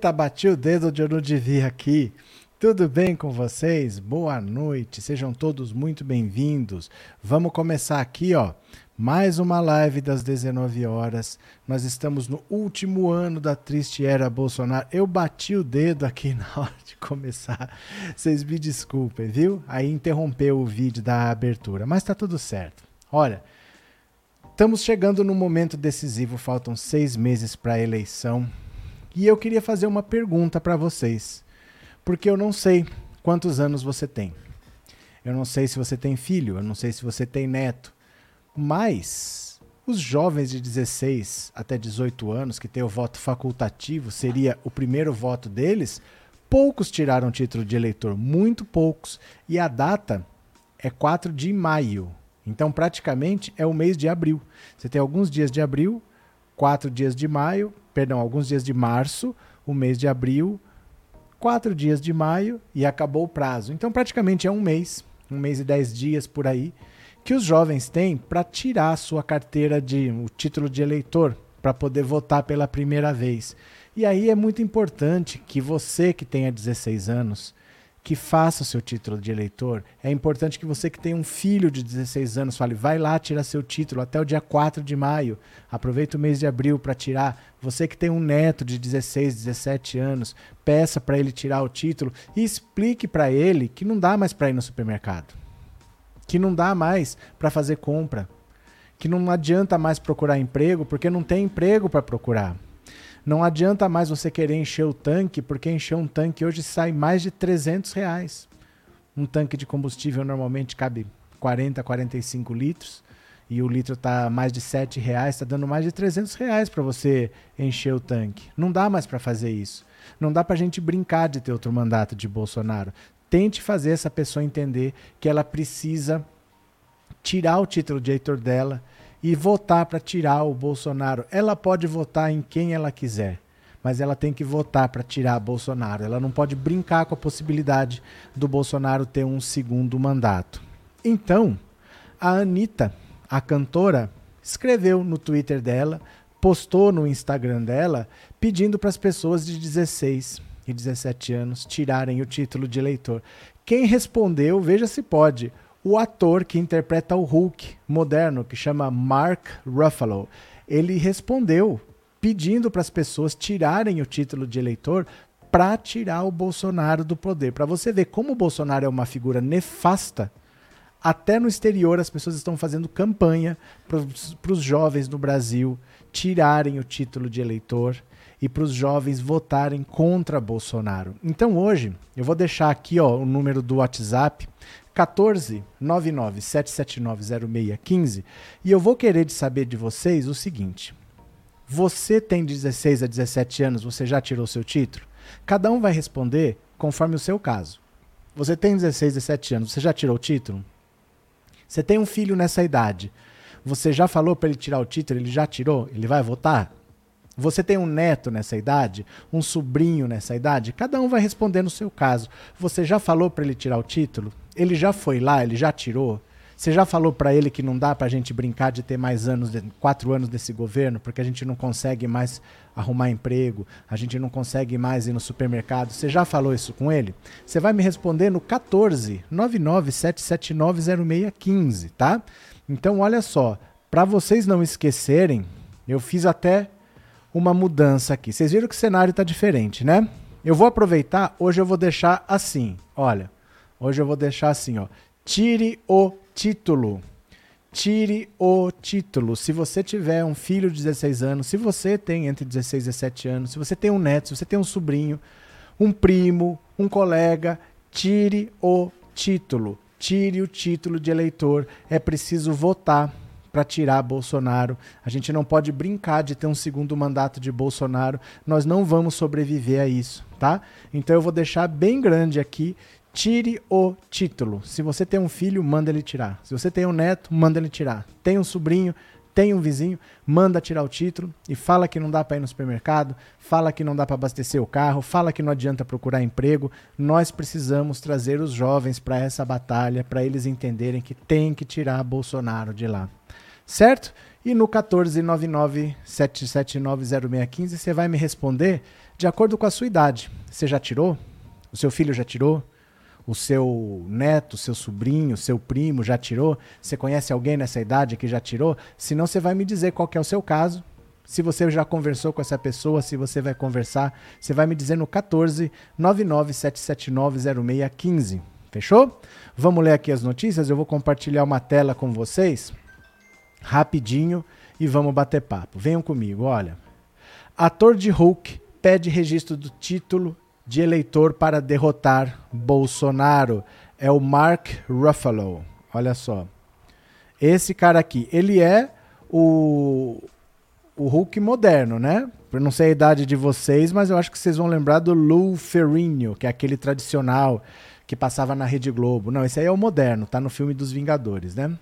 Eita, bati o dedo onde eu não devia aqui. Tudo bem com vocês? Boa noite, sejam todos muito bem-vindos. Vamos começar aqui, ó. Mais uma live das 19 horas. Nós estamos no último ano da triste era Bolsonaro. Eu bati o dedo aqui na hora de começar. Vocês me desculpem, viu? Aí interrompeu o vídeo da abertura, mas tá tudo certo. Olha, estamos chegando no momento decisivo. Faltam seis meses para a eleição. E eu queria fazer uma pergunta para vocês, porque eu não sei quantos anos você tem. Eu não sei se você tem filho, eu não sei se você tem neto, mas os jovens de 16 até 18 anos que têm o voto facultativo, seria o primeiro voto deles, poucos tiraram título de eleitor, muito poucos, e a data é 4 de maio. Então, praticamente é o mês de abril. Você tem alguns dias de abril, quatro dias de maio, perdão, alguns dias de março, o mês de abril, quatro dias de maio e acabou o prazo. Então, praticamente é um mês, um mês e dez dias por aí, que os jovens têm para tirar a sua carteira de o título de eleitor para poder votar pela primeira vez. E aí é muito importante que você que tenha 16 anos que faça o seu título de eleitor. É importante que você que tem um filho de 16 anos fale, vai lá tirar seu título até o dia 4 de maio. Aproveita o mês de abril para tirar. Você que tem um neto de 16, 17 anos, peça para ele tirar o título e explique para ele que não dá mais para ir no supermercado. Que não dá mais para fazer compra. Que não adianta mais procurar emprego porque não tem emprego para procurar. Não adianta mais você querer encher o tanque, porque encher um tanque hoje sai mais de 300 reais. Um tanque de combustível normalmente cabe 40, 45 litros e o litro está mais de 7 reais, está dando mais de 300 reais para você encher o tanque. Não dá mais para fazer isso. Não dá para a gente brincar de ter outro mandato de Bolsonaro. Tente fazer essa pessoa entender que ela precisa tirar o título de eleitor dela e votar para tirar o Bolsonaro. Ela pode votar em quem ela quiser, mas ela tem que votar para tirar Bolsonaro. Ela não pode brincar com a possibilidade do Bolsonaro ter um segundo mandato. Então, a Anitta, a cantora, escreveu no Twitter dela, postou no Instagram dela, pedindo para as pessoas de 16 e 17 anos tirarem o título de eleitor. Quem respondeu, veja se pode, o ator que interpreta o Hulk moderno, que chama Mark Ruffalo, ele respondeu pedindo para as pessoas tirarem o título de eleitor para tirar o Bolsonaro do poder. Para você ver como o Bolsonaro é uma figura nefasta, até no exterior as pessoas estão fazendo campanha para os jovens no Brasil tirarem o título de eleitor e para os jovens votarem contra Bolsonaro. Então hoje eu vou deixar aqui ó, o número do WhatsApp 14 99 779 0615 e eu vou querer de saber de vocês o seguinte: você tem 16 a 17 anos, você já tirou seu título? Cada um vai responder conforme o seu caso. Você tem 16, 17 anos, você já tirou o título? Você tem um filho nessa idade, você já falou para ele tirar o título, ele já tirou? Ele vai votar? Você tem um neto nessa idade, um sobrinho nessa idade? Cada um vai responder no seu caso. Você já falou para ele tirar o título? Ele já foi lá, ele já tirou? Você já falou para ele que não dá para a gente brincar de ter mais anos, quatro anos desse governo, porque a gente não consegue mais arrumar emprego, a gente não consegue mais ir no supermercado? Você já falou isso com ele? Você vai me responder no 14 997790615, tá? Então, olha só, para vocês não esquecerem, eu fiz até uma mudança aqui. Vocês viram que o cenário está diferente, né? Eu vou aproveitar, hoje eu vou deixar assim, olha. Hoje eu vou deixar assim, ó. Tire o título. Tire o título. Se você tiver um filho de 16 anos, se você tem entre 16 e 17 anos, se você tem um neto, se você tem um sobrinho, um primo, um colega, tire o título. Tire o título de eleitor. É preciso votar para tirar Bolsonaro. A gente não pode brincar de ter um segundo mandato de Bolsonaro. Nós não vamos sobreviver a isso, tá? Então eu vou deixar bem grande aqui. Tire o título. Se você tem um filho, manda ele tirar. Se você tem um neto, manda ele tirar. Tem um sobrinho, tem um vizinho, manda tirar o título e fala que não dá para ir no supermercado, fala que não dá para abastecer o carro, fala que não adianta procurar emprego. Nós precisamos trazer os jovens para essa batalha, para eles entenderem que tem que tirar Bolsonaro de lá certo? E no 14997790615 você vai me responder de acordo com a sua idade. Você já tirou? O seu filho já tirou? O seu neto, seu sobrinho, seu primo já tirou? Você conhece alguém nessa idade que já tirou? Se não, você vai me dizer qual é o seu caso. Se você já conversou com essa pessoa, se você vai conversar, você vai me dizer no 14 997790615. Fechou? Vamos ler aqui as notícias. Eu vou compartilhar uma tela com vocês rapidinho e vamos bater papo. Venham comigo, olha. Ator de Hulk pede registro do título de eleitor para derrotar Bolsonaro. É o Mark Ruffalo. Olha só. Esse cara aqui, ele é o, o Hulk moderno, né? Eu não sei a idade de vocês, mas eu acho que vocês vão lembrar do Lou Ferrigno, que é aquele tradicional que passava na Rede Globo. Não, esse aí é o moderno, tá no filme dos Vingadores, né?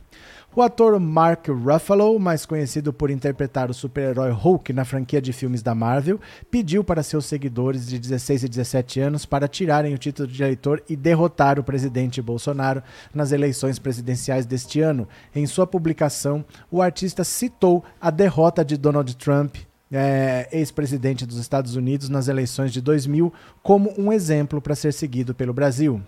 O ator Mark Ruffalo, mais conhecido por interpretar o super-herói Hulk na franquia de filmes da Marvel, pediu para seus seguidores de 16 e 17 anos para tirarem o título de eleitor e derrotar o presidente Bolsonaro nas eleições presidenciais deste ano. Em sua publicação, o artista citou a derrota de Donald Trump é, ex-presidente dos Estados Unidos nas eleições de 2000 como um exemplo para ser seguido pelo Brasil.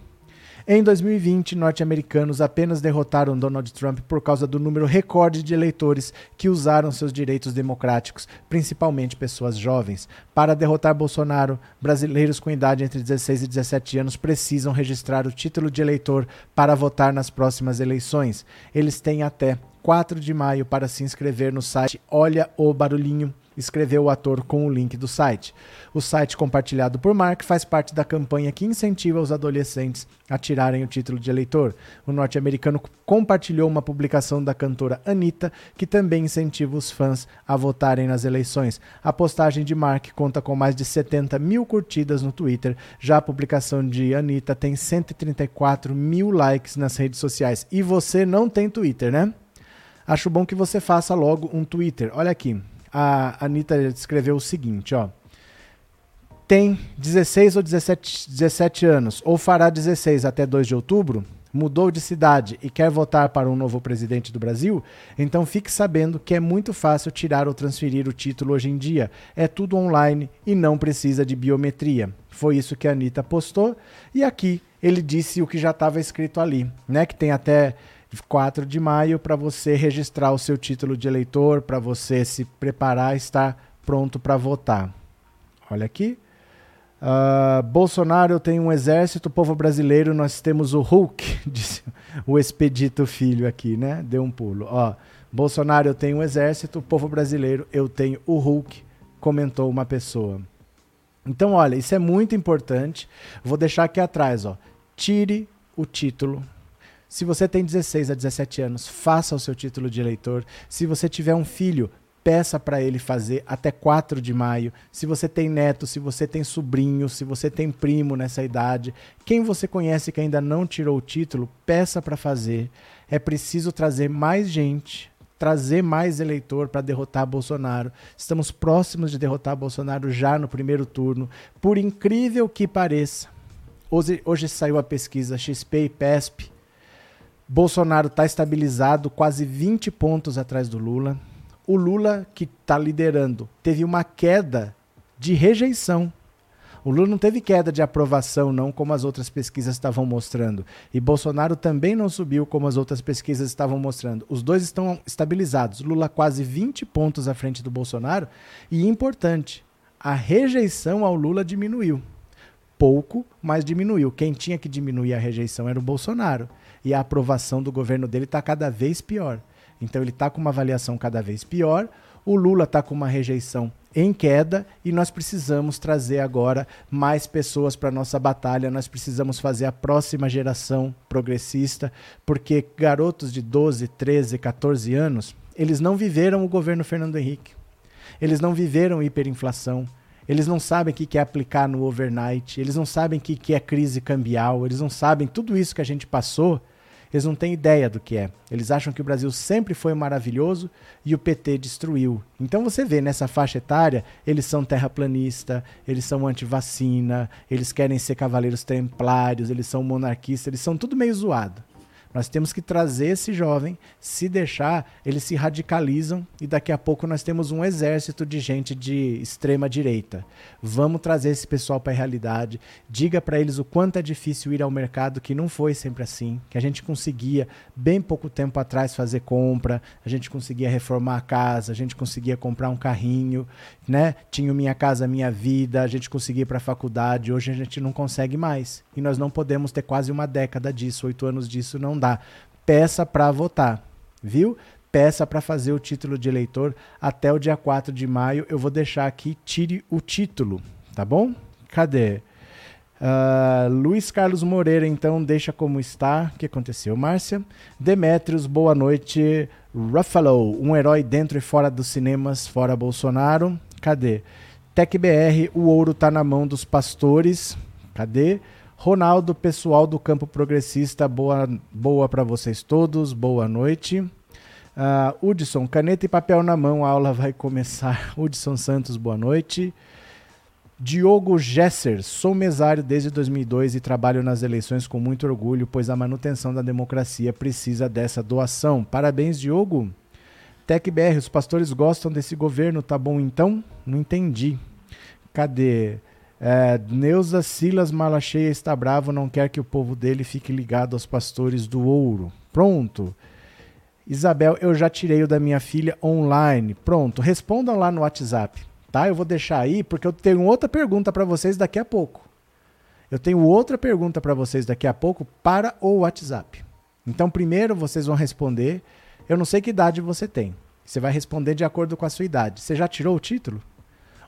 Em 2020, norte-americanos apenas derrotaram Donald Trump por causa do número recorde de eleitores que usaram seus direitos democráticos, principalmente pessoas jovens. Para derrotar Bolsonaro, brasileiros com idade entre 16 e 17 anos precisam registrar o título de eleitor para votar nas próximas eleições. Eles têm até 4 de maio para se inscrever no site Olha o Barulhinho escreveu o ator com o link do site. O site compartilhado por Mark faz parte da campanha que incentiva os adolescentes a tirarem o título de eleitor. O norte-americano compartilhou uma publicação da cantora Anitta, que também incentiva os fãs a votarem nas eleições. A postagem de Mark conta com mais de 70 mil curtidas no Twitter. Já a publicação de Anitta tem 134 mil likes nas redes sociais. E você não tem Twitter, né? Acho bom que você faça logo um Twitter. Olha aqui, a Anitta escreveu o seguinte, ó. Tem 16 ou 17, 17 anos, ou fará 16 até 2 de outubro, mudou de cidade e quer votar para um novo presidente do Brasil, então fique sabendo que é muito fácil tirar ou transferir o título hoje em dia. É tudo online e não precisa de biometria. Foi isso que a Anitta postou. E aqui ele disse o que já estava escrito ali, né? Que tem até 4 de maio para você registrar o seu título de eleitor, para você se preparar, estar pronto para votar. Olha aqui. Uh, Bolsonaro tem um exército, povo brasileiro, nós temos o Hulk, disse o Expedito Filho aqui, né? Deu um pulo. Ó, Bolsonaro tenho um exército, povo brasileiro eu tenho o Hulk, comentou uma pessoa. Então, olha, isso é muito importante. Vou deixar aqui atrás, ó. Tire o título se você tem 16 a 17 anos, faça o seu título de eleitor. Se você tiver um filho, peça para ele fazer até 4 de maio. Se você tem neto, se você tem sobrinho, se você tem primo nessa idade, quem você conhece que ainda não tirou o título, peça para fazer. É preciso trazer mais gente, trazer mais eleitor para derrotar Bolsonaro. Estamos próximos de derrotar Bolsonaro já no primeiro turno, por incrível que pareça. Hoje, hoje saiu a pesquisa XP e PESP Bolsonaro está estabilizado quase 20 pontos atrás do Lula. O Lula, que está liderando, teve uma queda de rejeição. O Lula não teve queda de aprovação, não, como as outras pesquisas estavam mostrando. E Bolsonaro também não subiu, como as outras pesquisas estavam mostrando. Os dois estão estabilizados. Lula quase 20 pontos à frente do Bolsonaro. E importante, a rejeição ao Lula diminuiu. Pouco, mas diminuiu. Quem tinha que diminuir a rejeição era o Bolsonaro e a aprovação do governo dele está cada vez pior. Então ele está com uma avaliação cada vez pior, o Lula está com uma rejeição em queda e nós precisamos trazer agora mais pessoas para nossa batalha. Nós precisamos fazer a próxima geração progressista, porque garotos de 12, 13, 14 anos, eles não viveram o governo Fernando Henrique. Eles não viveram hiperinflação. Eles não sabem o que é aplicar no overnight. Eles não sabem o que é crise cambial. Eles não sabem tudo isso que a gente passou eles não têm ideia do que é. Eles acham que o Brasil sempre foi maravilhoso e o PT destruiu. Então você vê nessa faixa etária, eles são terraplanista, eles são anti-vacina, eles querem ser cavaleiros templários, eles são monarquistas, eles são tudo meio zoado. Nós temos que trazer esse jovem, se deixar, eles se radicalizam e daqui a pouco nós temos um exército de gente de extrema direita. Vamos trazer esse pessoal para a realidade. Diga para eles o quanto é difícil ir ao mercado, que não foi sempre assim, que a gente conseguia bem pouco tempo atrás fazer compra, a gente conseguia reformar a casa, a gente conseguia comprar um carrinho, né? Tinha minha casa, minha vida, a gente conseguia ir para a faculdade. Hoje a gente não consegue mais e nós não podemos ter quase uma década disso, oito anos disso não dá. Peça para votar, viu? Peça para fazer o título de eleitor até o dia 4 de maio. Eu vou deixar aqui, tire o título, tá bom? Cadê? Uh, Luiz Carlos Moreira, então, deixa como está. O que aconteceu, Márcia? Demetrios, boa noite. Ruffalo, um herói dentro e fora dos cinemas, fora Bolsonaro. Cadê? TecBR, o ouro tá na mão dos pastores. Cadê? Ronaldo, pessoal do campo progressista, boa, boa para vocês todos, boa noite. Uh, Hudson, caneta e papel na mão, a aula vai começar. Hudson Santos, boa noite. Diogo Gesser, sou mesário desde 2002 e trabalho nas eleições com muito orgulho, pois a manutenção da democracia precisa dessa doação. Parabéns, Diogo. TecBR, os pastores gostam desse governo, tá bom então? Não entendi. Cadê? É, Neuza Silas Malacheia está bravo, não quer que o povo dele fique ligado aos pastores do ouro. Pronto. Isabel, eu já tirei o da minha filha online. Pronto. Respondam lá no WhatsApp, tá? Eu vou deixar aí porque eu tenho outra pergunta para vocês daqui a pouco. Eu tenho outra pergunta para vocês daqui a pouco para o WhatsApp. Então, primeiro vocês vão responder. Eu não sei que idade você tem. Você vai responder de acordo com a sua idade. Você já tirou o título?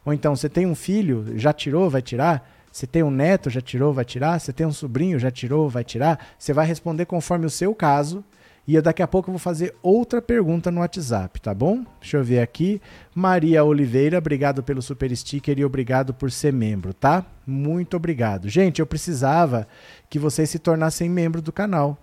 Ou então, você tem um filho, já tirou, vai tirar? Você tem um neto, já tirou, vai tirar? Você tem um sobrinho, já tirou, vai tirar? Você vai responder conforme o seu caso. E eu, daqui a pouco eu vou fazer outra pergunta no WhatsApp, tá bom? Deixa eu ver aqui. Maria Oliveira, obrigado pelo super sticker e obrigado por ser membro, tá? Muito obrigado. Gente, eu precisava que vocês se tornassem membro do canal.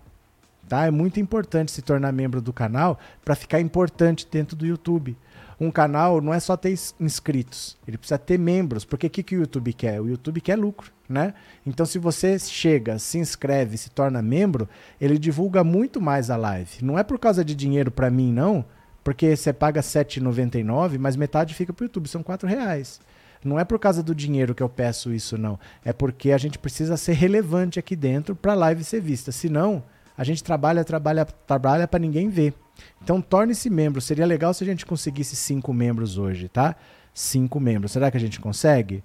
Tá? É muito importante se tornar membro do canal para ficar importante dentro do YouTube um canal não é só ter inscritos, ele precisa ter membros. Porque o que, que o YouTube quer? O YouTube quer lucro, né? Então, se você chega, se inscreve, se torna membro, ele divulga muito mais a live. Não é por causa de dinheiro para mim, não, porque você paga R$ 7,99, mas metade fica para o YouTube, são R$ reais. Não é por causa do dinheiro que eu peço isso, não. É porque a gente precisa ser relevante aqui dentro para a live ser vista. Senão, a gente trabalha, trabalha, trabalha para ninguém ver. Então torne-se membro. Seria legal se a gente conseguisse cinco membros hoje, tá? Cinco membros. Será que a gente consegue?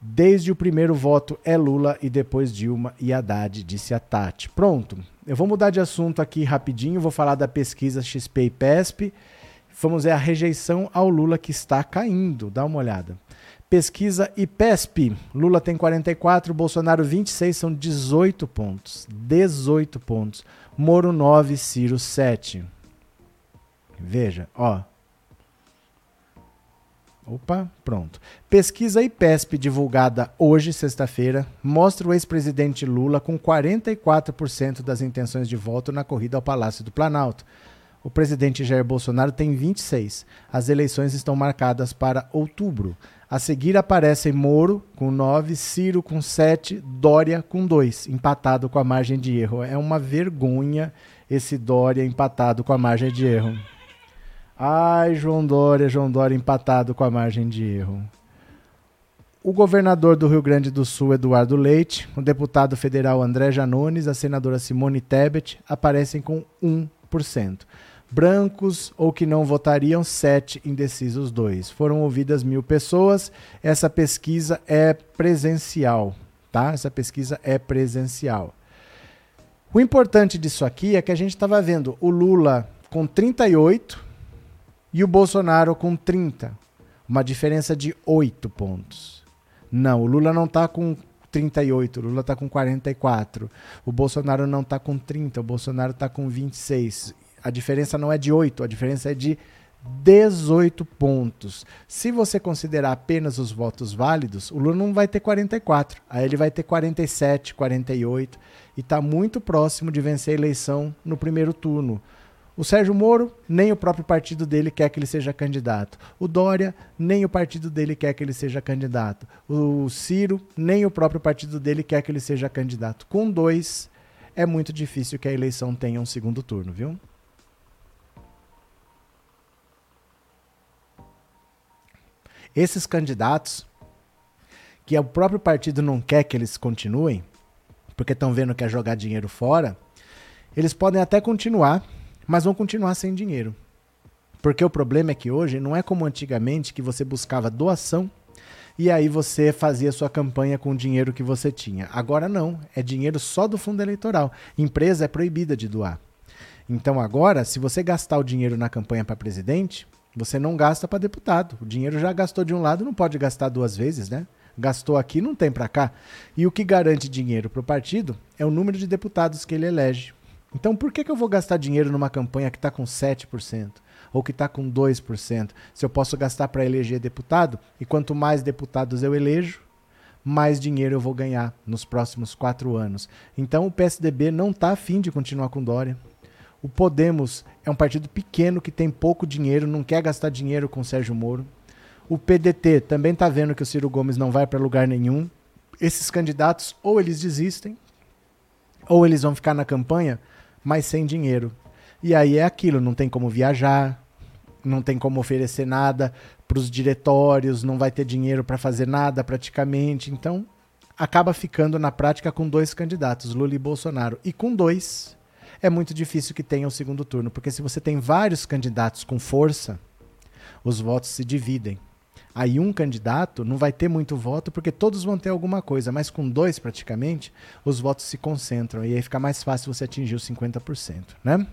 Desde o primeiro voto é Lula e depois Dilma e Haddad, disse a Tati. Pronto. Eu vou mudar de assunto aqui rapidinho, vou falar da pesquisa XP e PESP. Vamos ver a rejeição ao Lula que está caindo. Dá uma olhada. Pesquisa IPESP. Lula tem 44, Bolsonaro 26, são 18 pontos. 18 pontos. Moro 9, Ciro 7. Veja, ó. Opa, pronto. Pesquisa IPESP divulgada hoje, sexta-feira, mostra o ex-presidente Lula com 44% das intenções de voto na corrida ao Palácio do Planalto. O presidente Jair Bolsonaro tem 26. As eleições estão marcadas para outubro. A seguir aparecem Moro com 9, Ciro com 7, Dória com 2, empatado com a margem de erro. É uma vergonha esse Dória empatado com a margem de erro. Ai, João Dória, João Dória empatado com a margem de erro. O governador do Rio Grande do Sul, Eduardo Leite, o deputado federal André Janones, a senadora Simone Tebet aparecem com 1%. Brancos ou que não votariam, 7, indecisos 2. Foram ouvidas mil pessoas. Essa pesquisa é presencial, tá? Essa pesquisa é presencial. O importante disso aqui é que a gente estava vendo o Lula com 38 e o Bolsonaro com 30. Uma diferença de 8 pontos. Não, o Lula não está com 38, o Lula está com 44. O Bolsonaro não está com 30, o Bolsonaro está com 26. A diferença não é de 8, a diferença é de 18 pontos. Se você considerar apenas os votos válidos, o Lula não vai ter 44, aí ele vai ter 47, 48 e está muito próximo de vencer a eleição no primeiro turno. O Sérgio Moro, nem o próprio partido dele quer que ele seja candidato. O Dória, nem o partido dele quer que ele seja candidato. O Ciro, nem o próprio partido dele quer que ele seja candidato. Com dois, é muito difícil que a eleição tenha um segundo turno, viu? Esses candidatos, que o próprio partido não quer que eles continuem, porque estão vendo que é jogar dinheiro fora, eles podem até continuar, mas vão continuar sem dinheiro. Porque o problema é que hoje não é como antigamente que você buscava doação e aí você fazia sua campanha com o dinheiro que você tinha. Agora não, é dinheiro só do fundo eleitoral. Empresa é proibida de doar. Então agora, se você gastar o dinheiro na campanha para presidente, você não gasta para deputado. O dinheiro já gastou de um lado, não pode gastar duas vezes, né? Gastou aqui, não tem para cá. E o que garante dinheiro para o partido é o número de deputados que ele elege. Então, por que, que eu vou gastar dinheiro numa campanha que está com 7%? ou que está com 2%. Se eu posso gastar para eleger deputado, e quanto mais deputados eu elejo, mais dinheiro eu vou ganhar nos próximos quatro anos. Então o PSDB não está afim de continuar com Dória. O Podemos é um partido pequeno que tem pouco dinheiro, não quer gastar dinheiro com Sérgio Moro. O PDT também está vendo que o Ciro Gomes não vai para lugar nenhum. Esses candidatos ou eles desistem, ou eles vão ficar na campanha, mas sem dinheiro. E aí é aquilo, não tem como viajar, não tem como oferecer nada para os diretórios, não vai ter dinheiro para fazer nada praticamente. Então, acaba ficando na prática com dois candidatos, Lula e Bolsonaro. E com dois, é muito difícil que tenha o um segundo turno, porque se você tem vários candidatos com força, os votos se dividem. Aí um candidato não vai ter muito voto porque todos vão ter alguma coisa, mas com dois praticamente, os votos se concentram e aí fica mais fácil você atingir os 50%, né?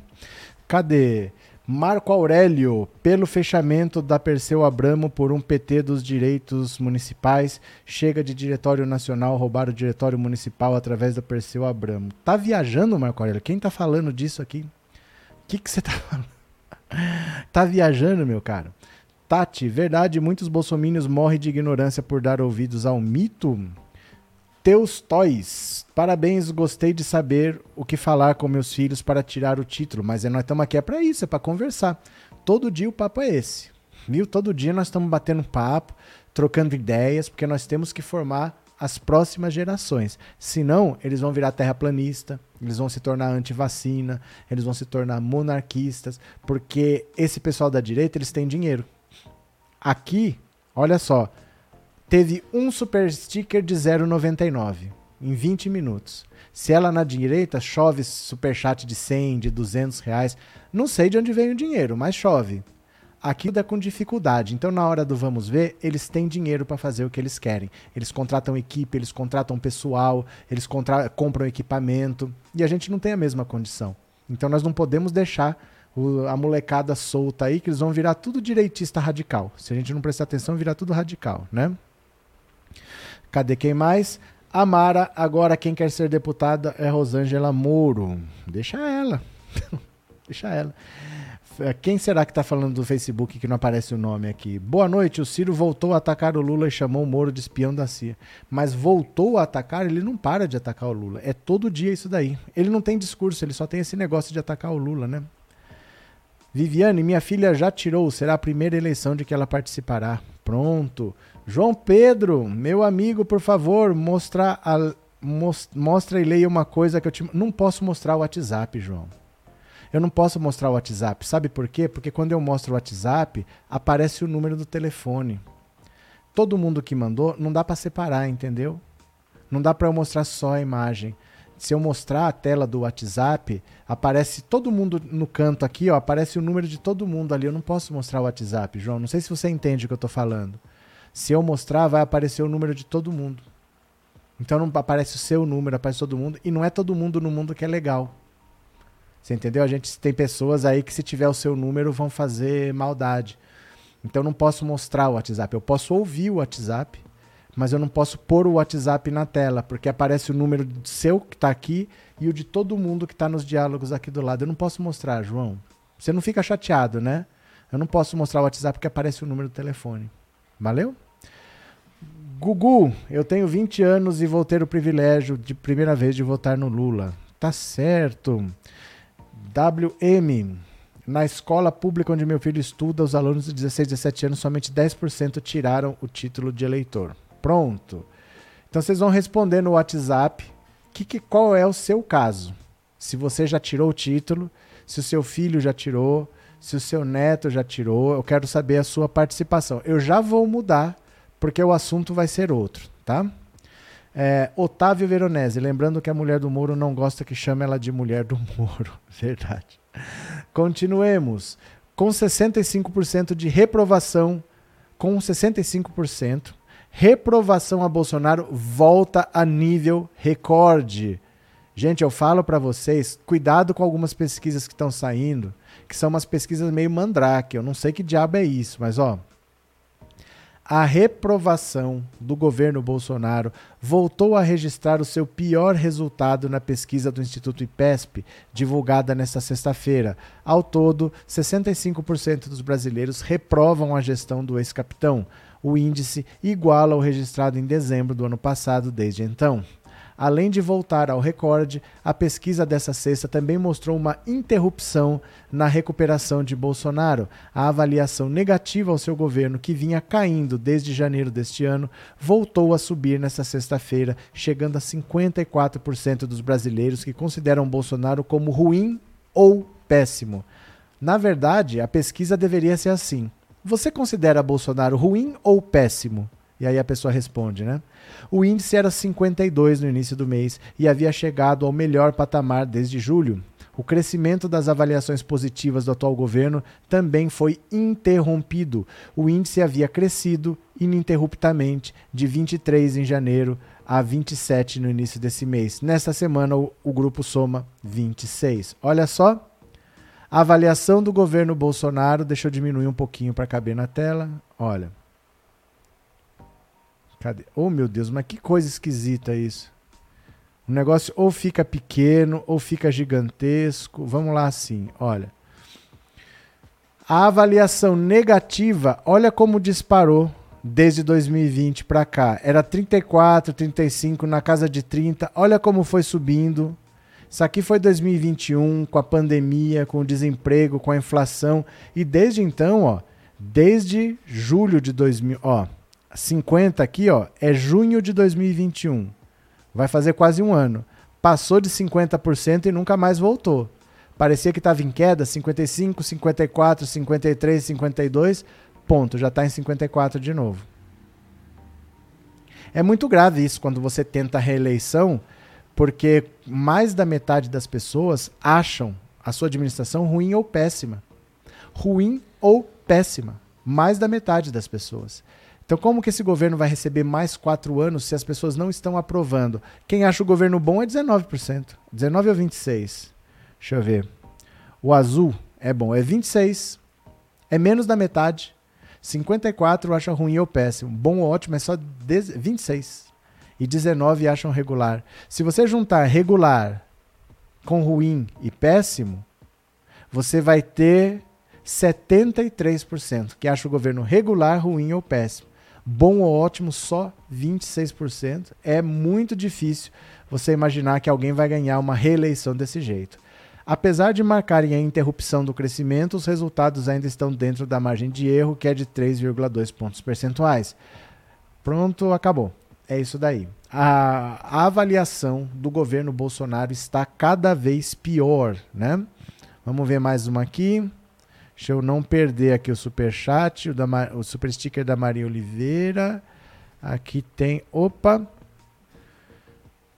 Cadê? Marco Aurélio, pelo fechamento da Perseu Abramo por um PT dos direitos municipais, chega de diretório nacional roubar o diretório municipal através da Perseu Abramo. Tá viajando, Marco Aurélio? Quem tá falando disso aqui? O que que você tá falando? tá viajando, meu cara? Tati, verdade, muitos bolsomínios morrem de ignorância por dar ouvidos ao mito? Teus Toys. Parabéns, gostei de saber o que falar com meus filhos para tirar o título, mas nós estamos aqui é para isso, é para conversar. Todo dia o papo é esse. Viu? Todo dia nós estamos batendo papo, trocando ideias, porque nós temos que formar as próximas gerações. Senão, eles vão virar terraplanista, eles vão se tornar anti-vacina, eles vão se tornar monarquistas, porque esse pessoal da direita, eles têm dinheiro. Aqui, olha só, teve um super sticker de 0,99 em 20 minutos. Se ela na direita chove super chat de 100, de 200 reais, não sei de onde vem o dinheiro, mas chove. Aqui dá com dificuldade. Então, na hora do vamos ver, eles têm dinheiro para fazer o que eles querem. Eles contratam equipe, eles contratam pessoal, eles compram equipamento e a gente não tem a mesma condição. Então, nós não podemos deixar o, a molecada solta aí, que eles vão virar tudo direitista radical. Se a gente não prestar atenção, virar tudo radical, né? Cadê quem mais? Amara, agora quem quer ser deputada é Rosângela Moro. Deixa ela. Deixa ela. Quem será que está falando do Facebook que não aparece o nome aqui? Boa noite, o Ciro voltou a atacar o Lula e chamou o Moro de espião da CIA. Mas voltou a atacar, ele não para de atacar o Lula. É todo dia isso daí. Ele não tem discurso, ele só tem esse negócio de atacar o Lula, né? Viviane, minha filha já tirou, será a primeira eleição de que ela participará. Pronto. João Pedro, meu amigo, por favor, mostra, a, mostra e leia uma coisa que eu te. Não posso mostrar o WhatsApp, João. Eu não posso mostrar o WhatsApp. Sabe por quê? Porque quando eu mostro o WhatsApp, aparece o número do telefone. Todo mundo que mandou, não dá para separar, entendeu? Não dá para eu mostrar só a imagem se eu mostrar a tela do WhatsApp, aparece todo mundo no canto aqui, ó, aparece o número de todo mundo ali. Eu não posso mostrar o WhatsApp, João. Não sei se você entende o que eu estou falando. Se eu mostrar, vai aparecer o número de todo mundo. Então não aparece o seu número, aparece todo mundo. E não é todo mundo no mundo que é legal. Você entendeu? A gente tem pessoas aí que se tiver o seu número vão fazer maldade. Então não posso mostrar o WhatsApp. Eu posso ouvir o WhatsApp mas eu não posso pôr o WhatsApp na tela, porque aparece o número seu que está aqui e o de todo mundo que está nos diálogos aqui do lado. Eu não posso mostrar, João. Você não fica chateado, né? Eu não posso mostrar o WhatsApp porque aparece o número do telefone. Valeu? Gugu, eu tenho 20 anos e vou ter o privilégio de primeira vez de votar no Lula. Tá certo. WM, na escola pública onde meu filho estuda, os alunos de 16, 17 anos, somente 10% tiraram o título de eleitor. Pronto. Então vocês vão responder no WhatsApp que, que, qual é o seu caso. Se você já tirou o título, se o seu filho já tirou, se o seu neto já tirou, eu quero saber a sua participação. Eu já vou mudar, porque o assunto vai ser outro, tá? É, Otávio Veronese, lembrando que a mulher do Moro não gosta que chame ela de mulher do Moro. Verdade. Continuemos. Com 65% de reprovação, com 65%, reprovação a Bolsonaro volta a nível recorde. Gente, eu falo para vocês, cuidado com algumas pesquisas que estão saindo, que são umas pesquisas meio mandrake. Eu não sei que diabo é isso, mas ó, a reprovação do governo Bolsonaro voltou a registrar o seu pior resultado na pesquisa do Instituto IPESP, divulgada nesta sexta-feira. Ao todo, 65% dos brasileiros reprovam a gestão do ex-capitão. O índice iguala o registrado em dezembro do ano passado desde então. Além de voltar ao recorde, a pesquisa dessa sexta também mostrou uma interrupção na recuperação de Bolsonaro. A avaliação negativa ao seu governo, que vinha caindo desde janeiro deste ano, voltou a subir nesta sexta-feira, chegando a 54% dos brasileiros que consideram Bolsonaro como ruim ou péssimo. Na verdade, a pesquisa deveria ser assim: você considera Bolsonaro ruim ou péssimo? E aí a pessoa responde, né? O índice era 52 no início do mês e havia chegado ao melhor patamar desde julho. O crescimento das avaliações positivas do atual governo também foi interrompido. O índice havia crescido ininterruptamente de 23 em janeiro a 27 no início desse mês. Nesta semana, o, o grupo soma 26. Olha só. A avaliação do governo Bolsonaro, deixa eu diminuir um pouquinho para caber na tela. Olha. Cadê? Oh, meu Deus, mas que coisa esquisita isso. O negócio ou fica pequeno ou fica gigantesco. Vamos lá assim, olha. A avaliação negativa, olha como disparou desde 2020 para cá. Era 34, 35, na casa de 30. Olha como foi subindo. Isso aqui foi 2021, com a pandemia, com o desemprego, com a inflação. E desde então, ó, desde julho de 2000, ó, 50 aqui, ó, é junho de 2021. Vai fazer quase um ano. Passou de 50% e nunca mais voltou. Parecia que estava em queda, 55, 54, 53, 52, ponto, já está em 54 de novo. É muito grave isso quando você tenta a reeleição, porque mais da metade das pessoas acham a sua administração ruim ou péssima. Ruim ou péssima. Mais da metade das pessoas. Então, como que esse governo vai receber mais quatro anos se as pessoas não estão aprovando? Quem acha o governo bom é 19%. 19 ou 26? Deixa eu ver. O azul é bom, é 26. É menos da metade. 54 acha ruim ou péssimo. Bom ou ótimo é só 26. E 19 acham regular. Se você juntar regular com ruim e péssimo, você vai ter 73% que acha o governo regular, ruim ou péssimo. Bom ou ótimo, só 26%. É muito difícil você imaginar que alguém vai ganhar uma reeleição desse jeito. Apesar de marcarem a interrupção do crescimento, os resultados ainda estão dentro da margem de erro, que é de 3,2 pontos percentuais. Pronto, acabou. É isso daí. A, a, avaliação do governo Bolsonaro está cada vez pior, né? Vamos ver mais uma aqui. Deixa eu não perder aqui o super chat, o, da, o super sticker da Maria Oliveira. Aqui tem, opa.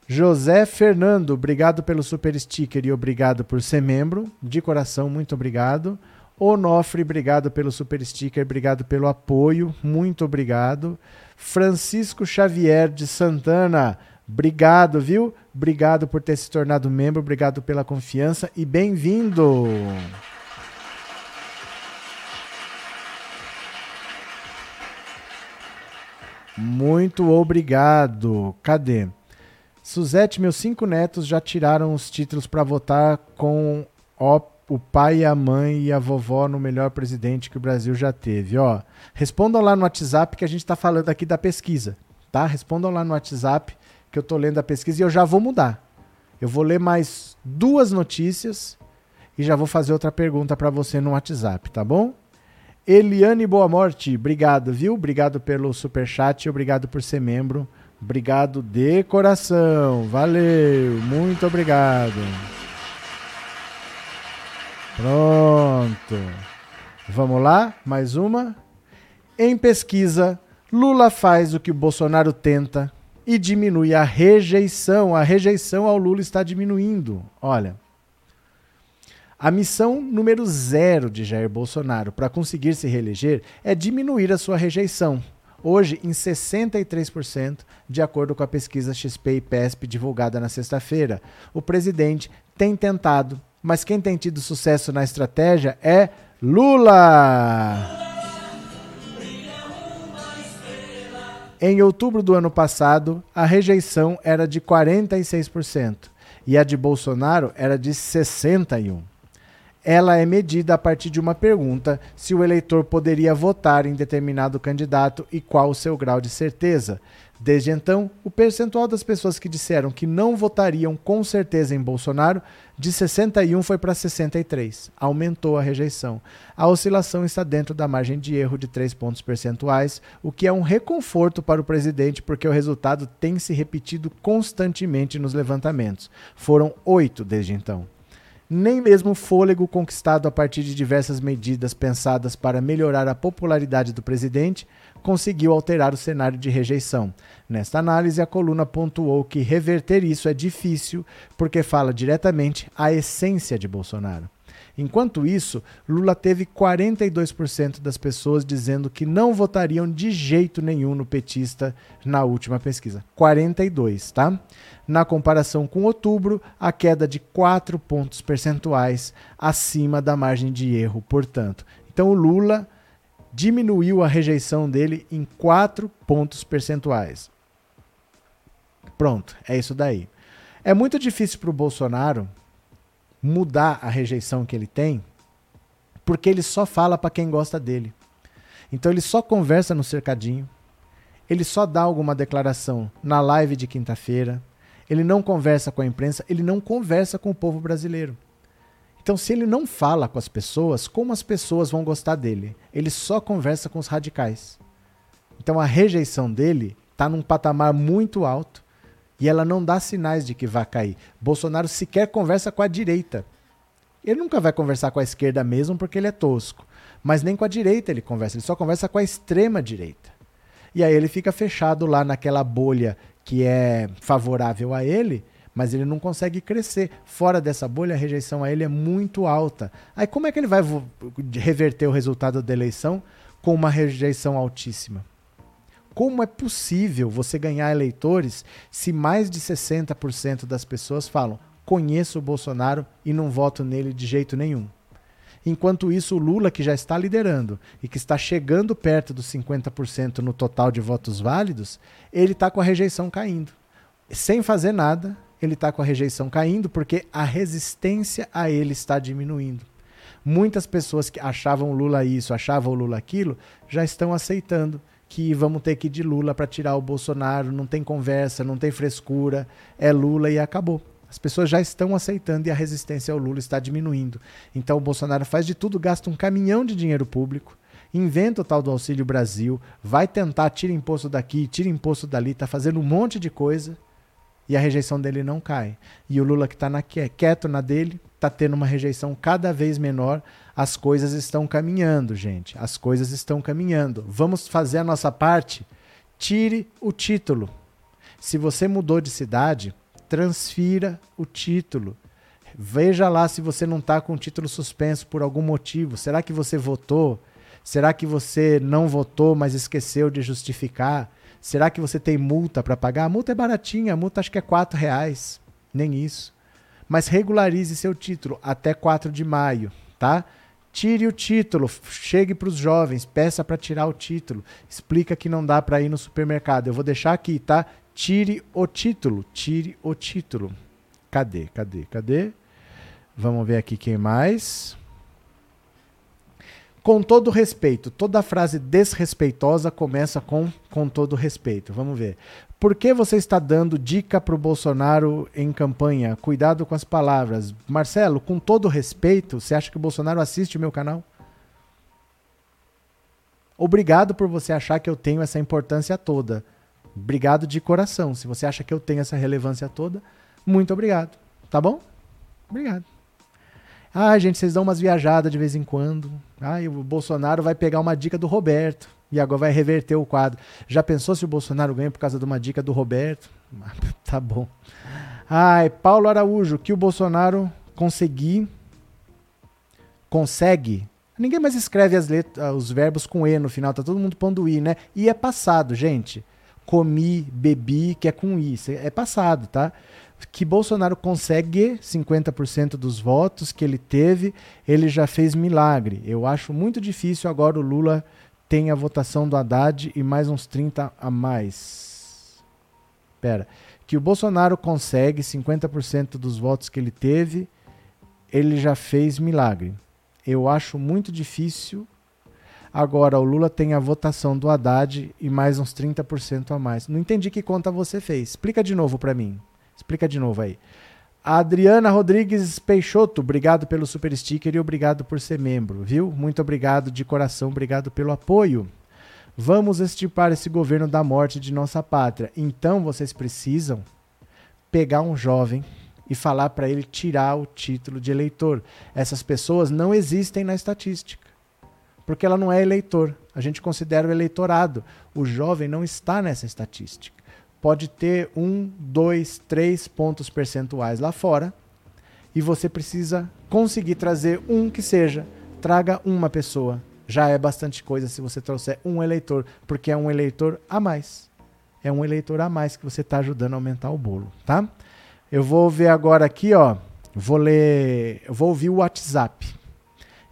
José Fernando, obrigado pelo super sticker e obrigado por ser membro. De coração, muito obrigado. Onofre, obrigado pelo super sticker, obrigado pelo apoio, muito obrigado. Francisco Xavier de Santana, obrigado, viu? Obrigado por ter se tornado membro, obrigado pela confiança e bem-vindo. Muito obrigado. Cadê? Suzete, meus cinco netos já tiraram os títulos para votar com o, o pai, a mãe e a vovó no melhor presidente que o Brasil já teve. Ó, respondam lá no WhatsApp que a gente está falando aqui da pesquisa, tá? Respondam lá no WhatsApp que eu estou lendo a pesquisa e eu já vou mudar. Eu vou ler mais duas notícias e já vou fazer outra pergunta para você no WhatsApp, tá bom? Eliane Boa Morte, obrigado, viu? Obrigado pelo super chat, obrigado por ser membro. Obrigado de coração. Valeu, muito obrigado. Pronto. Vamos lá? Mais uma. Em pesquisa, Lula faz o que Bolsonaro tenta e diminui a rejeição. A rejeição ao Lula está diminuindo. Olha. A missão número zero de Jair Bolsonaro para conseguir se reeleger é diminuir a sua rejeição. Hoje, em 63%, de acordo com a pesquisa XP e PESP divulgada na sexta-feira. O presidente tem tentado, mas quem tem tido sucesso na estratégia é Lula! Em outubro do ano passado, a rejeição era de 46% e a de Bolsonaro era de 61%. Ela é medida a partir de uma pergunta se o eleitor poderia votar em determinado candidato e qual o seu grau de certeza. Desde então, o percentual das pessoas que disseram que não votariam com certeza em Bolsonaro de 61 foi para 63. Aumentou a rejeição. A oscilação está dentro da margem de erro de 3 pontos percentuais, o que é um reconforto para o presidente, porque o resultado tem se repetido constantemente nos levantamentos. Foram oito desde então nem mesmo o fôlego conquistado a partir de diversas medidas pensadas para melhorar a popularidade do presidente conseguiu alterar o cenário de rejeição. Nesta análise, a coluna pontuou que reverter isso é difícil porque fala diretamente à essência de Bolsonaro. Enquanto isso, Lula teve 42% das pessoas dizendo que não votariam de jeito nenhum no petista na última pesquisa. 42, tá? Na comparação com outubro, a queda de 4 pontos percentuais acima da margem de erro, portanto. Então o Lula diminuiu a rejeição dele em 4 pontos percentuais. Pronto, é isso daí. É muito difícil para o Bolsonaro mudar a rejeição que ele tem, porque ele só fala para quem gosta dele. Então ele só conversa no cercadinho, ele só dá alguma declaração na live de quinta-feira, ele não conversa com a imprensa, ele não conversa com o povo brasileiro. Então, se ele não fala com as pessoas, como as pessoas vão gostar dele? Ele só conversa com os radicais. Então, a rejeição dele está num patamar muito alto e ela não dá sinais de que vai cair. Bolsonaro sequer conversa com a direita. Ele nunca vai conversar com a esquerda mesmo porque ele é tosco. Mas nem com a direita ele conversa, ele só conversa com a extrema direita. E aí ele fica fechado lá naquela bolha que é favorável a ele, mas ele não consegue crescer. Fora dessa bolha, a rejeição a ele é muito alta. Aí como é que ele vai reverter o resultado da eleição com uma rejeição altíssima? Como é possível você ganhar eleitores se mais de 60% das pessoas falam conheço o Bolsonaro e não voto nele de jeito nenhum? Enquanto isso, o Lula, que já está liderando e que está chegando perto dos 50% no total de votos válidos, ele está com a rejeição caindo. Sem fazer nada, ele está com a rejeição caindo porque a resistência a ele está diminuindo. Muitas pessoas que achavam Lula isso, achavam Lula aquilo, já estão aceitando que vamos ter que ir de Lula para tirar o Bolsonaro, não tem conversa, não tem frescura, é Lula e acabou. As pessoas já estão aceitando e a resistência ao Lula está diminuindo. Então o Bolsonaro faz de tudo, gasta um caminhão de dinheiro público, inventa o tal do Auxílio Brasil, vai tentar, tira imposto daqui, tira imposto dali, está fazendo um monte de coisa e a rejeição dele não cai. E o Lula que está quieto na dele, está tendo uma rejeição cada vez menor. As coisas estão caminhando, gente. As coisas estão caminhando. Vamos fazer a nossa parte? Tire o título. Se você mudou de cidade, transfira o título. Veja lá se você não está com o título suspenso por algum motivo. Será que você votou? Será que você não votou, mas esqueceu de justificar? Será que você tem multa para pagar? A multa é baratinha, a multa acho que é R$ reais, nem isso mas regularize seu título até 4 de maio, tá? Tire o título, chegue para os jovens, peça para tirar o título, explica que não dá para ir no supermercado. Eu vou deixar aqui, tá? Tire o título, tire o título. Cadê? Cadê? Cadê? Vamos ver aqui quem mais. Com todo respeito, toda frase desrespeitosa começa com com todo respeito. Vamos ver. Por que você está dando dica para o Bolsonaro em campanha? Cuidado com as palavras. Marcelo, com todo respeito, você acha que o Bolsonaro assiste o meu canal? Obrigado por você achar que eu tenho essa importância toda. Obrigado de coração. Se você acha que eu tenho essa relevância toda, muito obrigado. Tá bom? Obrigado. Ah, gente, vocês dão umas viajadas de vez em quando. Ah, o Bolsonaro vai pegar uma dica do Roberto e agora vai reverter o quadro. Já pensou se o Bolsonaro ganha por causa de uma dica do Roberto? tá bom. Ai, Paulo Araújo, que o Bolsonaro conseguir consegue. Ninguém mais escreve as letras, os verbos com e no final, tá todo mundo pondo i, né? E é passado, gente. Comi, bebi, que é com i, é passado, tá? Que Bolsonaro consegue 50% dos votos que ele teve, ele já fez milagre. Eu acho muito difícil agora o Lula tem a votação do Haddad e mais uns 30 a mais. Pera. Que o Bolsonaro consegue 50% dos votos que ele teve, ele já fez milagre. Eu acho muito difícil. Agora, o Lula tem a votação do Haddad e mais uns 30% a mais. Não entendi que conta você fez. Explica de novo para mim. Explica de novo aí. Adriana Rodrigues Peixoto, obrigado pelo super sticker e obrigado por ser membro, viu? Muito obrigado de coração, obrigado pelo apoio. Vamos extirpar esse governo da morte de nossa pátria. Então vocês precisam pegar um jovem e falar para ele tirar o título de eleitor. Essas pessoas não existem na estatística, porque ela não é eleitor. A gente considera o eleitorado. O jovem não está nessa estatística pode ter um, dois, três pontos percentuais lá fora e você precisa conseguir trazer um que seja. Traga uma pessoa. Já é bastante coisa se você trouxer um eleitor, porque é um eleitor a mais. É um eleitor a mais que você está ajudando a aumentar o bolo, tá? Eu vou ver agora aqui, ó. Vou ler, vou ouvir o WhatsApp.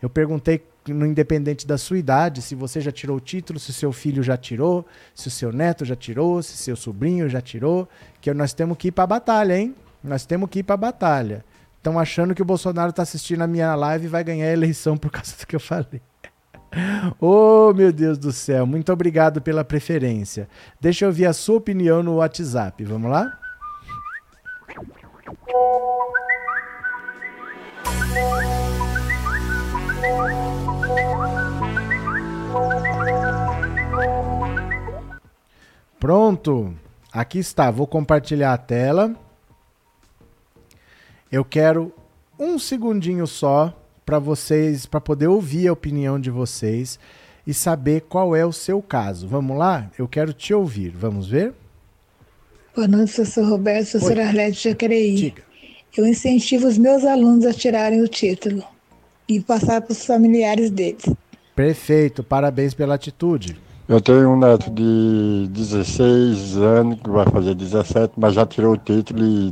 Eu perguntei no independente da sua idade, se você já tirou o título, se o seu filho já tirou, se o seu neto já tirou, se seu sobrinho já tirou, que nós temos que ir para a batalha, hein? Nós temos que ir para a batalha. Estão achando que o Bolsonaro está assistindo a minha live e vai ganhar a eleição por causa do que eu falei. Oh, meu Deus do céu, muito obrigado pela preferência. Deixa eu ouvir a sua opinião no WhatsApp. Vamos lá? Pronto, aqui está. Vou compartilhar a tela. Eu quero um segundinho só para vocês, para poder ouvir a opinião de vocês e saber qual é o seu caso. Vamos lá? Eu quero te ouvir. Vamos ver? Boa noite, professor Roberto, professor Arlete Jacareí. Diga. Eu incentivo os meus alunos a tirarem o título e passar para os familiares deles. Perfeito, parabéns pela atitude. Eu tenho um neto de 16 anos, que vai fazer 17, mas já tirou o título e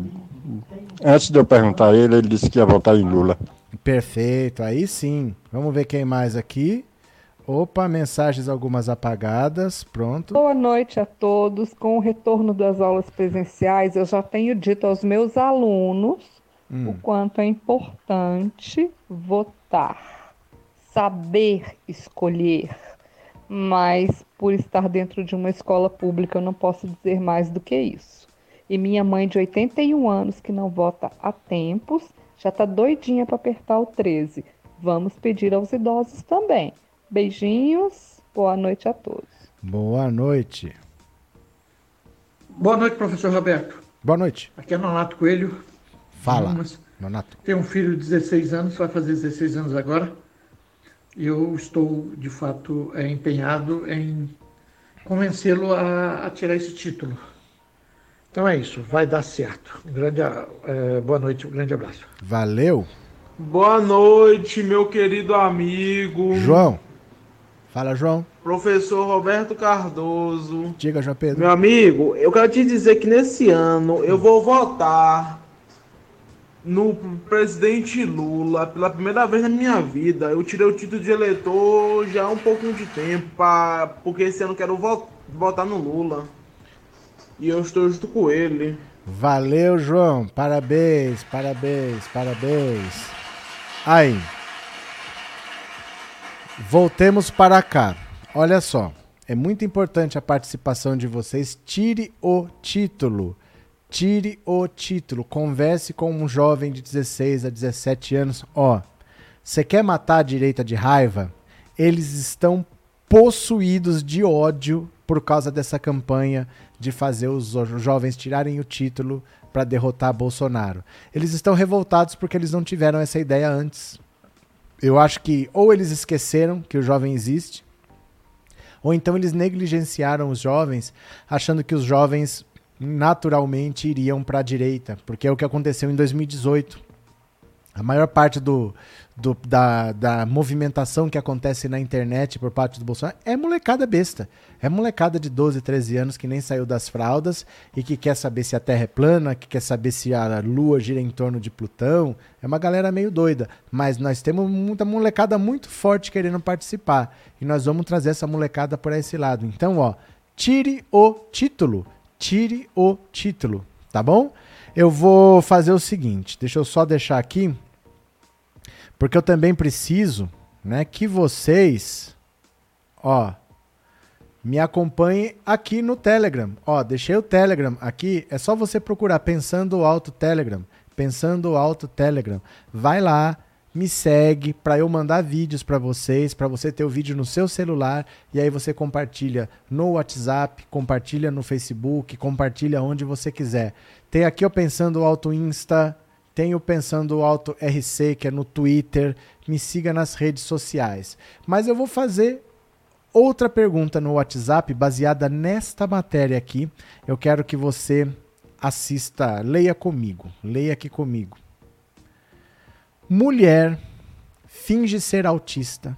antes de eu perguntar a ele, ele disse que ia votar em Lula. Perfeito, aí sim. Vamos ver quem mais aqui. Opa, mensagens algumas apagadas, pronto. Boa noite a todos. Com o retorno das aulas presenciais, eu já tenho dito aos meus alunos hum. o quanto é importante votar, saber escolher mas por estar dentro de uma escola pública eu não posso dizer mais do que isso. E minha mãe de 81 anos que não vota há tempos já está doidinha para apertar o 13. Vamos pedir aos idosos também. Beijinhos, boa noite a todos. Boa noite. Boa noite, professor Roberto. Boa noite. Aqui é Nonato Coelho. Fala. Tem um filho de 16 anos, vai fazer 16 anos agora eu estou, de fato, é, empenhado em convencê-lo a, a, tirar esse título. Então é isso, vai dar certo. Um grande, é, boa noite, um grande abraço. Valeu. Boa noite, meu querido amigo. João. Fala, João. Professor Roberto Cardoso. Diga, João Pedro. Meu amigo, eu quero te dizer que nesse ano eu vou votar no presidente Lula pela primeira vez na minha vida. Eu tirei o título de eleitor já há um pouquinho de tempo, pra, porque esse ano quero votar no Lula. E eu estou junto com ele. Valeu, João. Parabéns, parabéns, parabéns. Aí. Voltemos para cá. Olha só. É muito importante a participação de vocês. Tire o título. Tire o título. Converse com um jovem de 16 a 17 anos. Ó, você quer matar a direita de raiva? Eles estão possuídos de ódio por causa dessa campanha de fazer os jovens tirarem o título para derrotar Bolsonaro. Eles estão revoltados porque eles não tiveram essa ideia antes. Eu acho que ou eles esqueceram que o jovem existe, ou então eles negligenciaram os jovens, achando que os jovens naturalmente iriam para a direita, porque é o que aconteceu em 2018. A maior parte do, do, da, da movimentação que acontece na internet por parte do Bolsonaro é molecada besta. É molecada de 12, 13 anos que nem saiu das fraldas e que quer saber se a Terra é plana, que quer saber se a Lua gira em torno de Plutão. É uma galera meio doida. Mas nós temos muita molecada muito forte querendo participar. E nós vamos trazer essa molecada por esse lado. Então, ó, tire o título. Tire o título, tá bom? Eu vou fazer o seguinte, deixa eu só deixar aqui porque eu também preciso, né, que vocês, ó, me acompanhem aqui no Telegram. Ó, deixei o Telegram aqui, é só você procurar Pensando Alto Telegram, Pensando Alto Telegram. Vai lá, me segue para eu mandar vídeos para vocês, para você ter o vídeo no seu celular e aí você compartilha no WhatsApp, compartilha no Facebook, compartilha onde você quiser. Tem aqui o Pensando Alto Insta, tem o Pensando Alto RC, que é no Twitter. Me siga nas redes sociais. Mas eu vou fazer outra pergunta no WhatsApp baseada nesta matéria aqui. Eu quero que você assista, leia comigo. Leia aqui comigo. Mulher finge ser autista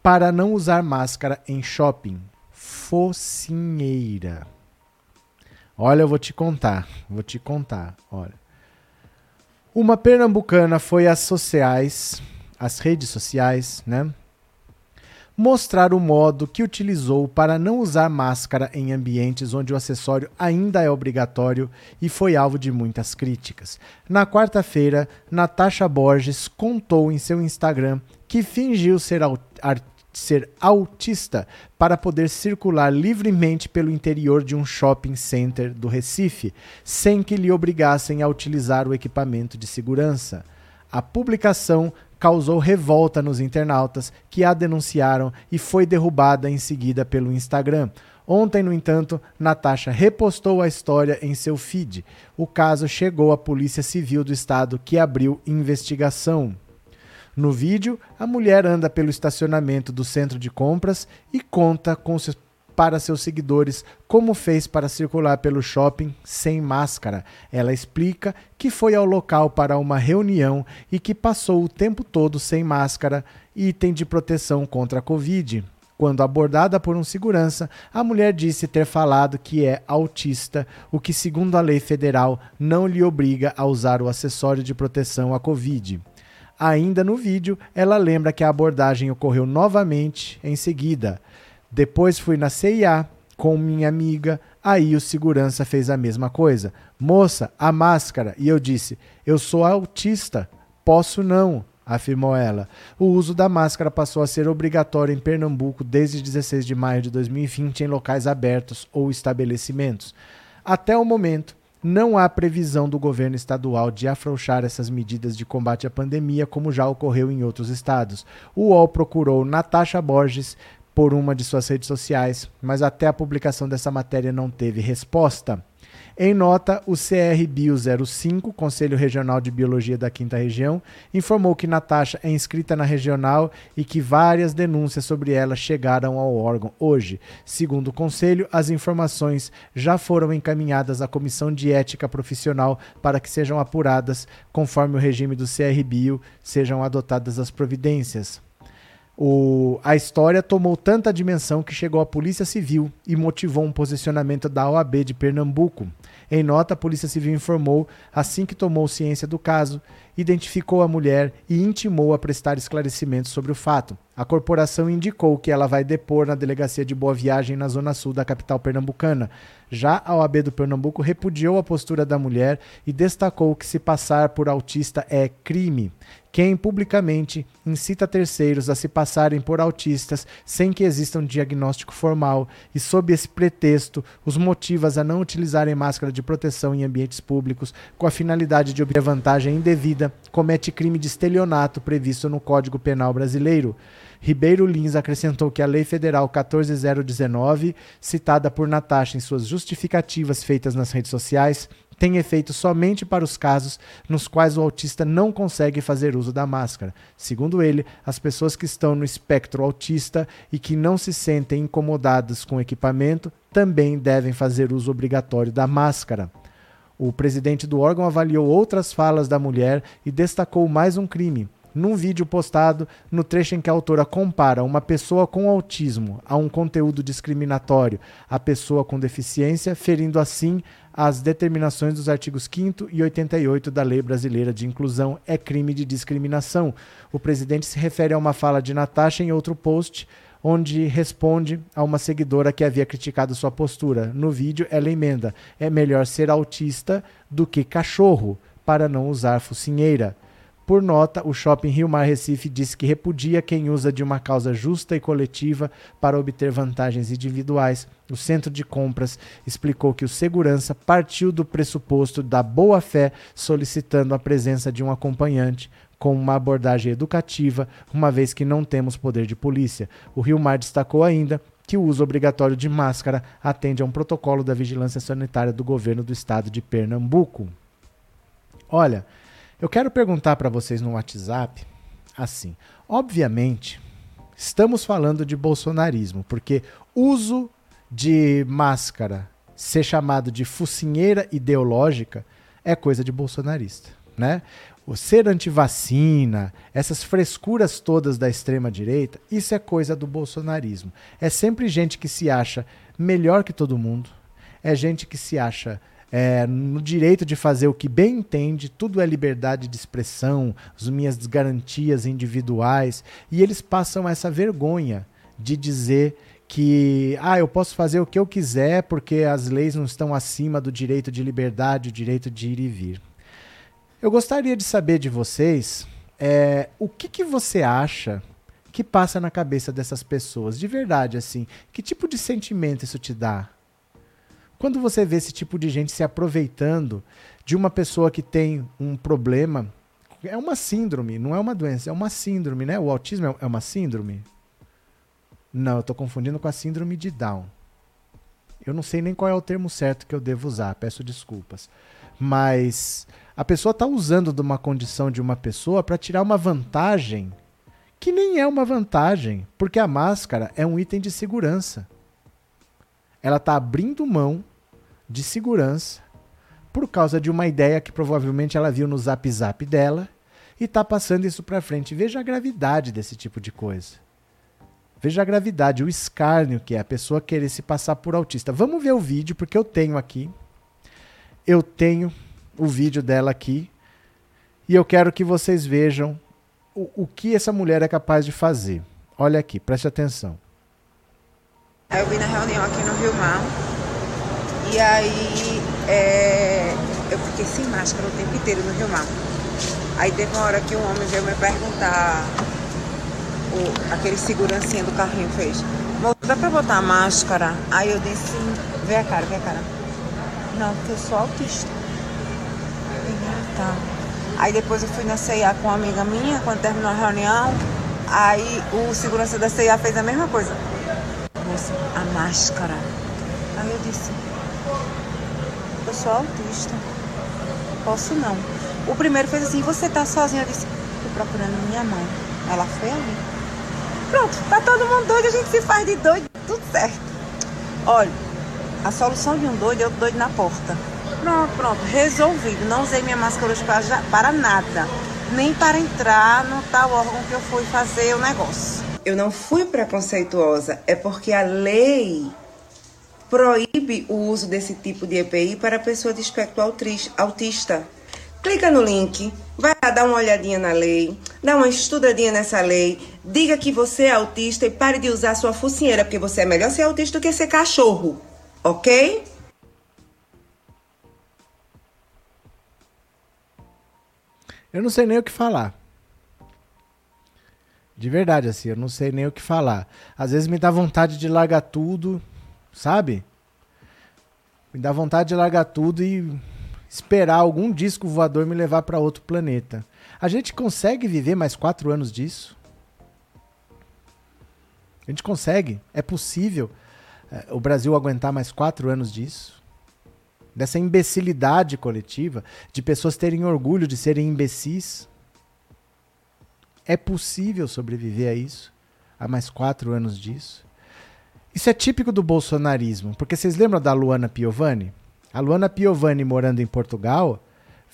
para não usar máscara em shopping. Focinheira. Olha, eu vou te contar. Vou te contar. Olha. Uma pernambucana foi às sociais, às redes sociais, né? Mostrar o modo que utilizou para não usar máscara em ambientes onde o acessório ainda é obrigatório e foi alvo de muitas críticas. Na quarta-feira, Natasha Borges contou em seu Instagram que fingiu ser ser autista para poder circular livremente pelo interior de um shopping center do Recife, sem que lhe obrigassem a utilizar o equipamento de segurança. A publicação causou revolta nos internautas que a denunciaram e foi derrubada em seguida pelo Instagram. Ontem, no entanto, Natasha repostou a história em seu feed. O caso chegou à Polícia Civil do Estado, que abriu investigação. No vídeo, a mulher anda pelo estacionamento do centro de compras e conta seus, para seus seguidores como fez para circular pelo shopping sem máscara. Ela explica que foi ao local para uma reunião e que passou o tempo todo sem máscara, item de proteção contra a Covid. Quando abordada por um segurança, a mulher disse ter falado que é autista, o que, segundo a lei federal, não lhe obriga a usar o acessório de proteção à Covid. Ainda no vídeo, ela lembra que a abordagem ocorreu novamente em seguida. Depois fui na CIA com minha amiga, aí o segurança fez a mesma coisa. Moça, a máscara. E eu disse: Eu sou autista, posso não, afirmou ela. O uso da máscara passou a ser obrigatório em Pernambuco desde 16 de maio de 2020 em locais abertos ou estabelecimentos. Até o momento, não há previsão do governo estadual de afrouxar essas medidas de combate à pandemia, como já ocorreu em outros estados. O UOL procurou Natasha Borges por uma de suas redes sociais, mas até a publicação dessa matéria não teve resposta. Em nota, o CR Bio 05, Conselho Regional de Biologia da Quinta Região, informou que Natasha é inscrita na regional e que várias denúncias sobre ela chegaram ao órgão hoje. Segundo o Conselho, as informações já foram encaminhadas à Comissão de Ética Profissional para que sejam apuradas, conforme o regime do CR Bio, sejam adotadas as providências. O, a história tomou tanta dimensão que chegou à Polícia Civil e motivou um posicionamento da OAB de Pernambuco. Em nota, a Polícia Civil informou, assim que tomou ciência do caso, identificou a mulher e intimou a prestar esclarecimentos sobre o fato. A corporação indicou que ela vai depor na delegacia de Boa Viagem, na zona sul da capital pernambucana. Já a OAB do Pernambuco repudiou a postura da mulher e destacou que se passar por autista é crime. Quem publicamente incita terceiros a se passarem por autistas sem que exista um diagnóstico formal e, sob esse pretexto, os motivas a não utilizarem máscara de proteção em ambientes públicos com a finalidade de obter vantagem indevida comete crime de estelionato previsto no Código Penal Brasileiro. Ribeiro Lins acrescentou que a Lei Federal 14019, citada por Natasha em suas justificativas feitas nas redes sociais, tem efeito somente para os casos nos quais o autista não consegue fazer uso da máscara. Segundo ele, as pessoas que estão no espectro autista e que não se sentem incomodadas com o equipamento também devem fazer uso obrigatório da máscara. O presidente do órgão avaliou outras falas da mulher e destacou mais um crime num vídeo postado no trecho em que a autora compara uma pessoa com autismo a um conteúdo discriminatório à pessoa com deficiência, ferindo assim as determinações dos artigos 5 e 88 da Lei Brasileira de Inclusão, é crime de discriminação. O presidente se refere a uma fala de Natasha em outro post, onde responde a uma seguidora que havia criticado sua postura. No vídeo, ela emenda: é melhor ser autista do que cachorro, para não usar focinheira. Por nota, o Shopping Rio Mar Recife disse que repudia quem usa de uma causa justa e coletiva para obter vantagens individuais. O centro de compras explicou que o segurança partiu do pressuposto da boa-fé, solicitando a presença de um acompanhante com uma abordagem educativa, uma vez que não temos poder de polícia. O Rio Mar destacou ainda que o uso obrigatório de máscara atende a um protocolo da vigilância sanitária do governo do estado de Pernambuco. Olha, eu quero perguntar para vocês no WhatsApp assim. Obviamente, estamos falando de bolsonarismo, porque uso de máscara ser chamado de focinheira ideológica é coisa de bolsonarista, né? O ser antivacina, essas frescuras todas da extrema direita, isso é coisa do bolsonarismo. É sempre gente que se acha melhor que todo mundo, é gente que se acha é, no direito de fazer o que bem entende, tudo é liberdade de expressão, as minhas garantias individuais, e eles passam essa vergonha de dizer que ah, eu posso fazer o que eu quiser porque as leis não estão acima do direito de liberdade, o direito de ir e vir. Eu gostaria de saber de vocês é, o que, que você acha que passa na cabeça dessas pessoas, de verdade, assim, que tipo de sentimento isso te dá? Quando você vê esse tipo de gente se aproveitando de uma pessoa que tem um problema, é uma síndrome, não é uma doença, é uma síndrome, né? O autismo é, uma síndrome? Não, eu estou confundindo com a síndrome de Down. Eu não sei nem qual é o termo certo que eu devo usar, peço desculpas. Mas a pessoa está usando de uma condição de uma pessoa para tirar uma vantagem que nem é uma vantagem, porque a máscara é um item de segurança. Ela está abrindo mão de segurança por causa de uma ideia que provavelmente ela viu no zap zap dela e está passando isso para frente. Veja a gravidade desse tipo de coisa. Veja a gravidade, o escárnio que é a pessoa querer se passar por autista. Vamos ver o vídeo, porque eu tenho aqui. Eu tenho o vídeo dela aqui. E eu quero que vocês vejam o, o que essa mulher é capaz de fazer. Olha aqui, preste atenção. Eu vim na reunião aqui no Rio Mar e aí é, eu fiquei sem máscara o tempo inteiro no Rio Mar. Aí teve uma hora que um homem veio me perguntar, o, aquele segurancinha do carrinho fez, dá pra botar a máscara? Aí eu disse, vê a cara, vê a cara. Não, porque eu sou autista. Ah, tá. Aí depois eu fui na CIA com uma amiga minha, quando terminou a reunião, aí o segurança da CIA fez a mesma coisa. Moça, a máscara. Aí eu disse, eu sou autista. Posso não. O primeiro fez assim, você tá sozinha? Eu disse, tô procurando minha mãe. Ela foi ali. Pronto, tá todo mundo doido, a gente se faz de doido, tudo certo. Olha, a solução de um doido é outro doido na porta. Pronto, pronto, resolvido. Não usei minha máscara hoje para, para nada. Nem para entrar no tal órgão que eu fui fazer o negócio. Eu não fui preconceituosa, é porque a lei proíbe o uso desse tipo de EPI para pessoa de espectro autista. Clica no link, vai lá dar uma olhadinha na lei, dá uma estudadinha nessa lei, diga que você é autista e pare de usar sua focinheira, porque você é melhor ser autista do que ser cachorro, ok? Eu não sei nem o que falar. De verdade, assim, eu não sei nem o que falar. Às vezes me dá vontade de largar tudo sabe? Me dá vontade de largar tudo e, esperar algum disco voador me levar para outro planeta. A gente consegue viver mais quatro anos disso? A gente consegue? É possível é, o Brasil aguentar mais quatro anos disso? Dessa imbecilidade coletiva, de pessoas terem orgulho de serem imbecis? É possível sobreviver a isso? A mais quatro anos disso? Isso é típico do bolsonarismo, porque vocês lembram da Luana Piovani? A Luana Piovani, morando em Portugal,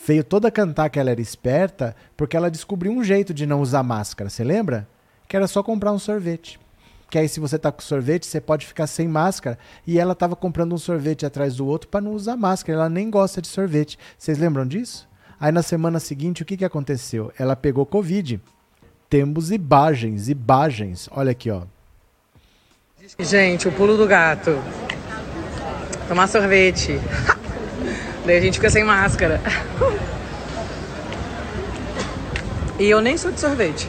veio toda cantar que ela era esperta porque ela descobriu um jeito de não usar máscara. Você lembra? Que era só comprar um sorvete. Que aí, se você tá com sorvete, você pode ficar sem máscara. E ela tava comprando um sorvete atrás do outro para não usar máscara. Ela nem gosta de sorvete. Vocês lembram disso? Aí na semana seguinte, o que, que aconteceu? Ela pegou Covid. Temos imagens, imagens. Olha aqui, ó. Gente, o pulo do gato. Tomar sorvete. Daí a gente fica sem máscara. E eu nem sou de sorvete.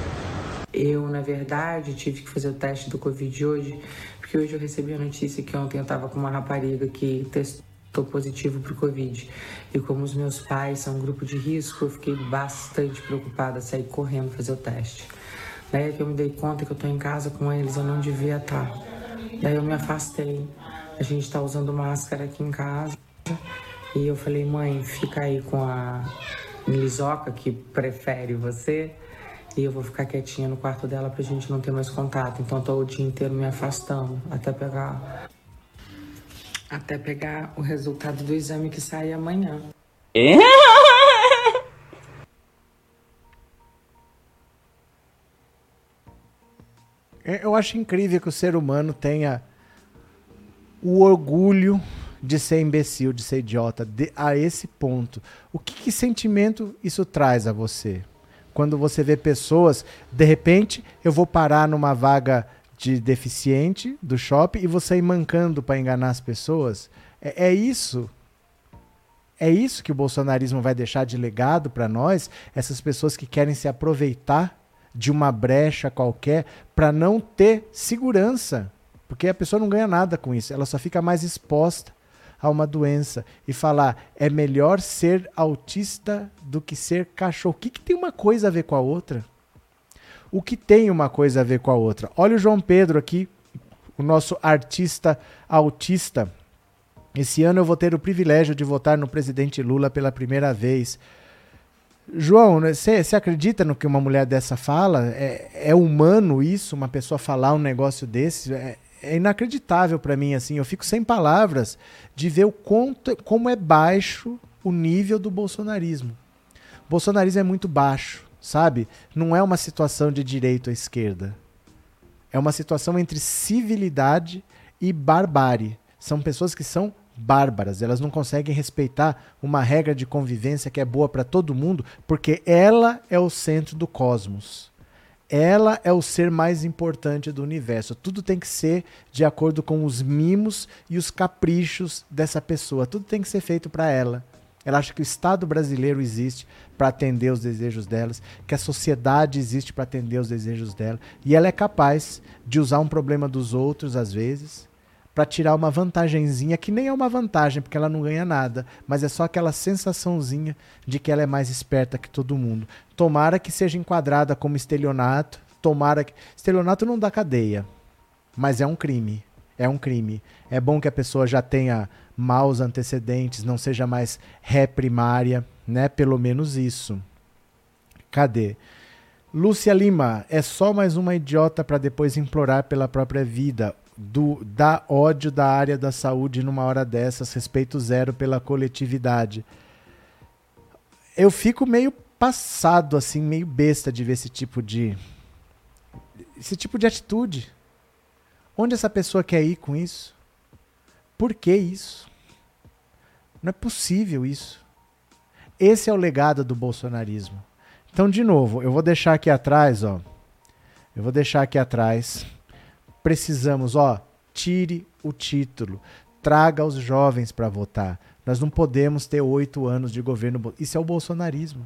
Eu, na verdade, tive que fazer o teste do Covid hoje, porque hoje eu recebi a notícia que ontem eu estava com uma rapariga que testou positivo para o Covid. E como os meus pais são um grupo de risco, eu fiquei bastante preocupada, sair correndo fazer o teste. Daí é que eu me dei conta que eu estou em casa com eles, eu não devia estar. Daí eu me afastei. A gente está usando máscara aqui em casa. E eu falei, mãe, fica aí com a Milizoca, que prefere você. E eu vou ficar quietinha no quarto dela pra gente não ter mais contato. Então tô o dia inteiro me afastando até pegar. Até pegar o resultado do exame que sai amanhã. É, eu acho incrível que o ser humano tenha o orgulho de ser imbecil, de ser idiota, de, a esse ponto. O que, que sentimento isso traz a você? Quando você vê pessoas, de repente, eu vou parar numa vaga de deficiente do shopping e você ir mancando para enganar as pessoas. É, é, isso. É isso que o bolsonarismo vai deixar de legado para nós, essas pessoas que querem se aproveitar de uma brecha qualquer para não ter segurança. Porque a pessoa não ganha nada com isso, ela só fica mais exposta a uma doença. E falar, é melhor ser autista do que ser cachorro. O que, que tem uma coisa a ver com a outra? O que tem uma coisa a ver com a outra? Olha o João Pedro aqui, o nosso artista autista. Esse ano eu vou ter o privilégio de votar no presidente Lula pela primeira vez. João, você né, acredita no que uma mulher dessa fala? É, é humano isso, uma pessoa falar um negócio desse? É, é inacreditável para mim, assim. Eu fico sem palavras de ver o quanto, como é baixo o nível do bolsonarismo. O bolsonarismo é muito baixo, sabe? Não é uma situação de direita ou esquerda. É uma situação entre civilidade e barbárie. São pessoas que são bárbaras, elas não conseguem respeitar uma regra de convivência que é boa para todo mundo, porque ela é o centro do cosmos. Ela é o ser mais importante do universo. Tudo tem que ser de acordo com os mimos e os caprichos dessa pessoa. Tudo tem que ser feito para ela. Ela acha que o Estado brasileiro existe para atender os desejos delas, que a sociedade existe para atender os desejos dela, e ela é capaz de usar um problema dos outros às vezes para tirar uma vantagenzinha que nem é uma vantagem, porque ela não ganha nada, mas é só aquela sensaçãozinha de que ela é mais esperta que todo mundo. Tomara que seja enquadrada como estelionato, tomara que estelionato não dá cadeia, mas é um crime. É um crime. É bom que a pessoa já tenha maus antecedentes, não seja mais ré primária, né? Pelo menos isso. Cadê? Lúcia Lima, é só mais uma idiota para depois implorar pela própria vida do da ódio da área da saúde numa hora dessas, respeito zero pela coletividade. Eu fico meio passado assim, meio besta de ver esse tipo de esse tipo de atitude. Onde essa pessoa quer ir com isso? Por que isso? Não é possível isso. Esse é o legado do bolsonarismo. Então, de novo, eu vou deixar aqui atrás, ó. Eu vou deixar aqui atrás precisamos, ó, tire o título, traga os jovens para votar. Nós não podemos ter oito anos de governo. Isso é o bolsonarismo.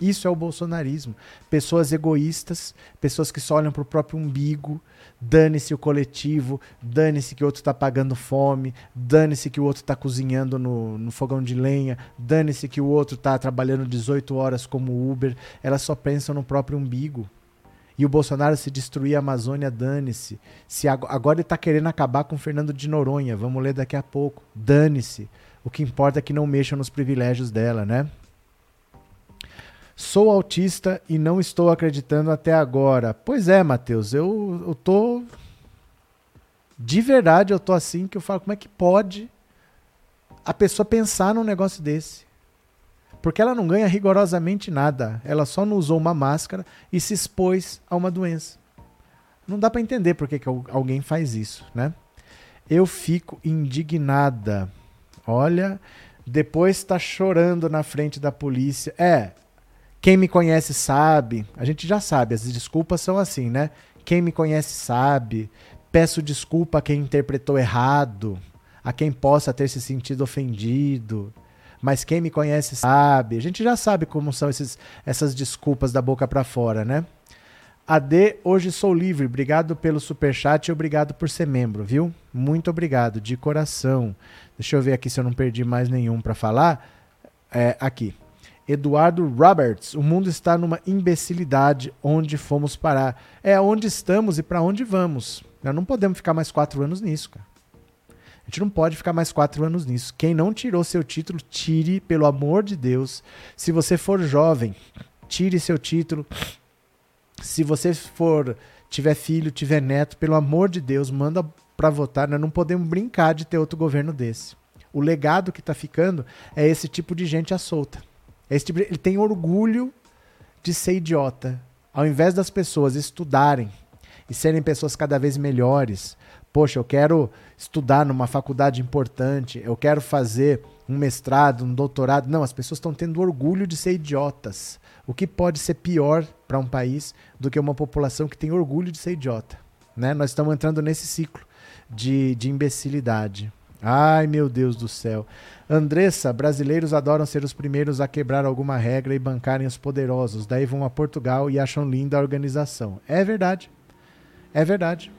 Isso é o bolsonarismo. Pessoas egoístas, pessoas que só olham para o próprio umbigo, dane-se o coletivo, dane-se que o outro está pagando fome, dane-se que o outro está cozinhando no, no, fogão de lenha, dane-se que o outro está trabalhando 18 horas como Uber. Elas só pensam no próprio umbigo. E o Bolsonaro se destruir a Amazônia, dane-se. Se agora ele está querendo acabar com Fernando de Noronha, vamos ler daqui a pouco. Dane-se. O que importa é que não mexam nos privilégios dela, né? Sou autista e não estou acreditando até agora. Pois é, Matheus, eu, eu tô. De verdade, eu tô assim que eu falo, como é que pode a pessoa pensar num negócio desse? Porque ela não ganha rigorosamente nada. Ela só não usou uma máscara e se expôs a uma doença. Não dá para entender por que, alguém faz isso, né? Eu fico indignada. Olha, depois está chorando na frente da polícia. É, quem me conhece sabe, a gente já sabe, as desculpas são assim, né? Quem me conhece sabe. Peço desculpa a quem interpretou errado, a quem possa ter se sentido ofendido. Mas quem me conhece sabe. A gente já sabe como são esses, essas desculpas da boca para fora, né? AD, hoje sou livre. Obrigado pelo super chat e obrigado por ser membro, viu? Muito obrigado, de coração. Deixa eu ver aqui se eu não perdi mais nenhum para falar. É, aqui. Eduardo Roberts, o mundo está numa imbecilidade. Onde fomos parar? É onde estamos e para onde vamos. Nós não podemos ficar mais quatro anos nisso, cara. Gente não pode ficar mais quatro anos nisso. Quem não tirou seu título, tire, pelo amor de Deus. Se você for jovem, tire seu título. Se você for tiver filho, tiver neto, pelo amor de Deus, manda para votar. Nós não podemos brincar de ter outro governo desse. O legado que está ficando é esse tipo de gente à solta. Esse tipo de, ele tem orgulho de ser idiota. Ao invés das pessoas estudarem e serem pessoas cada vez melhores, poxa, eu quero estudar numa faculdade importante, eu quero fazer um mestrado, um doutorado. Não, as pessoas estão tendo orgulho de ser idiotas. O que pode ser pior para um país do que uma população que tem orgulho de ser idiota? Né? Nós estamos entrando nesse ciclo de, de imbecilidade. Ai, meu Deus do céu. Andressa, brasileiros adoram ser os primeiros a quebrar alguma regra e bancarem os poderosos. Daí vão a Portugal e acham linda a organização. É verdade. É verdade.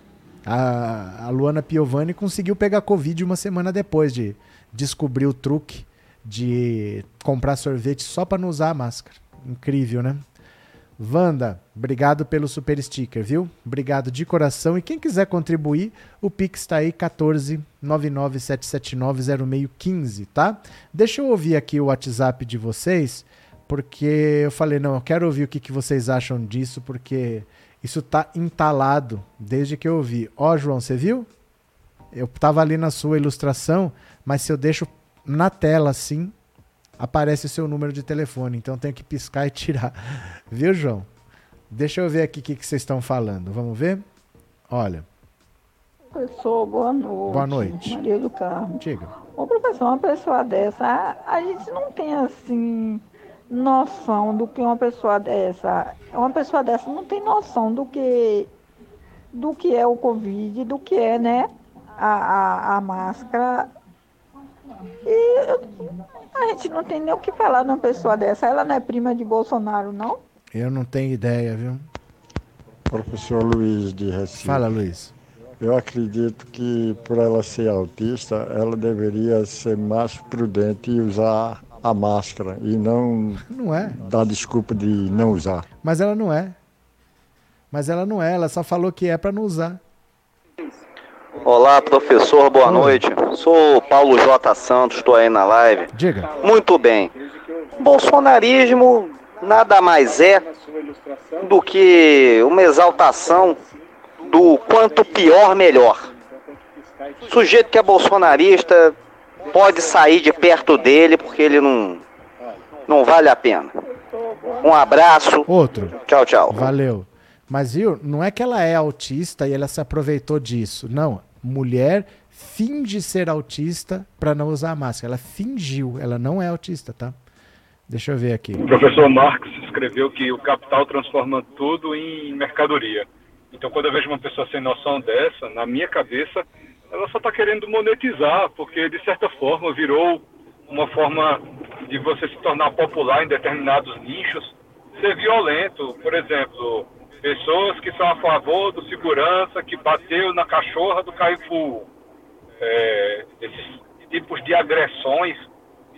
A, a Luana Piovani conseguiu pegar Covid uma semana depois de descobrir o truque de comprar sorvete só para não usar a máscara. Incrível, né? Vanda, obrigado pelo super sticker, viu? Obrigado de coração. E quem quiser contribuir, o Pix está aí, 14 997790615, tá? Deixa eu ouvir aqui o WhatsApp de vocês, porque eu falei, não, eu quero ouvir o que, que vocês acham disso, porque isso tá entalado desde que eu ouvi. Ó, João, você viu? Eu tava ali na sua ilustração, mas se eu deixo na tela assim, aparece o seu número de telefone. Então tem que piscar e tirar. Viu, João? Deixa eu ver aqui o que, que vocês estão falando. Vamos ver? Olha. Professor, boa noite. Boa noite. Maria do Carmo. Diga. Ô, professor, uma pessoa dessa, a, a gente não tem assim noção do que uma pessoa dessa. Uma pessoa dessa não tem noção do que do que é o Covid, do que é, né? A, a, a máscara. E eu, a gente não tem nem o que falar numa pessoa dessa. Ela não é prima de Bolsonaro, não? Eu não tenho ideia, viu? Professor Luiz de Recife. Fala, Luiz. Eu acredito que por ela ser autista, ela deveria ser mais prudente e usar a máscara e não, não é. dar desculpa de não usar. Mas ela não é. Mas ela não é, ela só falou que é para não usar. Olá, professor, boa Olá. noite. Sou Paulo J. Santos, estou aí na live. Diga. Muito bem. Bolsonarismo nada mais é do que uma exaltação do quanto pior, melhor. Sujeito que é bolsonarista pode sair de perto dele porque ele não, não vale a pena. Um abraço. Outro. Tchau, tchau. Valeu. Mas viu, não é que ela é autista e ela se aproveitou disso. Não, mulher finge ser autista para não usar máscara. Ela fingiu, ela não é autista, tá? Deixa eu ver aqui. O professor Marx escreveu que o capital transforma tudo em mercadoria. Então, quando eu vejo uma pessoa sem noção dessa, na minha cabeça, ela só está querendo monetizar, porque de certa forma virou uma forma de você se tornar popular em determinados nichos ser violento. Por exemplo, pessoas que são a favor do segurança que bateu na cachorra do Carrefour. É, esses tipos de agressões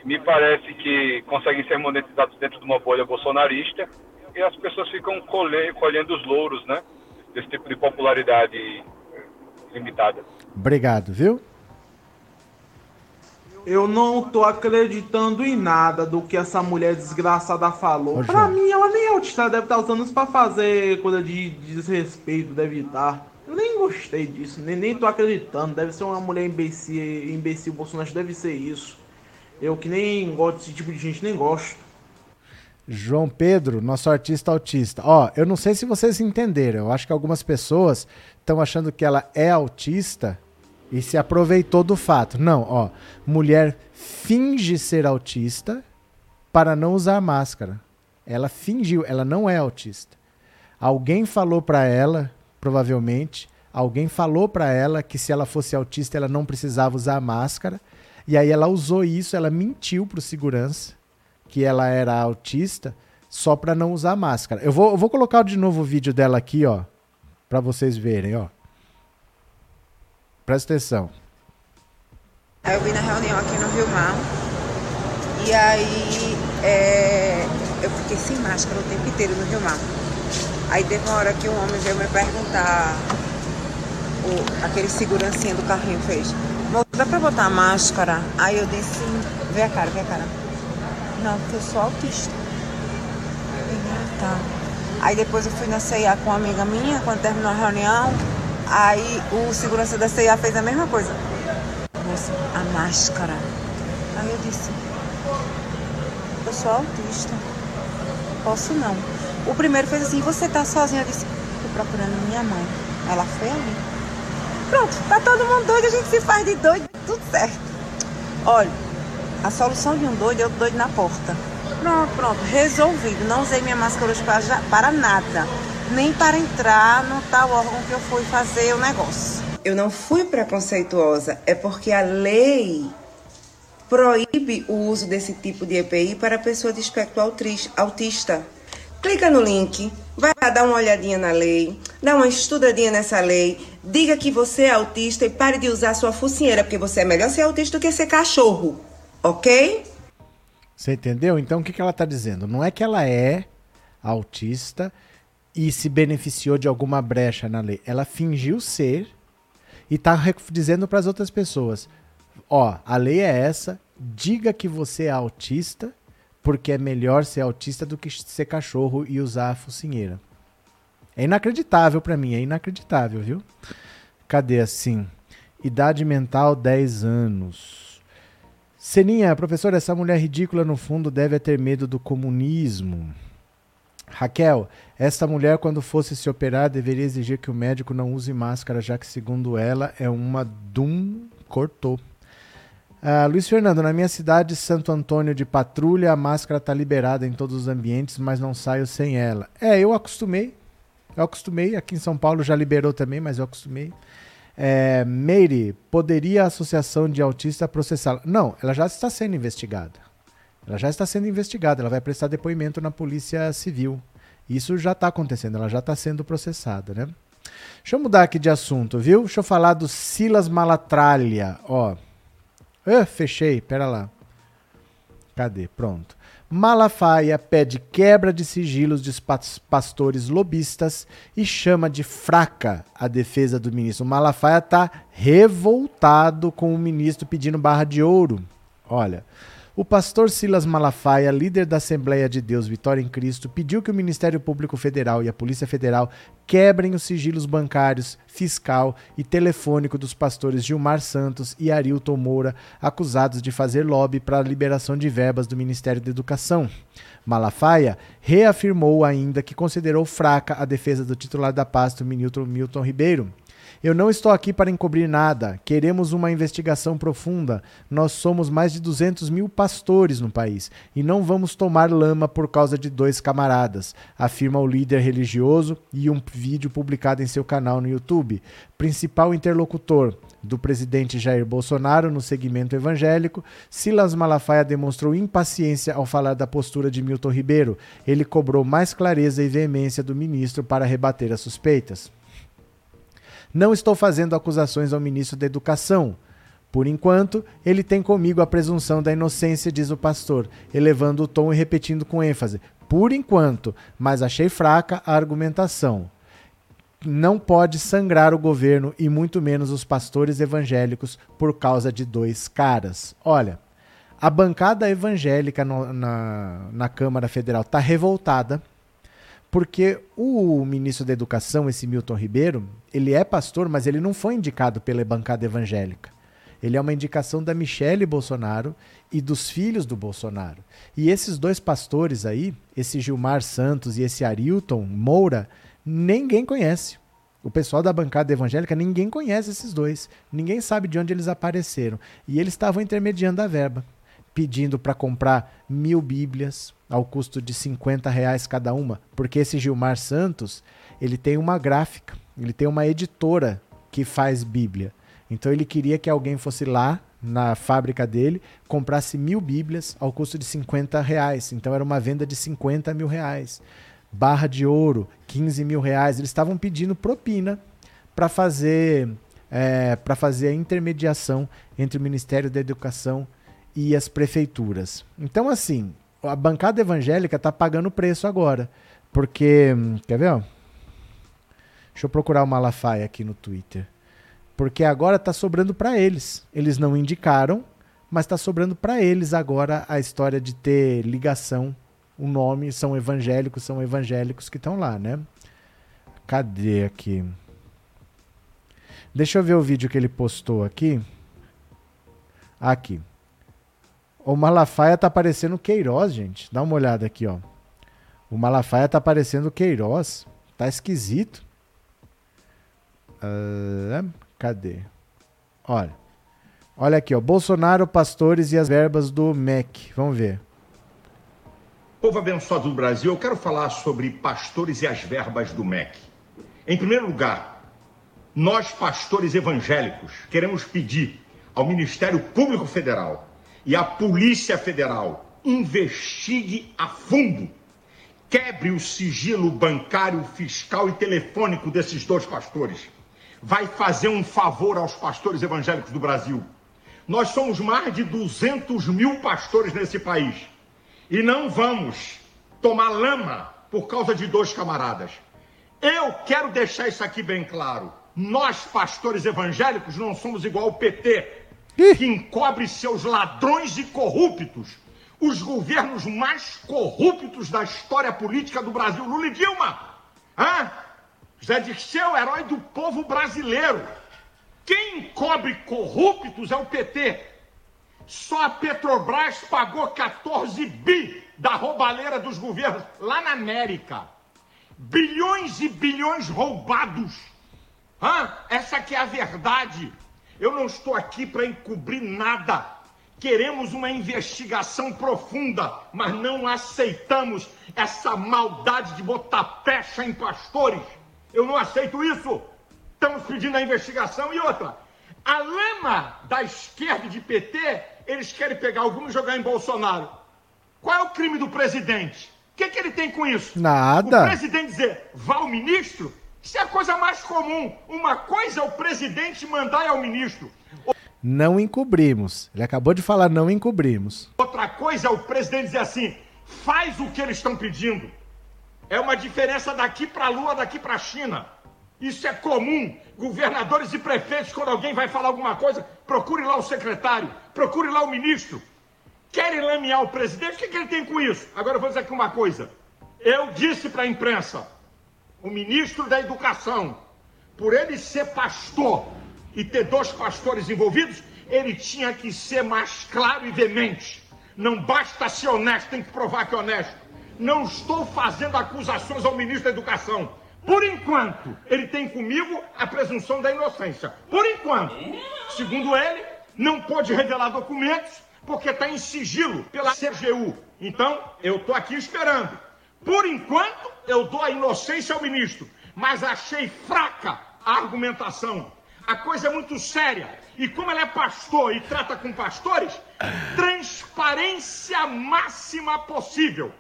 me parece que conseguem ser monetizados dentro de uma bolha bolsonarista e as pessoas ficam colhendo os louros, né? Desse tipo de popularidade limitada. Obrigado, viu? Eu não tô acreditando em nada do que essa mulher desgraçada falou. Ô, pra mim, ela nem é autista, deve estar usando isso pra fazer coisa de, de desrespeito, deve estar. Eu nem gostei disso, nem, nem tô acreditando. Deve ser uma mulher imbecil, imbecil Bolsonaro, deve ser isso. Eu que nem gosto desse tipo de gente, nem gosto. João Pedro, nosso artista autista. Ó, eu não sei se vocês entenderam. Eu acho que algumas pessoas estão achando que ela é autista e se aproveitou do fato. Não, ó. Mulher finge ser autista para não usar máscara. Ela fingiu, ela não é autista. Alguém falou para ela, provavelmente, alguém falou para ela que se ela fosse autista ela não precisava usar máscara. E aí ela usou isso, ela mentiu pro segurança que ela era autista só para não usar máscara. Eu vou, eu vou colocar de novo o vídeo dela aqui, ó, para vocês verem, ó. Presta atenção. Eu vim na reunião aqui no Rio Mar. E aí é, eu fiquei sem máscara o tempo inteiro no Rio Mar. Aí teve uma hora que um homem veio me perguntar, o, aquele segurancinha do carrinho fez, dá pra botar máscara? Aí eu disse, vê a cara, vê a cara. Não, porque eu sou autista. Eu falei, "Ah, tá. Aí depois eu fui na CIA com uma amiga minha, quando terminou a reunião. Aí o segurança da CIA fez a mesma coisa. Moça, a máscara. Aí eu disse, eu sou autista. Posso não. O primeiro fez assim, você tá sozinha? Eu disse, tô procurando minha mãe. Ela foi ali. Pronto, tá todo mundo doido, a gente se faz de doido, tudo certo. Olha, a solução de um doido é o doido na porta. Pronto, pronto, resolvido. Não usei minha máscara hoje para, para nada. Nem para entrar no tal órgão que eu fui fazer o negócio. Eu não fui preconceituosa, é porque a lei proíbe o uso desse tipo de EPI para pessoa de espectro autista. Clica no link, vai lá dar uma olhadinha na lei, dá uma estudadinha nessa lei, diga que você é autista e pare de usar sua focinheira, porque você é melhor ser autista do que ser cachorro, ok? Você entendeu? Então o que, que ela está dizendo? Não é que ela é autista e se beneficiou de alguma brecha na lei. Ela fingiu ser e está dizendo para as outras pessoas: ó, a lei é essa, diga que você é autista, porque é melhor ser autista do que ser cachorro e usar a focinheira. É inacreditável para mim, é inacreditável, viu? Cadê assim? Idade mental 10 anos. Seninha, professor, essa mulher ridícula no fundo deve ter medo do comunismo. Raquel, esta mulher, quando fosse se operar, deveria exigir que o médico não use máscara, já que, segundo ela, é uma dum cortou. Ah, Luiz Fernando, na minha cidade, Santo Antônio de Patrulha, a máscara está liberada em todos os ambientes, mas não saio sem ela. É, eu acostumei. Eu acostumei. Aqui em São Paulo já liberou também, mas eu acostumei. É, Meire, poderia a Associação de Autistas processá-la? Não, ela já está sendo investigada. Ela já está sendo investigada, ela vai prestar depoimento na Polícia Civil. Isso já está acontecendo, ela já está sendo processada, né? Deixa eu mudar aqui de assunto, viu? Deixa eu falar do Silas Malatralha, ó. Fechei, pera lá. Cadê? Pronto. Malafaia pede quebra de sigilos de pas- pastores lobistas e chama de fraca a defesa do ministro. Malafaia está revoltado com o ministro pedindo barra de ouro. Olha, o pastor Silas Malafaia, líder da Assembleia de Deus Vitória em Cristo, pediu que o Ministério Público Federal e a Polícia Federal quebrem os sigilos bancários, fiscal e telefônico dos pastores Gilmar Santos e Arilton Moura, acusados de fazer lobby para a liberação de verbas do Ministério da Educação. Malafaia reafirmou ainda que considerou fraca a defesa do titular da pasta, o Milton, Milton Ribeiro. Eu não estou aqui para encobrir nada. Queremos uma investigação profunda. Nós somos mais de 200 mil pastores no país e não vamos tomar lama por causa de dois camaradas, afirma o líder religioso e um vídeo publicado em seu canal no YouTube. Principal interlocutor. do presidente Jair Bolsonaro no segmento evangélico, Silas Malafaia demonstrou impaciência ao falar da postura de Milton Ribeiro. Ele cobrou mais clareza e veemência do ministro para rebater as suspeitas. Não estou fazendo acusações ao ministro da Educação. Por enquanto, ele tem comigo a presunção da inocência, diz o pastor, elevando o tom e repetindo com ênfase: por enquanto, mas achei fraca a argumentação não pode sangrar o governo e muito menos os pastores evangélicos por causa de dois caras. Olha, a bancada evangélica no, na, na Câmara Federal está revoltada porque o ministro da Educação, esse Milton Ribeiro, ele é pastor, mas ele não foi indicado pela bancada evangélica. Ele é uma indicação da Michele Bolsonaro e dos filhos do Bolsonaro. E esses dois pastores aí, esse Gilmar Santos e esse Arilton Moura, ninguém conhece. O pessoal da bancada evangélica, ninguém conhece esses dois. Ninguém sabe de onde eles apareceram. E eles estavam intermediando a verba, pedindo para comprar mil Bíblias ao custo de 50 reais cada uma. Porque esse Gilmar Santos, ele tem uma gráfica, ele tem uma editora que faz Bíblia. Então ele queria que alguém fosse lá na fábrica dele, comprasse mil Bíblias ao custo de 50 reais. Então era uma venda de 50 mil reais barra de ouro, 15 mil reais. Eles estavam pedindo propina para fazer, é, para fazer a intermediação entre o Ministério da Educação e as prefeituras. Então, assim, a bancada evangélica está pagando preço agora. Porque, quer ver? Ó? Deixa eu procurar o Malafaia aqui no Twitter. Porque agora está sobrando para eles. Eles não indicaram, mas está sobrando para eles agora a história de ter ligação o nome, são evangélicos, são evangélicos que estão lá, né? Cadê aqui? Deixa eu ver o vídeo que ele postou aqui. Aqui. O Malafaia tá parecendo Queiroz, gente. Dá uma olhada aqui, ó. O Malafaia tá parecendo Queiroz. Tá esquisito. Uh, cadê? Olha. Olha aqui, ó. Bolsonaro, pastores e as verbas do MEC. Vamos ver. Povo abençoado do Brasil, eu quero falar sobre pastores e as verbas do MEC. Em primeiro lugar, nós, pastores evangélicos, queremos pedir ao Ministério Público Federal e à Polícia Federal investigue a fundo, quebre o sigilo bancário, fiscal e telefônico desses dois pastores. Vai fazer um favor aos pastores evangélicos do Brasil. Nós somos mais de 200 mil pastores nesse país e não vamos tomar lama por causa de dois camaradas. Eu quero deixar isso aqui bem claro. Nós, pastores evangélicos, não somos igual ao PT, que encobre seus ladrões e corruptos. Os governos mais corruptos da história política do Brasil, Lula e Dilma. Hã? José Dirceu, herói do povo brasileiro. Quem encobre corruptos é o PT. Só a Petrobras pagou 14 bi da roubalheira dos governos lá na América. Bilhões e bilhões roubados. Hã? Essa que é a verdade. Eu não estou aqui para encobrir nada. Queremos uma investigação profunda, mas não aceitamos essa maldade de botar pecha em pastores. Eu não aceito isso. Estamos pedindo a investigação e outra. A lama da esquerda de PT eles querem pegar alguns e jogar em Bolsonaro. Qual é o crime do presidente? O que, que ele tem com isso? Nada. O presidente dizer, vá ao ministro? Isso é a coisa mais comum. Uma coisa é o presidente mandar ao ministro. Não encobrimos. Ele acabou de falar não encobrimos. Outra coisa é o presidente dizer assim, faz o que eles estão pedindo. É uma diferença daqui para a Lua, daqui para a China. Isso é comum. Governadores e prefeitos, quando alguém vai falar alguma coisa, procure lá o secretário, procure lá o ministro. Querem lamear o presidente? O que, que ele tem com isso? Agora eu vou dizer aqui uma coisa. Eu disse para a imprensa, o ministro da Educação, por ele ser pastor e ter dois pastores envolvidos, ele tinha que ser mais claro e veemente. Não basta ser honesto, tem que provar que é honesto. Não estou fazendo acusações ao ministro da Educação. Por enquanto, ele tem comigo a presunção da inocência. Por enquanto. Segundo ele, não pode revelar documentos porque está em sigilo pela CGU. Então, eu estou aqui esperando. Por enquanto, eu dou a inocência ao ministro, mas achei fraca a argumentação. A coisa é muito séria. E como ela é pastor e trata com pastores, transparência máxima possível.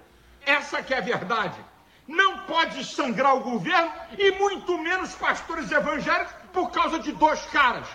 Essa que é a verdade. Não pode sangrar o governo e muito menos pastores evangélicos por causa de dois caras.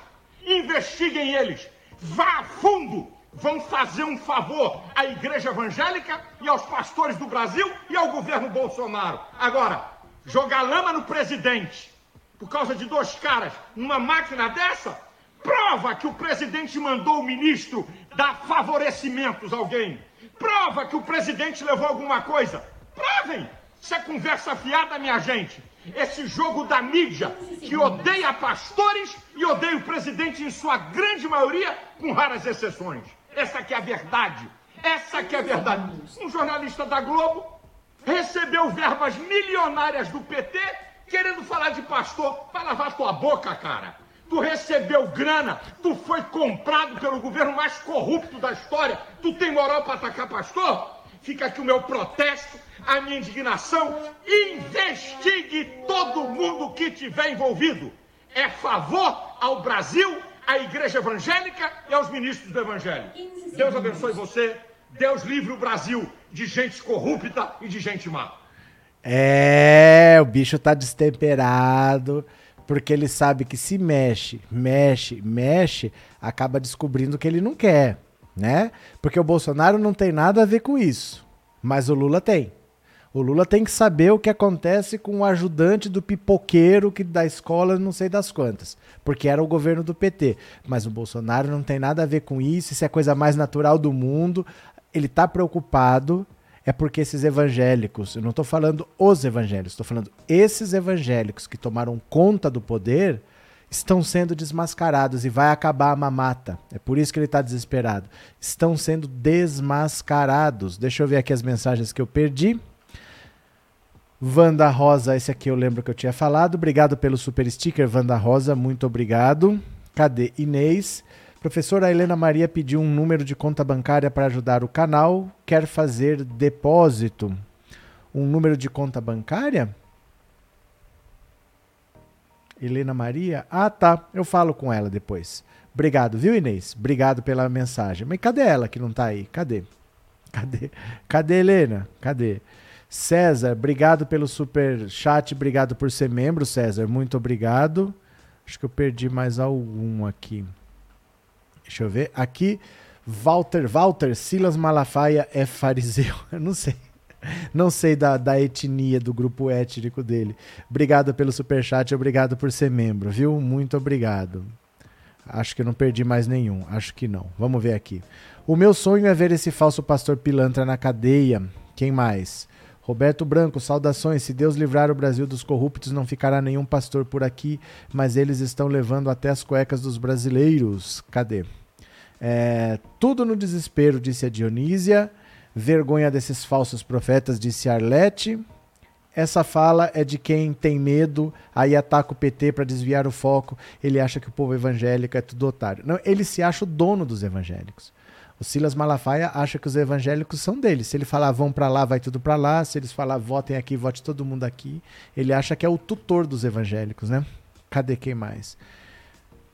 Investiguem eles. Vá a fundo. Vão fazer um favor à igreja evangélica e aos pastores do Brasil e ao governo Bolsonaro. Agora, jogar lama no presidente por causa de dois caras numa máquina dessa, prova que o presidente mandou o ministro dar favorecimentos a alguém. Prova que o presidente levou alguma coisa. Provem! Isso é conversa fiada, minha gente. Esse jogo da mídia que odeia pastores e odeia o presidente em sua grande maioria, com raras exceções. Essa que é a verdade. Essa que é a verdade. Um jornalista da Globo recebeu verbas milionárias do PT querendo falar de pastor. Vai lavar tua boca, cara. Tu recebeu grana, tu foi comprado pelo governo mais corrupto da história. Tu tem moral para atacar pastor? Fica aqui o meu protesto, a minha indignação. Investigue todo mundo que tiver envolvido. É favor ao Brasil, à igreja evangélica e aos ministros do evangelho. Deus abençoe você. Deus livre o Brasil de gente corrupta e de gente má. É, o bicho tá destemperado, porque ele sabe que se mexe, mexe, mexe, acaba descobrindo que ele não quer, né? Porque o Bolsonaro não tem nada a ver com isso, mas o Lula tem. O Lula tem que saber o que acontece com o ajudante do pipoqueiro que da escola não sei das quantas, porque era o governo do PT. Mas o Bolsonaro não tem nada a ver com isso, isso é a coisa mais natural do mundo. Ele tá preocupado é porque esses evangélicos, eu não estou falando os evangélicos, estou falando esses evangélicos que tomaram conta do poder, estão sendo desmascarados e vai acabar a mamata. É por isso que ele está desesperado. Estão sendo desmascarados. Deixa eu ver aqui as mensagens que eu perdi. Vanda Rosa, esse aqui eu lembro que eu tinha falado. Obrigado pelo super sticker, Vanda Rosa, muito obrigado. Cadê Inês? Professora Helena Maria pediu um número de conta bancária para ajudar o canal. Quer fazer depósito? Um número de conta bancária? Helena Maria? Ah, tá. Eu falo com ela depois. Obrigado, viu, Inês? Obrigado pela mensagem. Mas cadê ela que não tá aí? Cadê? Cadê? Cadê Helena? Cadê? César, obrigado pelo super chat, obrigado por ser membro, César. Muito obrigado. Acho que eu perdi mais algum aqui. Deixa eu ver. Aqui, Walter, Walter, Silas Malafaia é fariseu. Eu não sei. Não sei da, da etnia, do grupo étnico dele. Obrigado pelo superchat, obrigado por ser membro, viu? Muito obrigado. Acho que eu não perdi mais nenhum. Acho que não. Vamos ver aqui. O meu sonho é ver esse falso pastor pilantra na cadeia. Quem mais? Roberto Branco, saudações. Se Deus livrar o Brasil dos corruptos, não ficará nenhum pastor por aqui, mas eles estão levando até as cuecas dos brasileiros. Cadê? É, tudo no desespero, disse a Dionísia. Vergonha desses falsos profetas, disse Arlete. Essa fala é de quem tem medo, aí ataca o PT para desviar o foco. Ele acha que o povo evangélico é tudo otário. Não, ele se acha o dono dos evangélicos. O Silas Malafaia acha que os evangélicos são dele. Se ele falar vão para lá, vai tudo para lá. Se eles falar votem aqui, vote todo mundo aqui. Ele acha que é o tutor dos evangélicos, né? Cadê quem mais?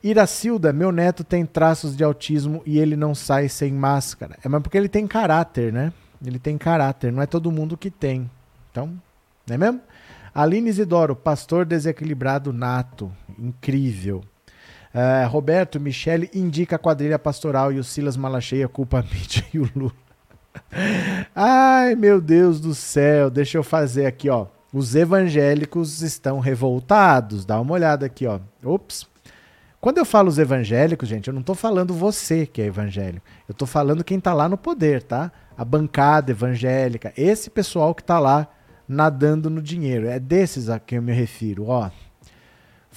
Iracilda, meu neto tem traços de autismo e ele não sai sem máscara. É mas porque ele tem caráter, né? Ele tem caráter, não é todo mundo que tem. Então, não é mesmo? Aline Isidoro, pastor desequilibrado nato. Incrível. Uh, Roberto, Michele indica a quadrilha pastoral e o Silas Malacheia culpa a mídia e o Lula. Ai, meu Deus do céu. Deixa eu fazer aqui, ó. Os evangélicos estão revoltados. Dá uma olhada aqui, ó. Ops. Quando eu falo os evangélicos, gente, eu não estou falando você que é evangélico. Eu estou falando quem está lá no poder, tá? A bancada evangélica, esse pessoal que está lá nadando no dinheiro. É desses a quem eu me refiro, ó.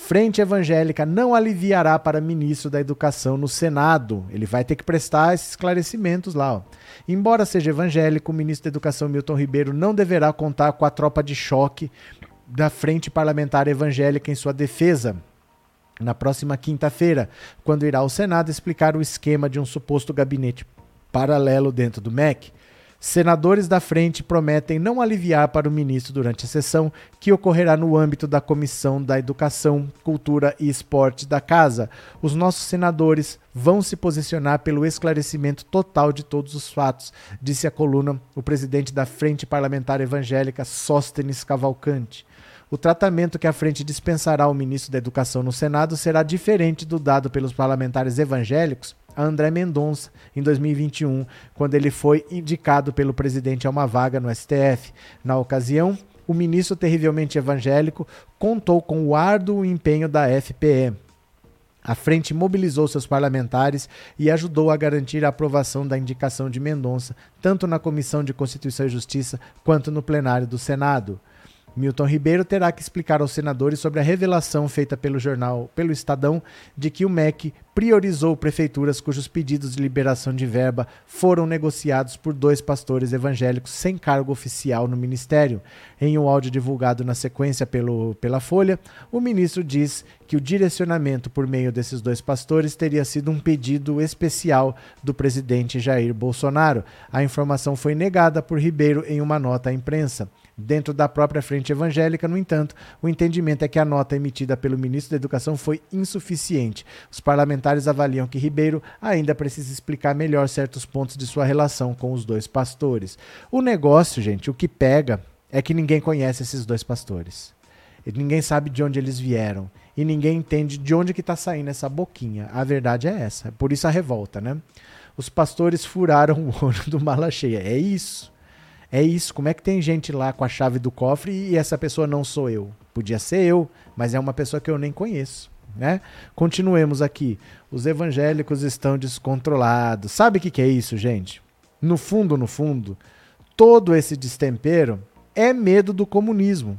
Frente Evangélica não aliviará para ministro da Educação no Senado. Ele vai ter que prestar esses esclarecimentos lá. Ó. Embora seja evangélico, o ministro da Educação Milton Ribeiro não deverá contar com a tropa de choque da Frente Parlamentar Evangélica em sua defesa na próxima quinta-feira, quando irá ao Senado explicar o esquema de um suposto gabinete paralelo dentro do MEC. Senadores da frente prometem não aliviar para o ministro durante a sessão, que ocorrerá no âmbito da Comissão da Educação, Cultura e Esporte da Casa. Os nossos senadores vão se posicionar pelo esclarecimento total de todos os fatos, disse a coluna o presidente da Frente Parlamentar Evangélica, Sóstenes Cavalcante. O tratamento que a frente dispensará ao ministro da Educação no Senado será diferente do dado pelos parlamentares evangélicos a André Mendonça em 2021, quando ele foi indicado pelo presidente a uma vaga no STF. Na ocasião, o ministro terrivelmente evangélico contou com o árduo empenho da FPE. A frente mobilizou seus parlamentares e ajudou a garantir a aprovação da indicação de Mendonça, tanto na Comissão de Constituição e Justiça quanto no plenário do Senado. Milton Ribeiro terá que explicar aos senadores sobre a revelação feita pelo jornal, pelo Estadão, de que o MEC priorizou prefeituras cujos pedidos de liberação de verba foram negociados por dois pastores evangélicos sem cargo oficial no ministério. Em um áudio divulgado na sequência pelo, pela Folha, o ministro diz que o direcionamento por meio desses dois pastores teria sido um pedido especial do presidente Jair Bolsonaro. A informação foi negada por Ribeiro em uma nota à imprensa. Dentro da própria frente evangélica, no entanto, o entendimento é que a nota emitida pelo ministro da Educação foi insuficiente. Os parlamentares avaliam que Ribeiro ainda precisa explicar melhor certos pontos de sua relação com os dois pastores. O negócio, gente, o que pega é que ninguém conhece esses dois pastores. Ninguém sabe de onde eles vieram. E ninguém entende de onde que está saindo essa boquinha. A verdade é essa. Por isso a revolta, né? Os pastores furaram o olho do mala cheia. É isso. É isso, como é que tem gente lá com a chave do cofre e essa pessoa não sou eu? Podia ser eu, mas é uma pessoa que eu nem conheço. Né? Continuemos aqui. Os evangélicos estão descontrolados. Sabe o que, que é isso, gente? No fundo, no fundo, todo esse destempero é medo do comunismo.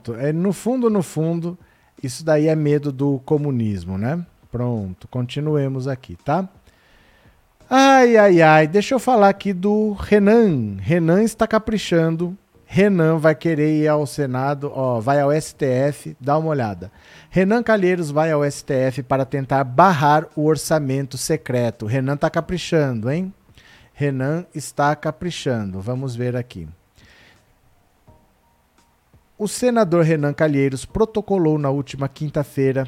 Pronto. É, no fundo, no fundo, isso daí é medo do comunismo, né? Pronto, continuemos aqui, tá? Ai, ai, ai, deixa eu falar aqui do Renan. Renan está caprichando. Renan vai querer ir ao Senado, ó, vai ao STF, dá uma olhada. Renan Calheiros vai ao STF para tentar barrar o orçamento secreto. Renan está caprichando, hein? Renan está caprichando. Vamos ver aqui. O senador Renan Calheiros protocolou na última quinta-feira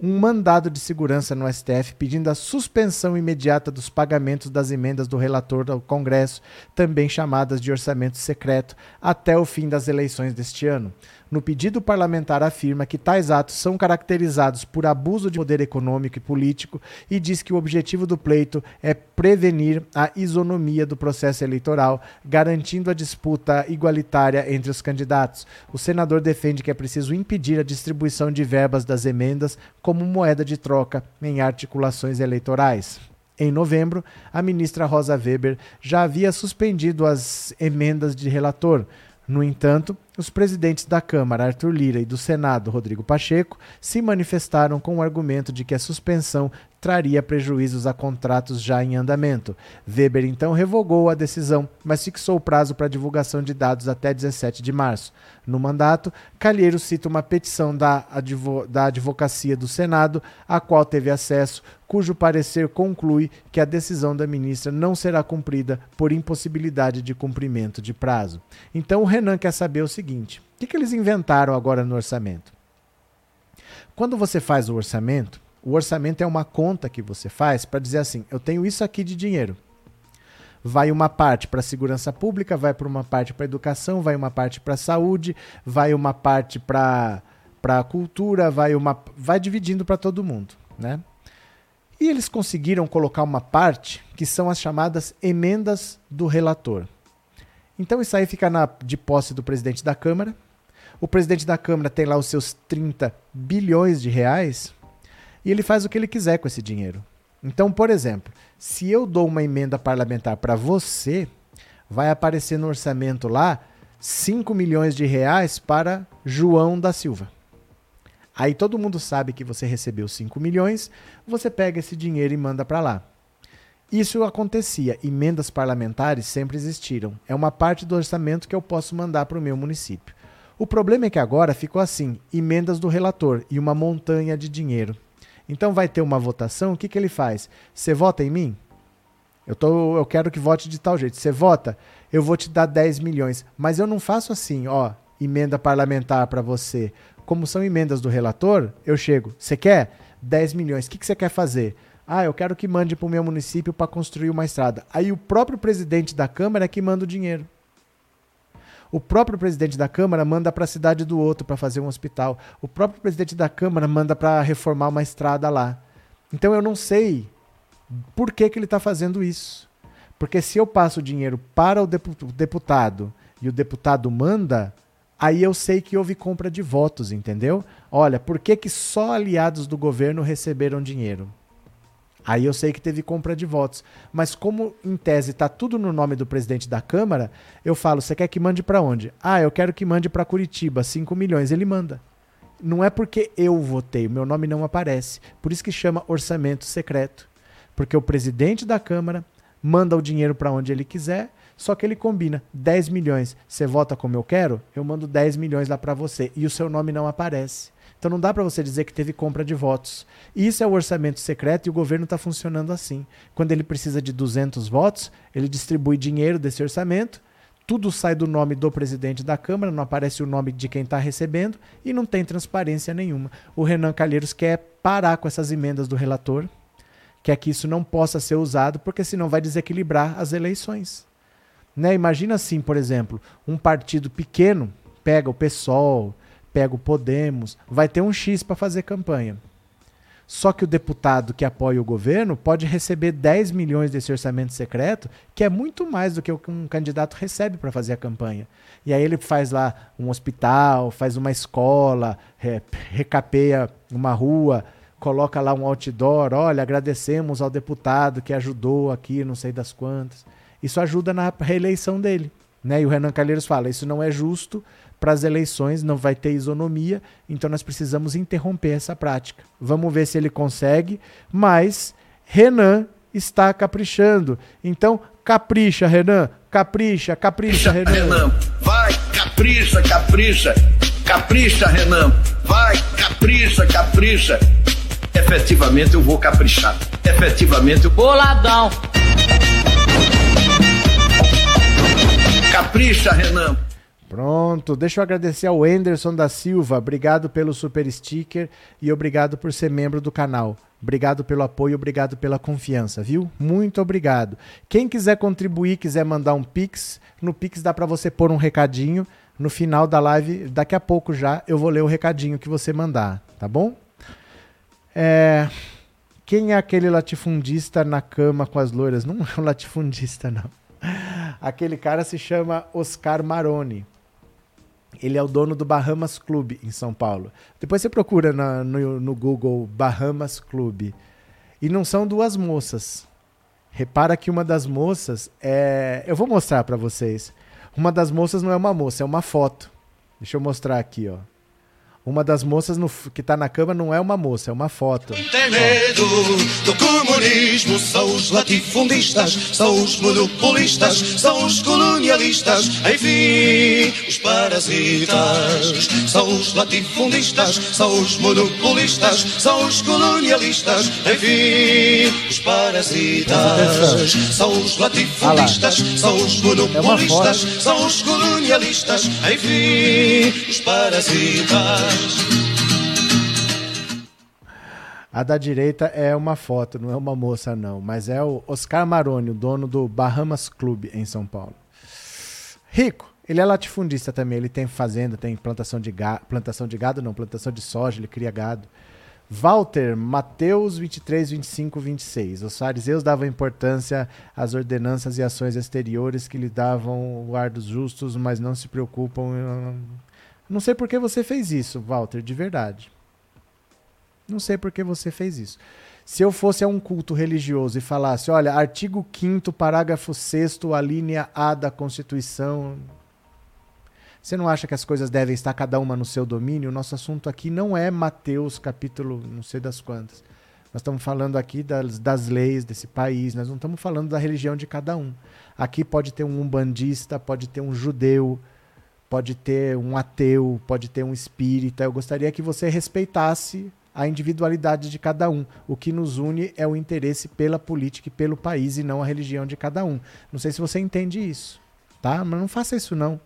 um mandado de segurança no STF pedindo a suspensão imediata dos pagamentos das emendas do relator ao Congresso, também chamadas de orçamento secreto, até o fim das eleições deste ano. No pedido parlamentar afirma que tais atos são caracterizados por abuso de poder econômico e político e diz que o objetivo do pleito é prevenir a isonomia do processo eleitoral, garantindo a disputa igualitária entre os candidatos. O senador defende que é preciso impedir a distribuição de verbas das emendas como moeda de troca em articulações eleitorais. Em novembro, a ministra Rosa Weber já havia suspendido as emendas de relator. No entanto, os presidentes da Câmara, Arthur Lira, e do Senado, Rodrigo Pacheco, se manifestaram com o argumento de que a suspensão traria prejuízos a contratos já em andamento. Weber então revogou a decisão, mas fixou o prazo para divulgação de dados até 17 de março. No mandato, Calheiro cita uma petição da, advo da Advocacia do Senado, a qual teve acesso, cujo parecer conclui que a decisão da ministra não será cumprida por impossibilidade de cumprimento de prazo. Então o Renan quer saber o seguinte: o que, que eles inventaram agora no orçamento? Quando você faz o orçamento, o orçamento é uma conta que você faz para dizer assim: eu tenho isso aqui de dinheiro. Vai uma parte para a segurança pública, vai para uma parte para a educação, vai uma parte para a saúde, vai uma parte para a cultura, vai uma vai dividindo para todo mundo, né? E eles conseguiram colocar uma parte que são as chamadas emendas do relator. Então isso aí fica na, de posse do presidente da Câmara. O presidente da Câmara tem lá os seus 30 bilhões de reais e ele faz o que ele quiser com esse dinheiro. Então, por exemplo, se eu dou uma emenda parlamentar para você, vai aparecer no orçamento lá 5 milhões de reais para João da Silva. Aí todo mundo sabe que você recebeu 5 milhões, você pega esse dinheiro e manda para lá. Isso acontecia, emendas parlamentares sempre existiram. É uma parte do orçamento que eu posso mandar para o meu município. O problema é que agora ficou assim: emendas do relator e uma montanha de dinheiro. Então vai ter uma votação, o que, que ele faz? Você vota em mim? Eu, tô, eu quero que vote de tal jeito. Você vota? Eu vou te dar 10 milhões. Mas eu não faço assim, ó, emenda parlamentar para você. Como são emendas do relator, eu chego. Você quer? 10 milhões. O que, que você quer fazer? Ah, eu quero que mande para o meu município para construir uma estrada. Aí o próprio presidente da Câmara é que manda o dinheiro. O próprio presidente da Câmara manda para a cidade do outro para fazer um hospital. O próprio presidente da Câmara manda para reformar uma estrada lá. Então eu não sei por que, que ele está fazendo isso. Porque se eu passo o dinheiro para o deputado e o deputado manda, aí eu sei que houve compra de votos, entendeu? Olha, por que, que só aliados do governo receberam dinheiro? Aí eu sei que teve compra de votos. Mas como em tese está tudo no nome do presidente da Câmara, eu falo, você quer que mande para onde? Ah, eu quero que mande para Curitiba, 5 milhões. Ele manda. Não é porque eu votei, o meu nome não aparece. Por isso que chama orçamento secreto. Porque o presidente da Câmara manda o dinheiro para onde ele quiser, só que ele combina 10 milhões. Você vota como eu quero? Eu mando 10 milhões lá para você e o seu nome não aparece. Então não dá para você dizer que teve compra de votos. Isso é o orçamento secreto e o governo está funcionando assim. Quando ele precisa de 200 votos, ele distribui dinheiro desse orçamento, tudo sai do nome do presidente da Câmara, não aparece o nome de quem está recebendo e não tem transparência nenhuma. O Renan Calheiros quer parar com essas emendas do relator, quer que isso não possa ser usado, porque senão vai desequilibrar as eleições. Né? Imagina assim, por exemplo, um partido pequeno pega o PSOL, pega o Podemos, vai ter um X para fazer campanha. Só que o deputado que apoia o governo pode receber 10 milhões desse orçamento secreto, que é muito mais do que um candidato recebe para fazer a campanha. E aí ele faz lá um hospital, faz uma escola, recapeia uma rua, coloca lá um outdoor, olha, agradecemos ao deputado que ajudou aqui, não sei das quantas. Isso ajuda na reeleição dele. Né? E o Renan Calheiros fala: isso não é justo, para as eleições, não vai ter isonomia, então nós precisamos interromper essa prática. Vamos ver se ele consegue, mas Renan está caprichando. Então, capricha, Renan, capricha, capricha, Renan. Renan. Vai, capricha, capricha, capricha, Renan. Vai, capricha, capricha. Efetivamente eu vou caprichar. Efetivamente eu. Boladão! Capricha, Renan. Pronto, deixa eu agradecer ao Anderson da Silva, obrigado pelo super sticker e obrigado por ser membro do canal. Obrigado pelo apoio, obrigado pela confiança, viu? Muito obrigado. Quem quiser contribuir, quiser mandar um pix, no pix dá para você pôr um recadinho. No final da live, daqui a pouco já, eu vou ler o recadinho que você mandar, tá bom? É... Quem é aquele latifundista na cama com as loiras? Não é um latifundista, não. Aquele cara se chama Oscar Maroni. Ele é o dono do Bahamas Club em São Paulo. Depois você procura na, no, no Google Bahamas Club. E não são duas moças. Repara que uma das moças é. Eu vou mostrar para vocês. Uma das moças não é uma moça, é uma foto. Deixa eu mostrar aqui, ó. Uma das moças no, que está na cama não é uma moça, é uma foto. Tem medo do comunismo, são os latifundistas, são os monopolistas, são os colonialistas, enfim, os parasitas. São os latifundistas, são os monopolistas, são os colonialistas, enfim, os parasitas. São os latifundistas, são os monopolistas, são os colonialistas, enfim, os parasitas. A da direita é uma foto, não é uma moça, não. Mas é o Oscar Maroni, o dono do Bahamas Club em São Paulo. Rico, ele é latifundista também. Ele tem fazenda, tem plantação de gado. Plantação de gado, não, plantação de soja, ele cria gado. Walter, Mateus 23, 25, 26. Os fariseus davam importância às ordenanças e ações exteriores que lhe davam o ar dos justos, mas não se preocupam não sei por que você fez isso, Walter, de verdade. Não sei por que você fez isso. Se eu fosse a um culto religioso e falasse, olha, artigo 5 parágrafo 6 a linha A da Constituição, você não acha que as coisas devem estar cada uma no seu domínio? O nosso assunto aqui não é Mateus capítulo não sei das quantas. Nós estamos falando aqui das, das leis desse país, nós não estamos falando da religião de cada um. Aqui pode ter um umbandista, pode ter um judeu, pode ter um ateu, pode ter um espírita. Eu gostaria que você respeitasse a individualidade de cada um. O que nos une é o interesse pela política e pelo país e não a religião de cada um. Não sei se você entende isso, tá? Mas não faça isso não.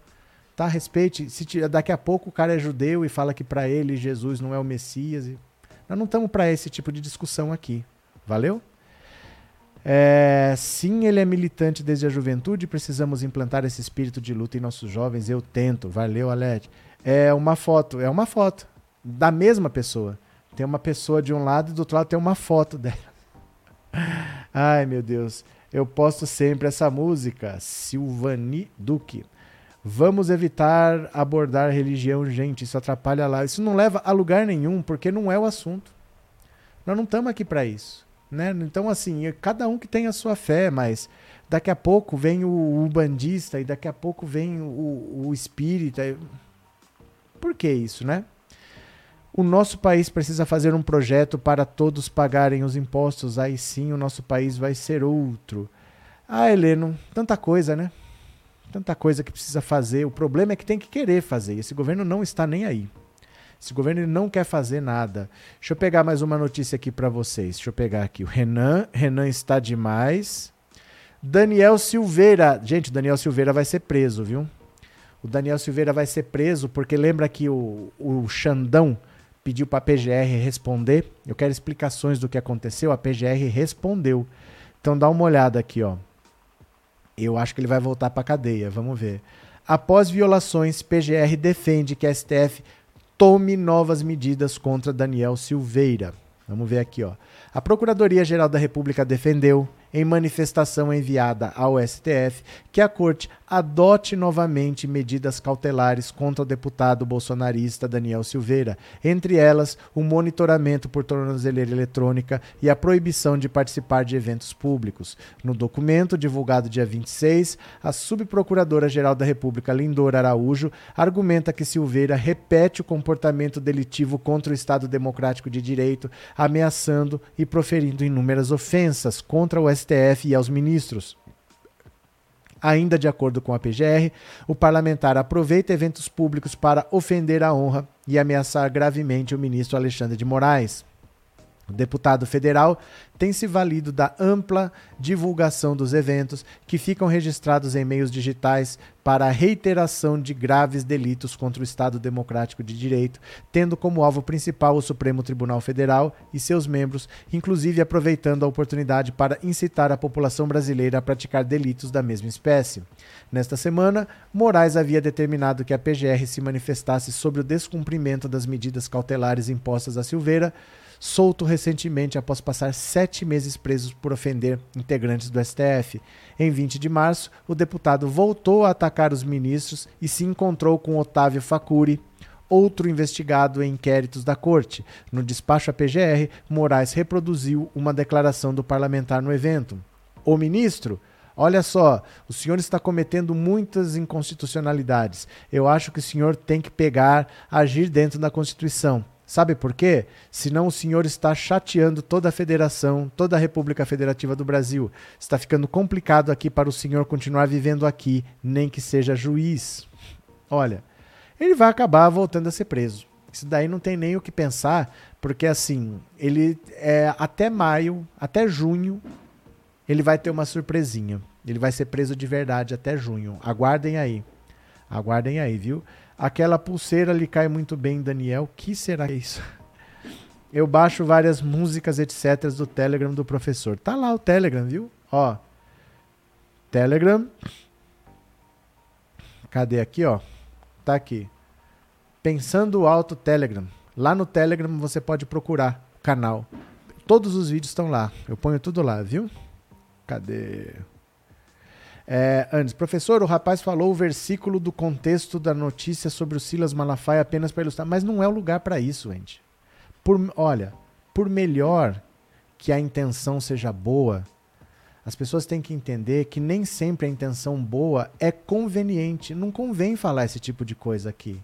Tá? Respeite. Se daqui a pouco o cara é judeu e fala que para ele Jesus não é o Messias, nós não estamos para esse tipo de discussão aqui. Valeu? É, sim, ele é militante desde a juventude. Precisamos implantar esse espírito de luta em nossos jovens. Eu tento. Valeu, Alete. É uma foto, é uma foto da mesma pessoa. Tem uma pessoa de um lado e do outro lado tem uma foto dela. Ai, meu Deus. Eu posto sempre essa música, Silvani Duque. Vamos evitar abordar religião, gente. Isso atrapalha lá. Isso não leva a lugar nenhum, porque não é o assunto. Nós não estamos aqui para isso. Né? Então, assim, é cada um que tem a sua fé, mas daqui a pouco vem o, o bandista e daqui a pouco vem o, o espírita. Por que isso, né? O nosso país precisa fazer um projeto para todos pagarem os impostos, aí sim o nosso país vai ser outro. Ah, Heleno, tanta coisa, né? Tanta coisa que precisa fazer. O problema é que tem que querer fazer. Esse governo não está nem aí. Esse governo não quer fazer nada. Deixa eu pegar mais uma notícia aqui para vocês. Deixa eu pegar aqui. O Renan, Renan está demais. Daniel Silveira. Gente, o Daniel Silveira vai ser preso, viu? O Daniel Silveira vai ser preso porque lembra que o, o Xandão pediu para a PGR responder. Eu quero explicações do que aconteceu. A PGR respondeu. Então dá uma olhada aqui, ó. Eu acho que ele vai voltar para cadeia. Vamos ver. Após violações, PGR defende que a STF tome novas medidas contra Daniel Silveira. Vamos ver aqui, ó. A Procuradoria-Geral da República defendeu em manifestação enviada ao STF, que a Corte adote novamente medidas cautelares contra o deputado bolsonarista Daniel Silveira, entre elas o monitoramento por tornozeleira eletrônica e a proibição de participar de eventos públicos. No documento, divulgado dia 26, a subprocuradora-geral da República, Lindor Araújo, argumenta que Silveira repete o comportamento delitivo contra o Estado Democrático de Direito, ameaçando e proferindo inúmeras ofensas contra o STF e aos ministros. Ainda de acordo com a PGR, o parlamentar aproveita eventos públicos para ofender a honra e ameaçar gravemente o ministro Alexandre de Moraes. O deputado federal tem se valido da ampla divulgação dos eventos que ficam registrados em meios digitais para a reiteração de graves delitos contra o Estado Democrático de Direito, tendo como alvo principal o Supremo Tribunal Federal e seus membros, inclusive aproveitando a oportunidade para incitar a população brasileira a praticar delitos da mesma espécie. Nesta semana, Moraes havia determinado que a PGR se manifestasse sobre o descumprimento das medidas cautelares impostas a Silveira solto recentemente após passar sete meses preso por ofender integrantes do STF. Em 20 de março, o deputado voltou a atacar os ministros e se encontrou com Otávio Facuri, outro investigado em inquéritos da corte. No despacho à PGR, Moraes reproduziu uma declaração do parlamentar no evento. O ministro. Olha só, o senhor está cometendo muitas inconstitucionalidades. Eu acho que o senhor tem que pegar, agir dentro da Constituição. Sabe por quê? Senão o senhor está chateando toda a federação, toda a República Federativa do Brasil. Está ficando complicado aqui para o senhor continuar vivendo aqui, nem que seja juiz. Olha, ele vai acabar voltando a ser preso. Isso daí não tem nem o que pensar, porque assim, ele é até maio, até junho, ele vai ter uma surpresinha. Ele vai ser preso de verdade até junho. Aguardem aí. Aguardem aí, viu? Aquela pulseira lhe cai muito bem, Daniel. Que será que é isso? Eu baixo várias músicas, etc. do Telegram do professor. Tá lá o Telegram, viu? Ó. Telegram. Cadê aqui, ó? Tá aqui. Pensando Alto Telegram. Lá no Telegram você pode procurar o canal. Todos os vídeos estão lá. Eu ponho tudo lá, viu? Cadê? É, antes, professor, o rapaz falou o versículo do contexto da notícia sobre o Silas Malafaia apenas para ilustrar, mas não é o lugar para isso, gente. Por, olha, por melhor que a intenção seja boa, as pessoas têm que entender que nem sempre a intenção boa é conveniente. Não convém falar esse tipo de coisa aqui.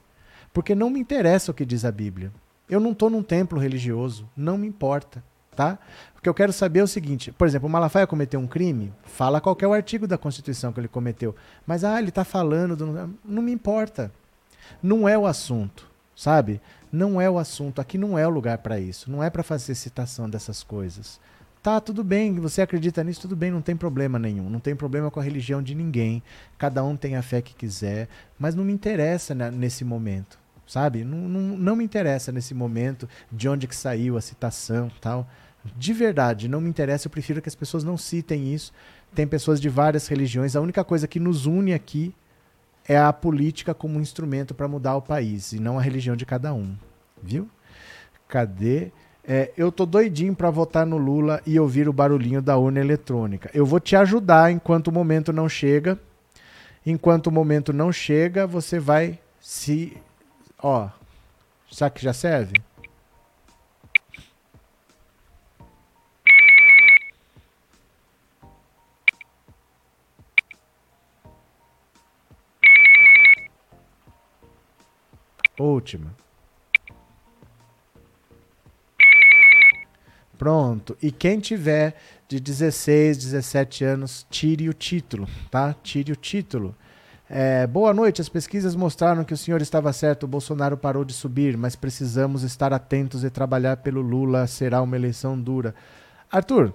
Porque não me interessa o que diz a Bíblia. Eu não estou num templo religioso, não me importa, tá? O que eu quero saber é o seguinte, por exemplo, o Malafaia cometeu um crime, fala qualquer artigo da Constituição que ele cometeu, mas ah, ele está falando, do... não me importa. Não é o assunto, sabe? Não é o assunto, aqui não é o lugar para isso, não é para fazer citação dessas coisas. Tá, tudo bem, você acredita nisso, tudo bem, não tem problema nenhum. Não tem problema com a religião de ninguém. Cada um tem a fé que quiser. Mas não me interessa né, nesse momento, sabe? Não, não, não me interessa nesse momento de onde que saiu a citação tal. De verdade, não me interessa. Eu prefiro que as pessoas não citem isso. Tem pessoas de várias religiões. A única coisa que nos une aqui é a política como um instrumento para mudar o país e não a religião de cada um. Viu? Cadê? É, eu tô doidinho para votar no Lula e ouvir o barulhinho da urna eletrônica. Eu vou te ajudar enquanto o momento não chega. Enquanto o momento não chega, você vai se. Ó. Sabe que já serve? Última. Pronto. E quem tiver de 16, 17 anos, tire o título, tá? Tire o título. É, boa noite. As pesquisas mostraram que o senhor estava certo. O Bolsonaro parou de subir, mas precisamos estar atentos e trabalhar pelo Lula. Será uma eleição dura. Arthur,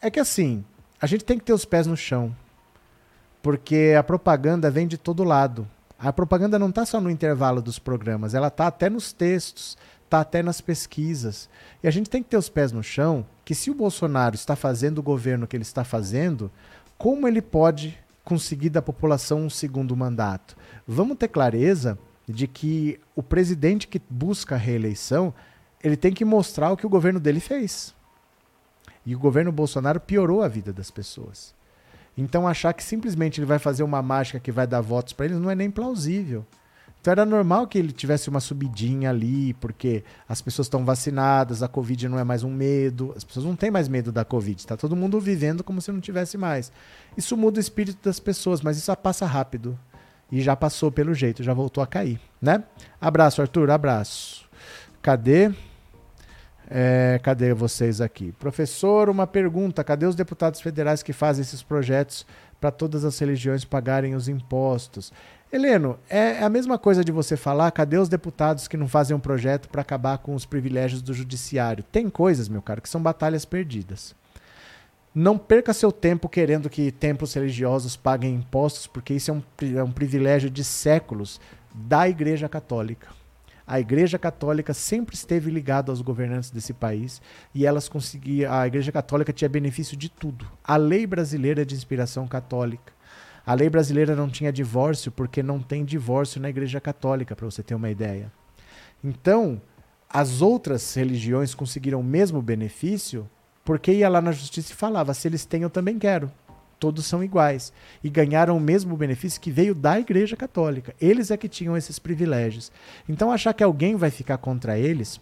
é que assim, a gente tem que ter os pés no chão. Porque a propaganda vem de todo lado. A propaganda não está só no intervalo dos programas, ela está até nos textos está até nas pesquisas. E a gente tem que ter os pés no chão que se o Bolsonaro está fazendo o governo que ele está fazendo, como ele pode conseguir da população um segundo mandato? Vamos ter clareza de que o presidente que busca a reeleição, ele tem que mostrar o que o governo dele fez. E o governo Bolsonaro piorou a vida das pessoas. Então achar que simplesmente ele vai fazer uma mágica que vai dar votos para eles não é nem plausível. Então era normal que ele tivesse uma subidinha ali, porque as pessoas estão vacinadas, a Covid não é mais um medo, as pessoas não têm mais medo da Covid, está todo mundo vivendo como se não tivesse mais. Isso muda o espírito das pessoas, mas isso passa rápido. E já passou pelo jeito, já voltou a cair, né? Abraço, Arthur, abraço. Cadê? É, cadê vocês aqui? Professor, uma pergunta: cadê os deputados federais que fazem esses projetos para todas as religiões pagarem os impostos? Heleno, é a mesma coisa de você falar, cadê os deputados que não fazem um projeto para acabar com os privilégios do judiciário? Tem coisas, meu caro, que são batalhas perdidas. Não perca seu tempo querendo que templos religiosos paguem impostos, porque isso é um, é um privilégio de séculos da Igreja Católica. A Igreja Católica sempre esteve ligada aos governantes desse país e elas conseguiam. A Igreja Católica tinha benefício de tudo. A lei brasileira é de inspiração católica. A lei brasileira não tinha divórcio porque não tem divórcio na Igreja Católica, para você ter uma ideia. Então, as outras religiões conseguiram o mesmo benefício porque ia lá na justiça e falava: se eles têm, eu também quero. Todos são iguais. E ganharam o mesmo benefício que veio da Igreja Católica. Eles é que tinham esses privilégios. Então, achar que alguém vai ficar contra eles,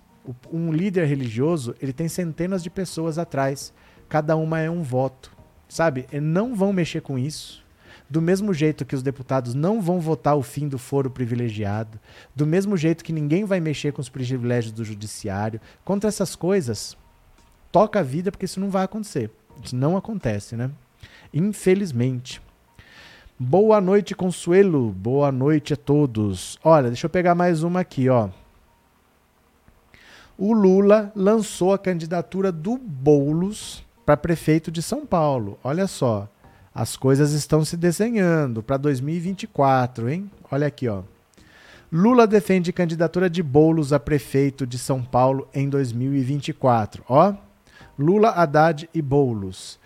um líder religioso, ele tem centenas de pessoas atrás. Cada uma é um voto. Sabe? E não vão mexer com isso. Do mesmo jeito que os deputados não vão votar o fim do foro privilegiado, do mesmo jeito que ninguém vai mexer com os privilégios do judiciário, contra essas coisas, toca a vida porque isso não vai acontecer. Isso não acontece, né? Infelizmente. Boa noite, Consuelo. Boa noite a todos. Olha, deixa eu pegar mais uma aqui, ó. O Lula lançou a candidatura do Boulos para prefeito de São Paulo. Olha só. As coisas estão se desenhando para 2024, hein? Olha aqui, ó. Lula defende candidatura de Bolos a prefeito de São Paulo em 2024. Ó, Lula, Haddad e Boulos.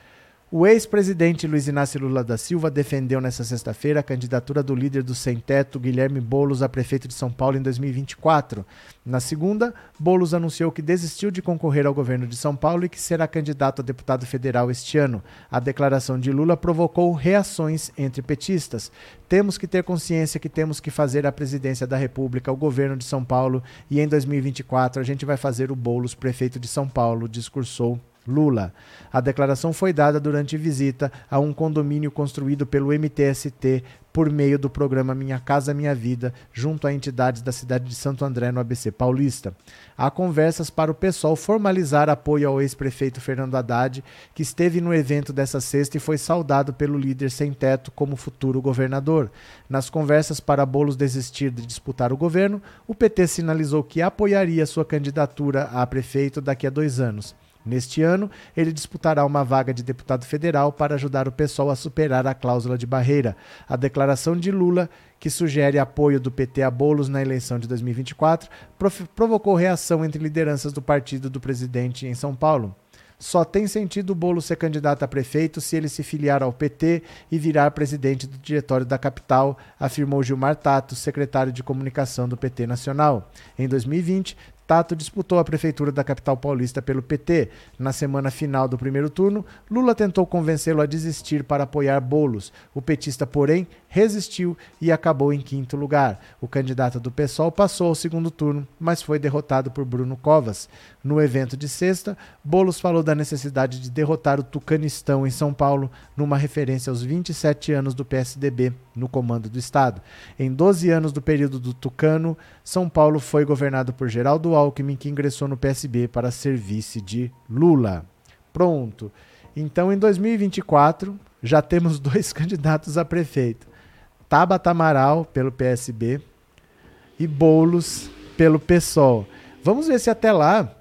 O ex-presidente Luiz Inácio Lula da Silva defendeu nesta sexta-feira a candidatura do líder do Sem Teto, Guilherme Boulos, a prefeito de São Paulo em 2024. Na segunda, Boulos anunciou que desistiu de concorrer ao governo de São Paulo e que será candidato a deputado federal este ano. A declaração de Lula provocou reações entre petistas. Temos que ter consciência que temos que fazer a presidência da República, o governo de São Paulo, e em 2024 a gente vai fazer o Boulos prefeito de São Paulo, discursou Lula. A declaração foi dada durante visita a um condomínio construído pelo MTST por meio do programa Minha Casa Minha Vida, junto a entidades da cidade de Santo André, no ABC Paulista. Há conversas para o pessoal formalizar apoio ao ex-prefeito Fernando Haddad, que esteve no evento dessa sexta e foi saudado pelo líder sem teto como futuro governador. Nas conversas para Bolos desistir de disputar o governo, o PT sinalizou que apoiaria sua candidatura a prefeito daqui a dois anos. Neste ano, ele disputará uma vaga de deputado federal para ajudar o pessoal a superar a cláusula de barreira. A declaração de Lula, que sugere apoio do PT a bolos na eleição de 2024, provocou reação entre lideranças do partido do presidente em São Paulo. Só tem sentido o Bolo ser candidato a prefeito se ele se filiar ao PT e virar presidente do diretório da capital, afirmou Gilmar Tato, secretário de comunicação do PT Nacional. Em 2020, Tato disputou a prefeitura da capital paulista pelo PT. Na semana final do primeiro turno, Lula tentou convencê-lo a desistir para apoiar Bolos. O petista, porém, resistiu e acabou em quinto lugar. O candidato do PSOL passou ao segundo turno, mas foi derrotado por Bruno Covas. No evento de sexta, Bolos falou da necessidade de derrotar o Tucanistão em São Paulo, numa referência aos 27 anos do PSDB no comando do Estado. Em 12 anos do período do Tucano, São Paulo foi governado por Geraldo Alckmin, que ingressou no PSB para ser vice de Lula. Pronto. Então, em 2024, já temos dois candidatos a prefeito. Tabata Amaral, pelo PSB, e Boulos, pelo PSOL. Vamos ver se até lá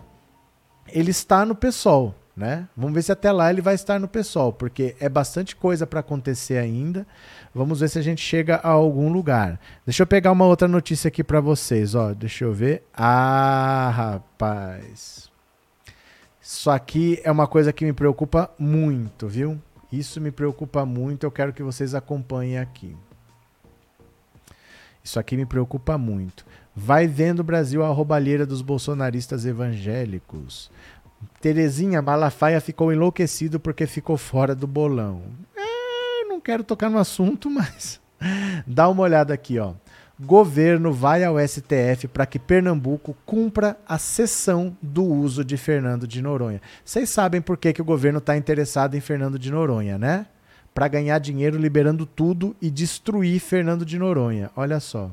ele está no PSOL, né? Vamos ver se até lá ele vai estar no PSOL, porque é bastante coisa para acontecer ainda. Vamos ver se a gente chega a algum lugar. Deixa eu pegar uma outra notícia aqui para vocês, ó. Deixa eu ver. Ah, rapaz. Isso aqui é uma coisa que me preocupa muito, viu? Isso me preocupa muito. Eu quero que vocês acompanhem aqui. Isso aqui me preocupa muito. Vai vendo o Brasil a roubalheira dos bolsonaristas evangélicos. Terezinha Malafaia ficou enlouquecido porque ficou fora do bolão não quero tocar no assunto, mas dá uma olhada aqui, ó. Governo vai ao STF para que Pernambuco cumpra a cessão do uso de Fernando de Noronha. Vocês sabem por que, que o governo está interessado em Fernando de Noronha, né? Para ganhar dinheiro liberando tudo e destruir Fernando de Noronha. Olha só.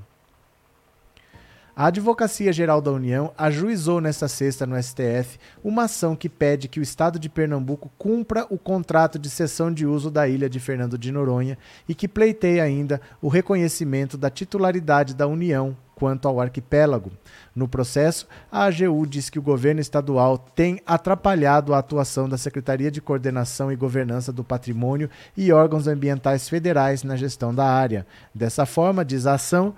A Advocacia Geral da União ajuizou nesta sexta no STF uma ação que pede que o Estado de Pernambuco cumpra o contrato de cessão de uso da ilha de Fernando de Noronha e que pleiteia ainda o reconhecimento da titularidade da União quanto ao arquipélago. No processo, a AGU diz que o governo estadual tem atrapalhado a atuação da Secretaria de Coordenação e Governança do Patrimônio e órgãos ambientais federais na gestão da área. Dessa forma, diz a ação,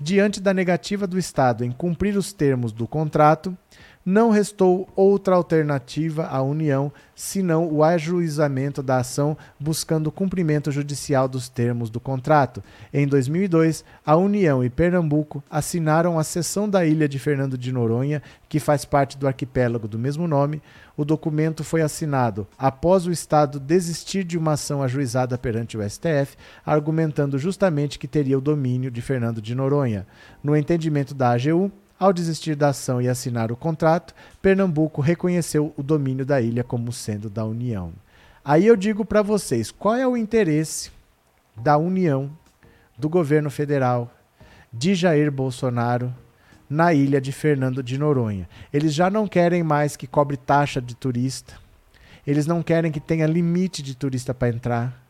Diante da negativa do Estado em cumprir os termos do contrato, não restou outra alternativa à União senão o ajuizamento da ação buscando o cumprimento judicial dos termos do contrato. Em 2002, a União e Pernambuco assinaram a cessão da ilha de Fernando de Noronha, que faz parte do arquipélago do mesmo nome. O documento foi assinado após o Estado desistir de uma ação ajuizada perante o STF, argumentando justamente que teria o domínio de Fernando de Noronha. No entendimento da AGU, ao desistir da ação e assinar o contrato, Pernambuco reconheceu o domínio da ilha como sendo da União. Aí eu digo para vocês, qual é o interesse da União, do governo federal, de Jair Bolsonaro na ilha de Fernando de Noronha? Eles já não querem mais que cobre taxa de turista. Eles não querem que tenha limite de turista para entrar.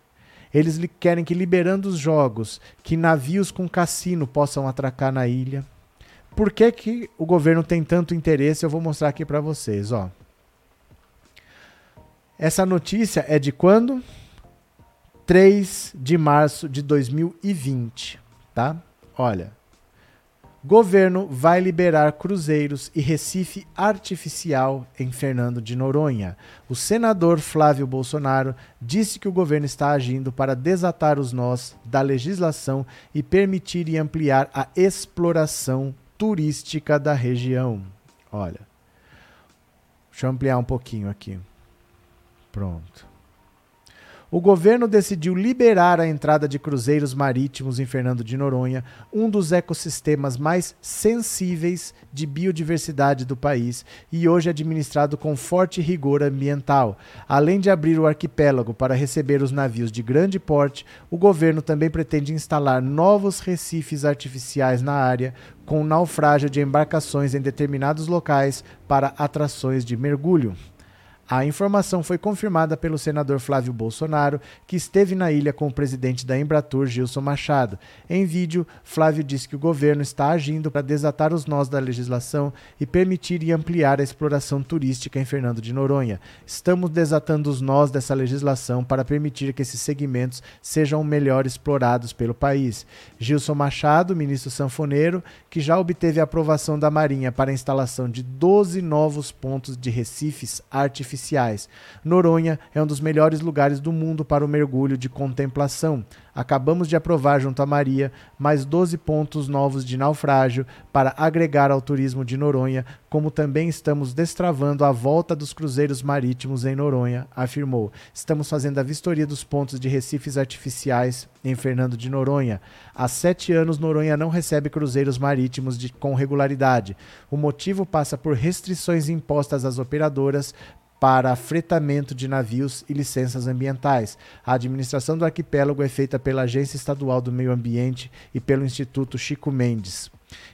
Eles querem que liberando os jogos, que navios com cassino possam atracar na ilha. Por que, que o governo tem tanto interesse? Eu vou mostrar aqui para vocês, ó. Essa notícia é de quando? 3 de março de 2020, tá? Olha. Governo vai liberar cruzeiros e Recife artificial em Fernando de Noronha. O senador Flávio Bolsonaro disse que o governo está agindo para desatar os nós da legislação e permitir e ampliar a exploração turística da região. Olha. Deixa eu ampliar um pouquinho aqui. Pronto. O governo decidiu liberar a entrada de cruzeiros marítimos em Fernando de Noronha, um dos ecossistemas mais sensíveis de biodiversidade do país e hoje administrado com forte rigor ambiental. Além de abrir o arquipélago para receber os navios de grande porte, o governo também pretende instalar novos recifes artificiais na área, com naufrágio de embarcações em determinados locais para atrações de mergulho. A informação foi confirmada pelo senador Flávio Bolsonaro, que esteve na ilha com o presidente da Embratur, Gilson Machado. Em vídeo, Flávio disse que o governo está agindo para desatar os nós da legislação e permitir e ampliar a exploração turística em Fernando de Noronha. Estamos desatando os nós dessa legislação para permitir que esses segmentos sejam melhor explorados pelo país. Gilson Machado, ministro sanfoneiro, que já obteve a aprovação da Marinha para a instalação de 12 novos pontos de recifes artificiais Noronha é um dos melhores lugares do mundo para o mergulho de contemplação. Acabamos de aprovar, junto a Maria, mais 12 pontos novos de naufrágio para agregar ao turismo de Noronha, como também estamos destravando a volta dos cruzeiros marítimos em Noronha, afirmou. Estamos fazendo a vistoria dos pontos de recifes artificiais em Fernando de Noronha. Há sete anos, Noronha não recebe cruzeiros marítimos de, com regularidade. O motivo passa por restrições impostas às operadoras para fretamento de navios e licenças ambientais. A administração do arquipélago é feita pela Agência Estadual do Meio Ambiente e pelo Instituto Chico Mendes,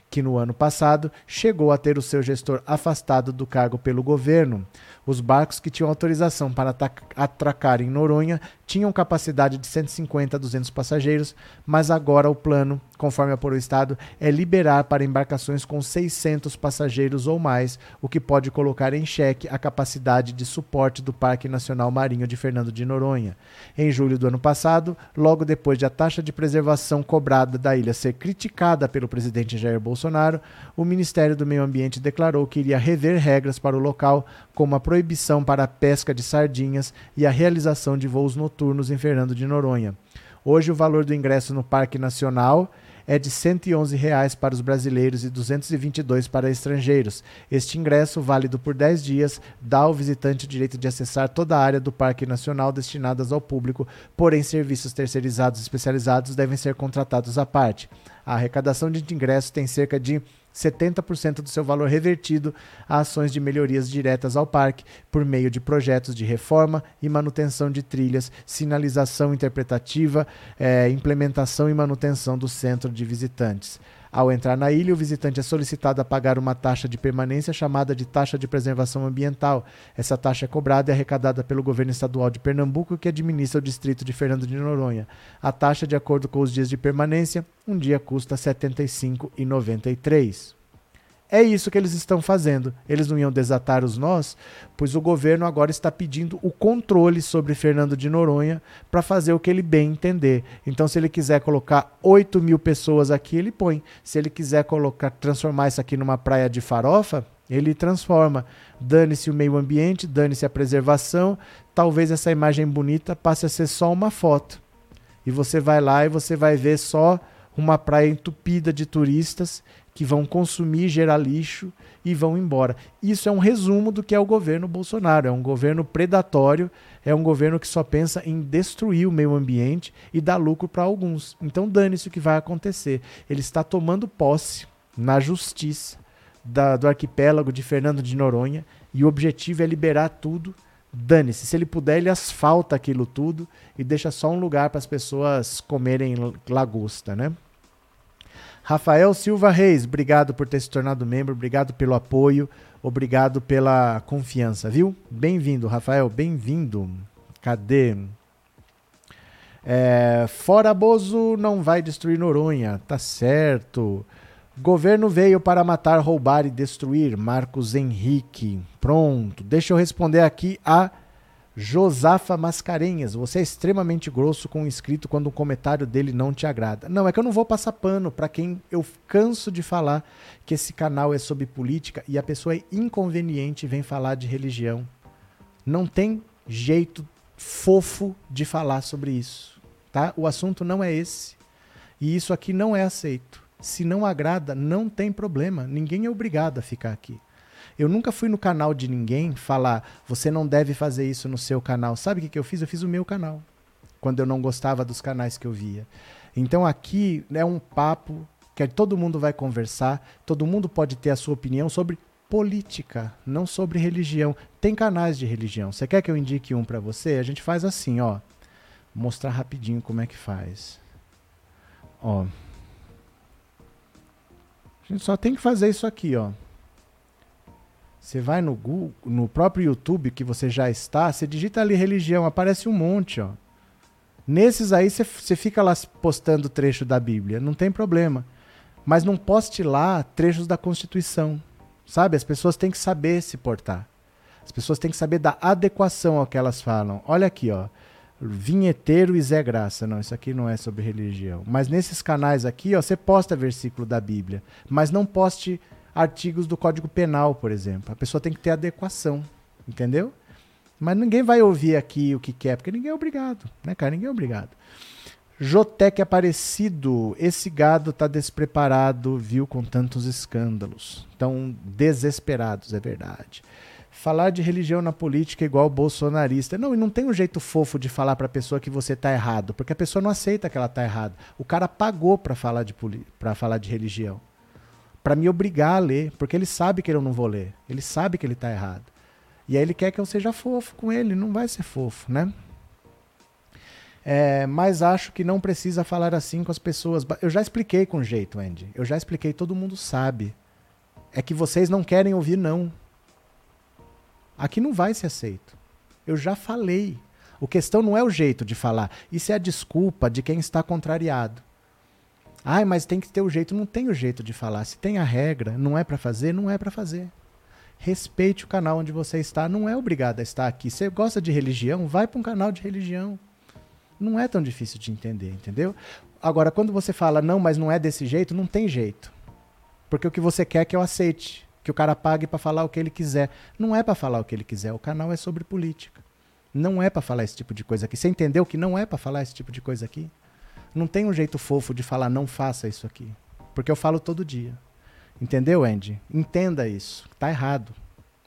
que no ano passado chegou a ter o seu gestor afastado do cargo pelo governo. Os barcos que tinham autorização para atracar em Noronha tinham capacidade de 150 a 200 passageiros, mas agora o plano, conforme apurou o Estado, é liberar para embarcações com 600 passageiros ou mais, o que pode colocar em xeque a capacidade de suporte do Parque Nacional Marinho de Fernando de Noronha. Em julho do ano passado, logo depois de a taxa de preservação cobrada da ilha ser criticada pelo presidente Jair Bolsonaro, o Ministério do Meio Ambiente declarou que iria rever regras para o local, como a proibição para a pesca de sardinhas e a realização de voos noturnos em Fernando de Noronha. Hoje, o valor do ingresso no Parque Nacional é de 111 reais para os brasileiros e R$ 222 para estrangeiros. Este ingresso, válido por 10 dias, dá ao visitante o direito de acessar toda a área do Parque Nacional destinadas ao público, porém serviços terceirizados especializados devem ser contratados à parte. A arrecadação de ingressos tem cerca de 70% do seu valor revertido a ações de melhorias diretas ao parque por meio de projetos de reforma e manutenção de trilhas, sinalização interpretativa, eh, implementação e manutenção do centro de visitantes. Ao entrar na ilha, o visitante é solicitado a pagar uma taxa de permanência chamada de taxa de preservação ambiental. Essa taxa é cobrada e arrecadada pelo governo estadual de Pernambuco, que administra o distrito de Fernando de Noronha. A taxa, de acordo com os dias de permanência, um dia custa R$ 75,93. É isso que eles estão fazendo. Eles não iam desatar os nós, pois o governo agora está pedindo o controle sobre Fernando de Noronha para fazer o que ele bem entender. Então, se ele quiser colocar 8 mil pessoas aqui, ele põe. Se ele quiser colocar, transformar isso aqui numa praia de farofa, ele transforma. Dane-se o meio ambiente, dane-se a preservação. Talvez essa imagem bonita passe a ser só uma foto. E você vai lá e você vai ver só uma praia entupida de turistas que vão consumir, gerar lixo e vão embora. Isso é um resumo do que é o governo Bolsonaro. É um governo predatório, é um governo que só pensa em destruir o meio ambiente e dar lucro para alguns. Então dane-se o que vai acontecer. Ele está tomando posse na justiça da, do arquipélago de Fernando de Noronha e o objetivo é liberar tudo. Dane-se. Se ele puder, ele asfalta aquilo tudo e deixa só um lugar para as pessoas comerem lagosta, né? Rafael Silva Reis, obrigado por ter se tornado membro, obrigado pelo apoio, obrigado pela confiança, viu? Bem-vindo, Rafael, bem-vindo. Cadê? É, fora Bozo não vai destruir Noronha, tá certo. Governo veio para matar, roubar e destruir. Marcos Henrique. Pronto. Deixa eu responder aqui a Josafa Mascarenhas, você é extremamente grosso com o inscrito quando um comentário dele não te agrada. Não, é que eu não vou passar pano para quem eu canso de falar que esse canal é sobre política e a pessoa é inconveniente e vem falar de religião. Não tem jeito fofo de falar sobre isso, tá? O assunto não é esse. E isso aqui não é aceito. Se não agrada, não tem problema. Ninguém é obrigado a ficar aqui. Eu nunca fui no canal de ninguém falar, você não deve fazer isso no seu canal. Sabe o que, que eu fiz? Eu fiz o meu canal. quando eu não gostava dos canais que eu via. Então aqui é um papo que todo mundo vai conversar, todo mundo pode ter a sua opinião sobre política, não sobre religião. Tem canais de religião. Você quer que eu indique um para você? A gente faz assim, ó. Vou mostrar rapidinho como é que faz. Ó. A gente só tem que fazer isso aqui, ó. Você vai no Google, no próprio YouTube que você já está, você digita ali religião, aparece um monte, ó. Nesses aí você fica lá postando trecho da Bíblia, não tem problema. Mas não poste lá trechos da Constituição. Sabe? As pessoas têm que saber se portar. As pessoas têm que saber da adequação ao que elas falam. Olha aqui, ó. Vinheteiro e Zé Graça. Não, isso aqui não é sobre religião. Mas nesses canais aqui, ó, você posta versículo da Bíblia. Mas não poste artigos do Código Penal, por exemplo. A pessoa tem que ter adequação. Entendeu? Mas ninguém vai ouvir aqui o que quer, porque ninguém é obrigado, né, cara? Ninguém é obrigado. Jotec Aparecido, esse gado tá despreparado, viu, com tantos escândalos. Tão desesperados, é verdade. Falar de religião na política é igual bolsonarista. Não, e não tem um jeito fofo de falar para a pessoa que você tá errado, porque a pessoa não aceita que ela tá errada. O cara pagou para falar de para falar de religião, para me obrigar a ler, porque ele sabe que eu não vou ler. Ele sabe que ele tá errado. E aí ele quer que eu seja fofo com ele, não vai ser fofo, né? É, mas acho que não precisa falar assim com as pessoas. Eu já expliquei com jeito, Andy. Eu já expliquei, todo mundo sabe. É que vocês não querem ouvir, não. Aqui não vai ser aceito. Eu já falei. O questão não é o jeito de falar. Isso é a desculpa de quem está contrariado. Ai, mas tem que ter o jeito. Não tem o jeito de falar. Se tem a regra, não é para fazer, não é para fazer respeite o canal onde você está. Não é obrigado a estar aqui. Você gosta de religião? Vai para um canal de religião. Não é tão difícil de entender, entendeu? Agora, quando você fala, não, mas não é desse jeito, não tem jeito. Porque o que você quer é que eu aceite. Que o cara pague para falar o que ele quiser. Não é para falar o que ele quiser. O canal é sobre política. Não é para falar esse tipo de coisa aqui. Você entendeu que não é para falar esse tipo de coisa aqui? Não tem um jeito fofo de falar, não faça isso aqui. Porque eu falo todo dia. Entendeu, Andy? Entenda isso. Tá errado.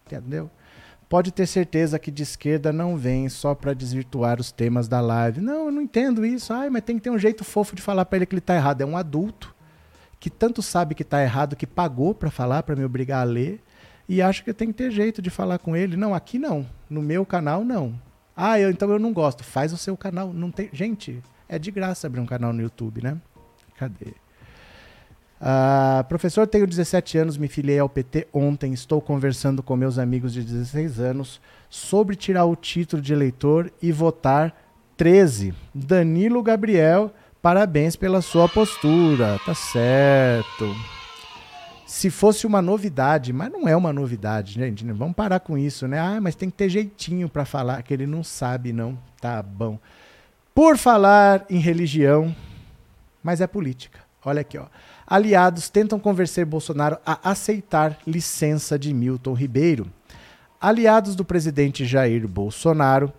Entendeu? Pode ter certeza que de esquerda não vem só para desvirtuar os temas da live. Não, eu não entendo isso. Ai, mas tem que ter um jeito fofo de falar para ele que ele tá errado. É um adulto que tanto sabe que tá errado que pagou para falar, para me obrigar a ler, e acha que tem que ter jeito de falar com ele. Não, aqui não. No meu canal não. Ah, eu, então eu não gosto. Faz o seu canal. Não tem, gente, é de graça abrir um canal no YouTube, né? Cadê? Uh, professor, tenho 17 anos, me filiei ao PT ontem. Estou conversando com meus amigos de 16 anos sobre tirar o título de eleitor e votar 13. Danilo Gabriel, parabéns pela sua postura. Tá certo. Se fosse uma novidade, mas não é uma novidade, gente. Vamos parar com isso, né? Ah, mas tem que ter jeitinho para falar que ele não sabe, não. Tá bom. Por falar em religião, mas é política. Olha aqui, ó aliados tentam convencer Bolsonaro a aceitar licença de Milton Ribeiro. Aliados do presidente Jair Bolsonaro,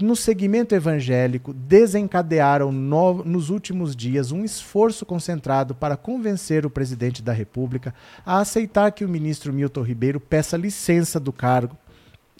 no segmento evangélico, desencadearam no, nos últimos dias um esforço concentrado para convencer o presidente da República a aceitar que o ministro Milton Ribeiro peça licença do cargo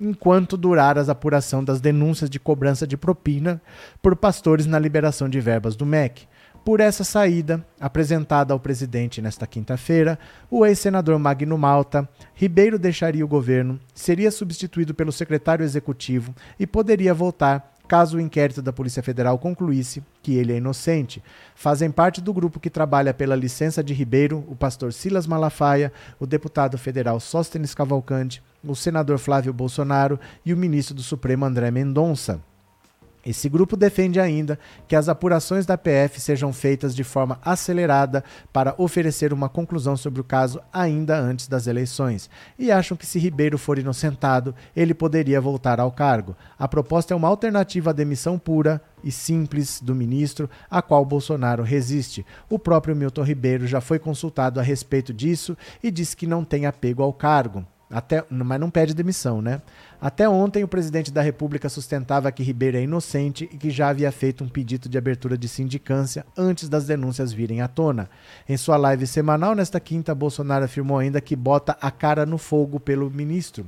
enquanto durar a apuração das denúncias de cobrança de propina por pastores na liberação de verbas do MEC. Por essa saída, apresentada ao presidente nesta quinta-feira, o ex-senador Magno Malta, Ribeiro deixaria o governo, seria substituído pelo secretário executivo e poderia voltar caso o inquérito da Polícia Federal concluísse que ele é inocente. Fazem parte do grupo que trabalha pela licença de Ribeiro o pastor Silas Malafaia, o deputado federal Sóstenes Cavalcante, o senador Flávio Bolsonaro e o ministro do Supremo André Mendonça. Esse grupo defende ainda que as apurações da PF sejam feitas de forma acelerada para oferecer uma conclusão sobre o caso ainda antes das eleições e acham que se Ribeiro for inocentado, ele poderia voltar ao cargo. A proposta é uma alternativa à demissão pura e simples do ministro, a qual Bolsonaro resiste. O próprio Milton Ribeiro já foi consultado a respeito disso e disse que não tem apego ao cargo. Até, mas não pede demissão, né? Até ontem, o presidente da República sustentava que Ribeiro é inocente e que já havia feito um pedido de abertura de sindicância antes das denúncias virem à tona. Em sua live semanal, nesta quinta, Bolsonaro afirmou ainda que bota a cara no fogo pelo ministro.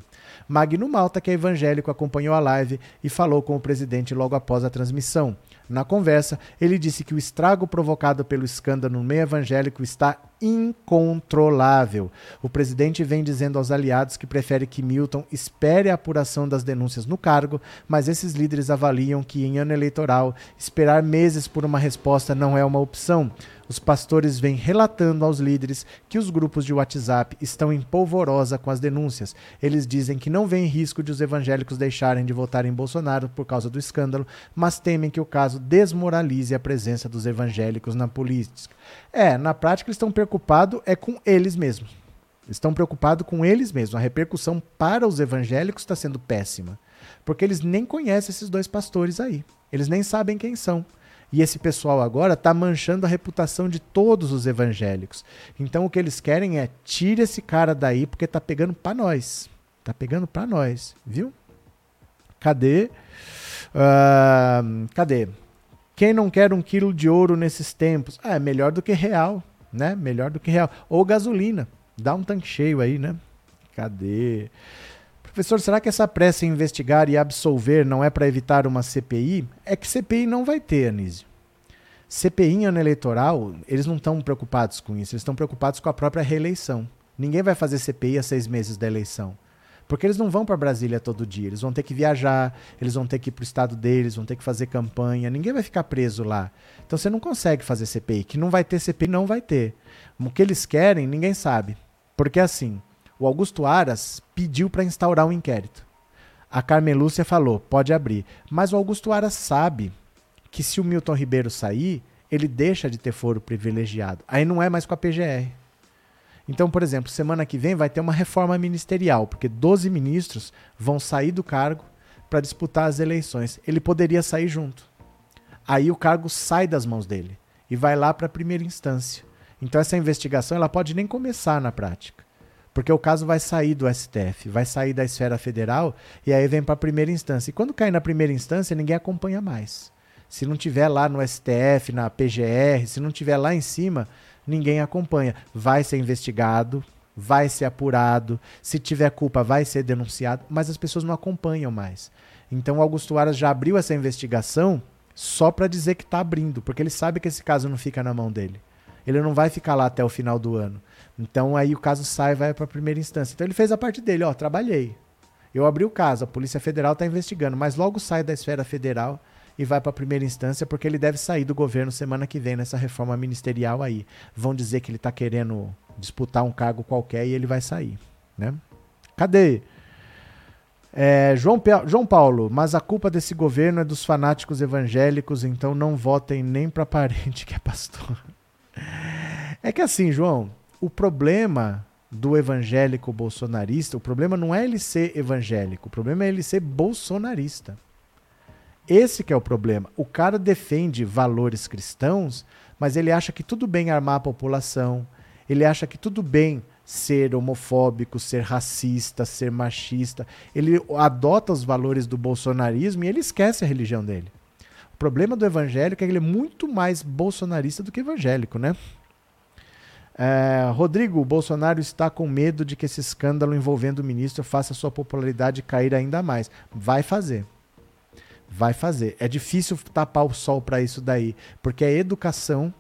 Magno Malta, que é evangélico, acompanhou a live e falou com o presidente logo após a transmissão. Na conversa, ele disse que o estrago provocado pelo escândalo no meio evangélico está incontrolável. O presidente vem dizendo aos aliados que prefere que Milton espere a apuração das denúncias no cargo, mas esses líderes avaliam que em ano eleitoral esperar meses por uma resposta não é uma opção. Os pastores vêm relatando aos líderes que os grupos de WhatsApp estão em polvorosa com as denúncias. Eles dizem que não vêem risco de os evangélicos deixarem de votar em Bolsonaro por causa do escândalo, mas temem que o caso desmoralize a presença dos evangélicos na política. É, na prática eles estão preocupados é com eles mesmos. Estão preocupados com eles mesmos. A repercussão para os evangélicos está sendo péssima. Porque eles nem conhecem esses dois pastores aí. Eles nem sabem quem são. E esse pessoal agora está manchando a reputação de todos os evangélicos. Então o que eles querem é tire esse cara daí porque tá pegando para nós. Tá pegando para nós, viu? Cadê? Uh, cadê? Quem não quer um quilo de ouro nesses tempos? Ah, é melhor do que real, né? Melhor do que real. Ou gasolina. Dá um tanque cheio aí, né? Cadê? Professor, será que essa pressa em investigar e absolver não é para evitar uma CPI? É que CPI não vai ter, Anísio. CPI em ano eleitoral, eles não estão preocupados com isso, eles estão preocupados com a própria reeleição. Ninguém vai fazer CPI a seis meses da eleição. Porque eles não vão para Brasília todo dia, eles vão ter que viajar, eles vão ter que ir para o estado deles, vão ter que fazer campanha, ninguém vai ficar preso lá. Então você não consegue fazer CPI. Que não vai ter CPI, não vai ter. O que eles querem, ninguém sabe. Porque assim, o Augusto Aras pediu para instaurar um inquérito. A Carmelúcia falou: pode abrir. Mas o Augusto Aras sabe que se o Milton Ribeiro sair, ele deixa de ter foro privilegiado. Aí não é mais com a PGR. Então, por exemplo, semana que vem vai ter uma reforma ministerial, porque 12 ministros vão sair do cargo para disputar as eleições. Ele poderia sair junto. Aí o cargo sai das mãos dele e vai lá para a primeira instância. Então essa investigação ela pode nem começar na prática. Porque o caso vai sair do STF, vai sair da esfera federal e aí vem para a primeira instância. E quando cai na primeira instância, ninguém acompanha mais. Se não tiver lá no STF, na PGR, se não tiver lá em cima, ninguém acompanha. Vai ser investigado, vai ser apurado, se tiver culpa, vai ser denunciado, mas as pessoas não acompanham mais. Então Augusto Aras já abriu essa investigação só para dizer que está abrindo, porque ele sabe que esse caso não fica na mão dele. Ele não vai ficar lá até o final do ano. Então aí o caso sai e vai para a primeira instância. Então ele fez a parte dele, ó, trabalhei. Eu abri o caso, a Polícia Federal está investigando, mas logo sai da esfera federal e vai para a primeira instância porque ele deve sair do governo semana que vem nessa reforma ministerial aí. Vão dizer que ele está querendo disputar um cargo qualquer e ele vai sair, né? Cadê? É, João, João Paulo, mas a culpa desse governo é dos fanáticos evangélicos, então não votem nem para parente que é pastor. É que assim, João, o problema do evangélico bolsonarista, o problema não é ele ser evangélico, o problema é ele ser bolsonarista. Esse que é o problema. O cara defende valores cristãos, mas ele acha que tudo bem armar a população, ele acha que tudo bem ser homofóbico, ser racista, ser machista. Ele adota os valores do bolsonarismo e ele esquece a religião dele. O problema do evangélico é que ele é muito mais bolsonarista do que evangélico, né? É, Rodrigo, Bolsonaro está com medo de que esse escândalo envolvendo o ministro faça sua popularidade cair ainda mais. Vai fazer. Vai fazer. É difícil tapar o sol para isso daí, porque é educação,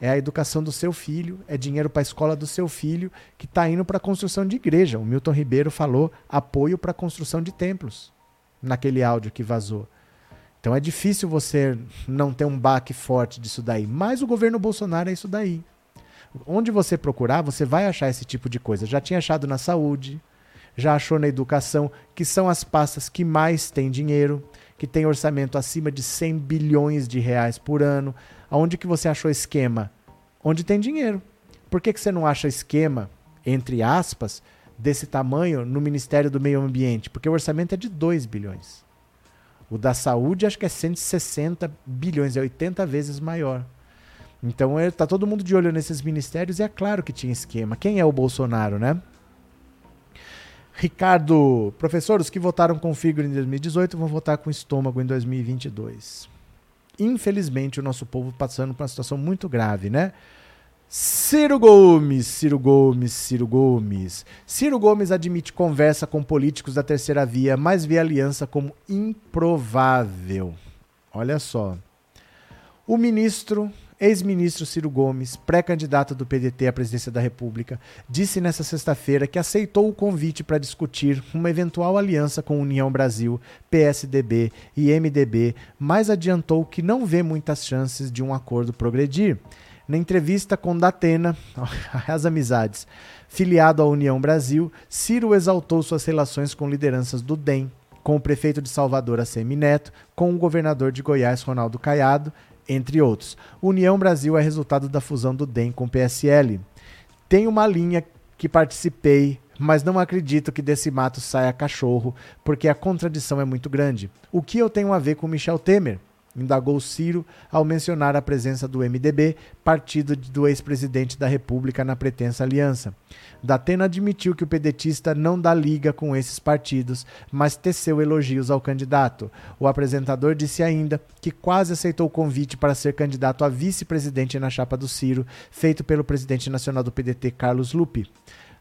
é a educação do seu filho, é dinheiro para a escola do seu filho que está indo para a construção de igreja. O Milton Ribeiro falou apoio para a construção de templos naquele áudio que vazou. Então é difícil você não ter um baque forte disso daí. Mas o governo Bolsonaro é isso daí. Onde você procurar, você vai achar esse tipo de coisa. Já tinha achado na saúde, já achou na educação, que são as pastas que mais têm dinheiro, que tem orçamento acima de 100 bilhões de reais por ano. Aonde que você achou esquema? Onde tem dinheiro. Por que, que você não acha esquema, entre aspas, desse tamanho no Ministério do Meio Ambiente? Porque o orçamento é de 2 bilhões. O da saúde acho que é 160 bilhões, é 80 vezes maior. Então está todo mundo de olho nesses ministérios e é claro que tinha esquema. Quem é o Bolsonaro, né? Ricardo, professor, os que votaram com fígado em 2018 vão votar com estômago em 2022. Infelizmente, o nosso povo passando por uma situação muito grave, né? Ciro Gomes, Ciro Gomes, Ciro Gomes. Ciro Gomes admite conversa com políticos da terceira via, mas vê aliança como improvável. Olha só. O ministro Ex-ministro Ciro Gomes, pré-candidato do PDT à presidência da República, disse nesta sexta-feira que aceitou o convite para discutir uma eventual aliança com União Brasil, PSDB e MDB, mas adiantou que não vê muitas chances de um acordo progredir. Na entrevista com Datena, as amizades, filiado à União Brasil, Ciro exaltou suas relações com lideranças do DEM, com o prefeito de Salvador, ACM Neto, com o governador de Goiás, Ronaldo Caiado, entre outros. União Brasil é resultado da fusão do DEM com o PSL. Tem uma linha que participei, mas não acredito que desse mato saia cachorro, porque a contradição é muito grande. O que eu tenho a ver com Michel Temer? Indagou Ciro ao mencionar a presença do MDB, partido do ex-presidente da República na pretensa aliança. Datena admitiu que o pedetista não dá liga com esses partidos, mas teceu elogios ao candidato. O apresentador disse ainda que quase aceitou o convite para ser candidato a vice-presidente na chapa do Ciro, feito pelo presidente nacional do PDT, Carlos Lupe.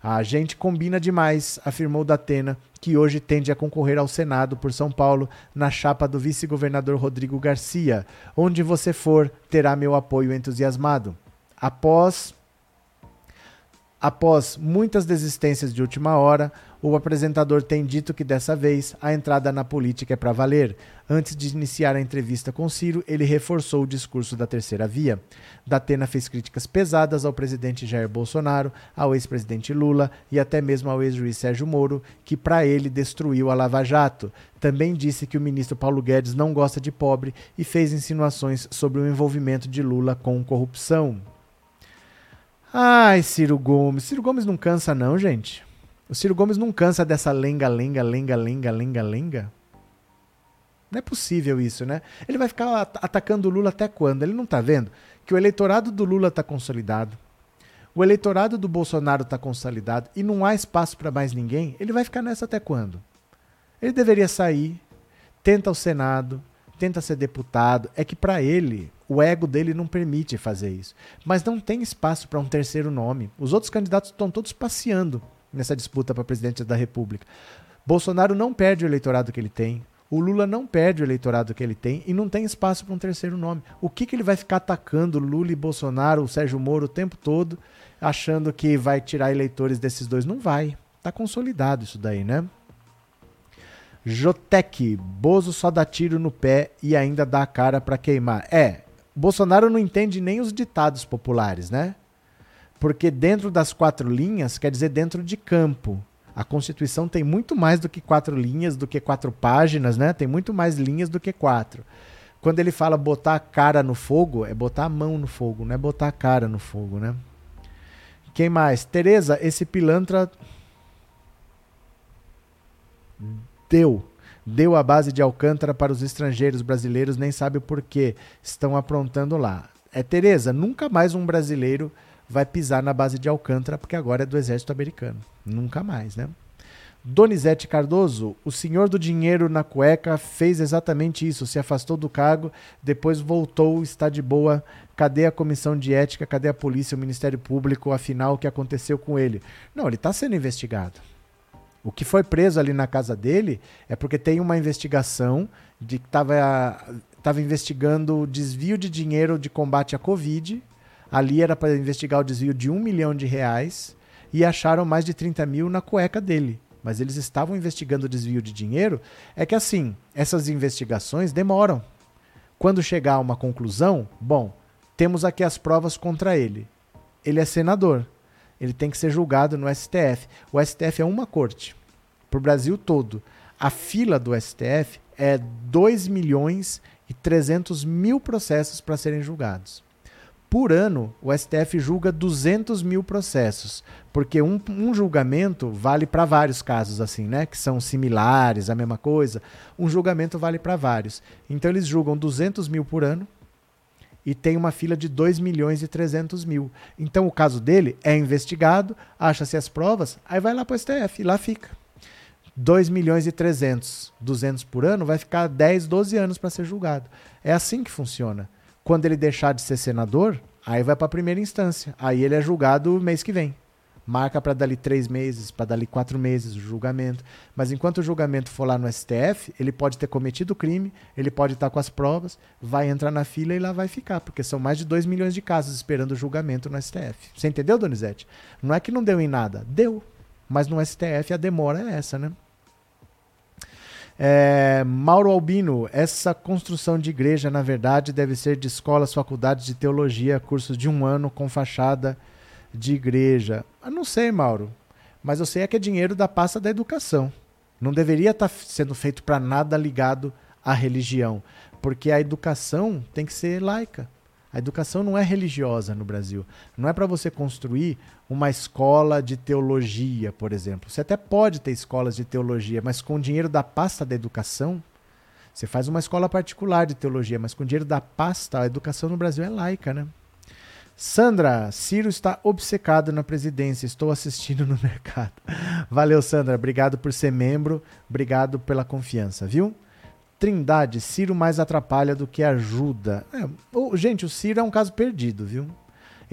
A gente combina demais, afirmou Datena, que hoje tende a concorrer ao Senado por São Paulo na chapa do vice-governador Rodrigo Garcia. Onde você for, terá meu apoio entusiasmado. Após Após muitas desistências de última hora, o apresentador tem dito que dessa vez a entrada na política é para valer. Antes de iniciar a entrevista com Ciro, ele reforçou o discurso da terceira via. Datena fez críticas pesadas ao presidente Jair Bolsonaro, ao ex-presidente Lula e até mesmo ao ex-juiz Sérgio Moro, que para ele destruiu a Lava Jato. Também disse que o ministro Paulo Guedes não gosta de pobre e fez insinuações sobre o envolvimento de Lula com corrupção. Ai, Ciro Gomes. Ciro Gomes não cansa, não, gente. O Ciro Gomes não cansa dessa lenga, lenga, lenga, lenga, lenga, lenga. Não é possível isso, né? Ele vai ficar atacando o Lula até quando? Ele não tá vendo que o eleitorado do Lula tá consolidado. O eleitorado do Bolsonaro tá consolidado e não há espaço para mais ninguém. Ele vai ficar nessa até quando? Ele deveria sair, tenta o Senado, tenta ser deputado. É que para ele o ego dele não permite fazer isso. Mas não tem espaço para um terceiro nome. Os outros candidatos estão todos passeando nessa disputa para presidente da República. Bolsonaro não perde o eleitorado que ele tem. O Lula não perde o eleitorado que ele tem e não tem espaço para um terceiro nome. O que, que ele vai ficar atacando Lula e Bolsonaro, o Sérgio Moro o tempo todo, achando que vai tirar eleitores desses dois? Não vai. Tá consolidado isso daí, né? Jotec, Bozo só dá tiro no pé e ainda dá a cara para queimar. É, Bolsonaro não entende nem os ditados populares, né? Porque dentro das quatro linhas quer dizer dentro de campo. A Constituição tem muito mais do que quatro linhas, do que quatro páginas, né? Tem muito mais linhas do que quatro. Quando ele fala botar a cara no fogo, é botar a mão no fogo, não é botar a cara no fogo, né? Quem mais? Tereza, esse pilantra deu deu a base de Alcântara para os estrangeiros brasileiros, nem sabe o porquê. Estão aprontando lá. É Tereza, nunca mais um brasileiro vai pisar na base de Alcântara, porque agora é do exército americano. Nunca mais, né? Donizete Cardoso, o senhor do dinheiro na cueca fez exatamente isso, se afastou do cargo, depois voltou, está de boa. Cadê a comissão de ética? Cadê a polícia, o Ministério Público? Afinal, o que aconteceu com ele? Não, ele está sendo investigado. O que foi preso ali na casa dele é porque tem uma investigação de que estava investigando o desvio de dinheiro de combate à Covid. Ali era para investigar o desvio de um milhão de reais e acharam mais de 30 mil na cueca dele. Mas eles estavam investigando o desvio de dinheiro. É que assim, essas investigações demoram. Quando chegar a uma conclusão, bom, temos aqui as provas contra ele. Ele é senador ele tem que ser julgado no STF. O STF é uma corte para o Brasil todo. A fila do STF é 2 milhões e 300 mil processos para serem julgados. Por ano, o STF julga 200 mil processos, porque um, um julgamento vale para vários casos, assim, né? Que são similares, a mesma coisa. Um julgamento vale para vários. Então, eles julgam 200 mil por ano, e tem uma fila de 2 milhões e 300 mil. Então o caso dele é investigado, acha-se as provas, aí vai lá para o STF e lá fica. 2 milhões e 300, 200 por ano, vai ficar 10, 12 anos para ser julgado. É assim que funciona. Quando ele deixar de ser senador, aí vai para a primeira instância. Aí ele é julgado mês que vem. Marca para dali três meses, para dali quatro meses o julgamento. Mas enquanto o julgamento for lá no STF, ele pode ter cometido crime, ele pode estar tá com as provas, vai entrar na fila e lá vai ficar, porque são mais de 2 milhões de casos esperando o julgamento no STF. Você entendeu, Donizete? Não é que não deu em nada, deu. Mas no STF a demora é essa, né? É, Mauro Albino, essa construção de igreja, na verdade, deve ser de escolas, faculdades de teologia, cursos de um ano com fachada de igreja. Eu não sei, Mauro, mas eu sei é que é dinheiro da pasta da educação. Não deveria estar tá sendo feito para nada ligado à religião, porque a educação tem que ser laica. A educação não é religiosa no Brasil. Não é para você construir uma escola de teologia, por exemplo. Você até pode ter escolas de teologia, mas com o dinheiro da pasta da educação, você faz uma escola particular de teologia, mas com o dinheiro da pasta, a educação no Brasil é laica, né? Sandra, Ciro está obcecado na presidência. Estou assistindo no mercado. Valeu, Sandra. Obrigado por ser membro. Obrigado pela confiança, viu? Trindade, Ciro mais atrapalha do que ajuda. É, gente, o Ciro é um caso perdido, viu?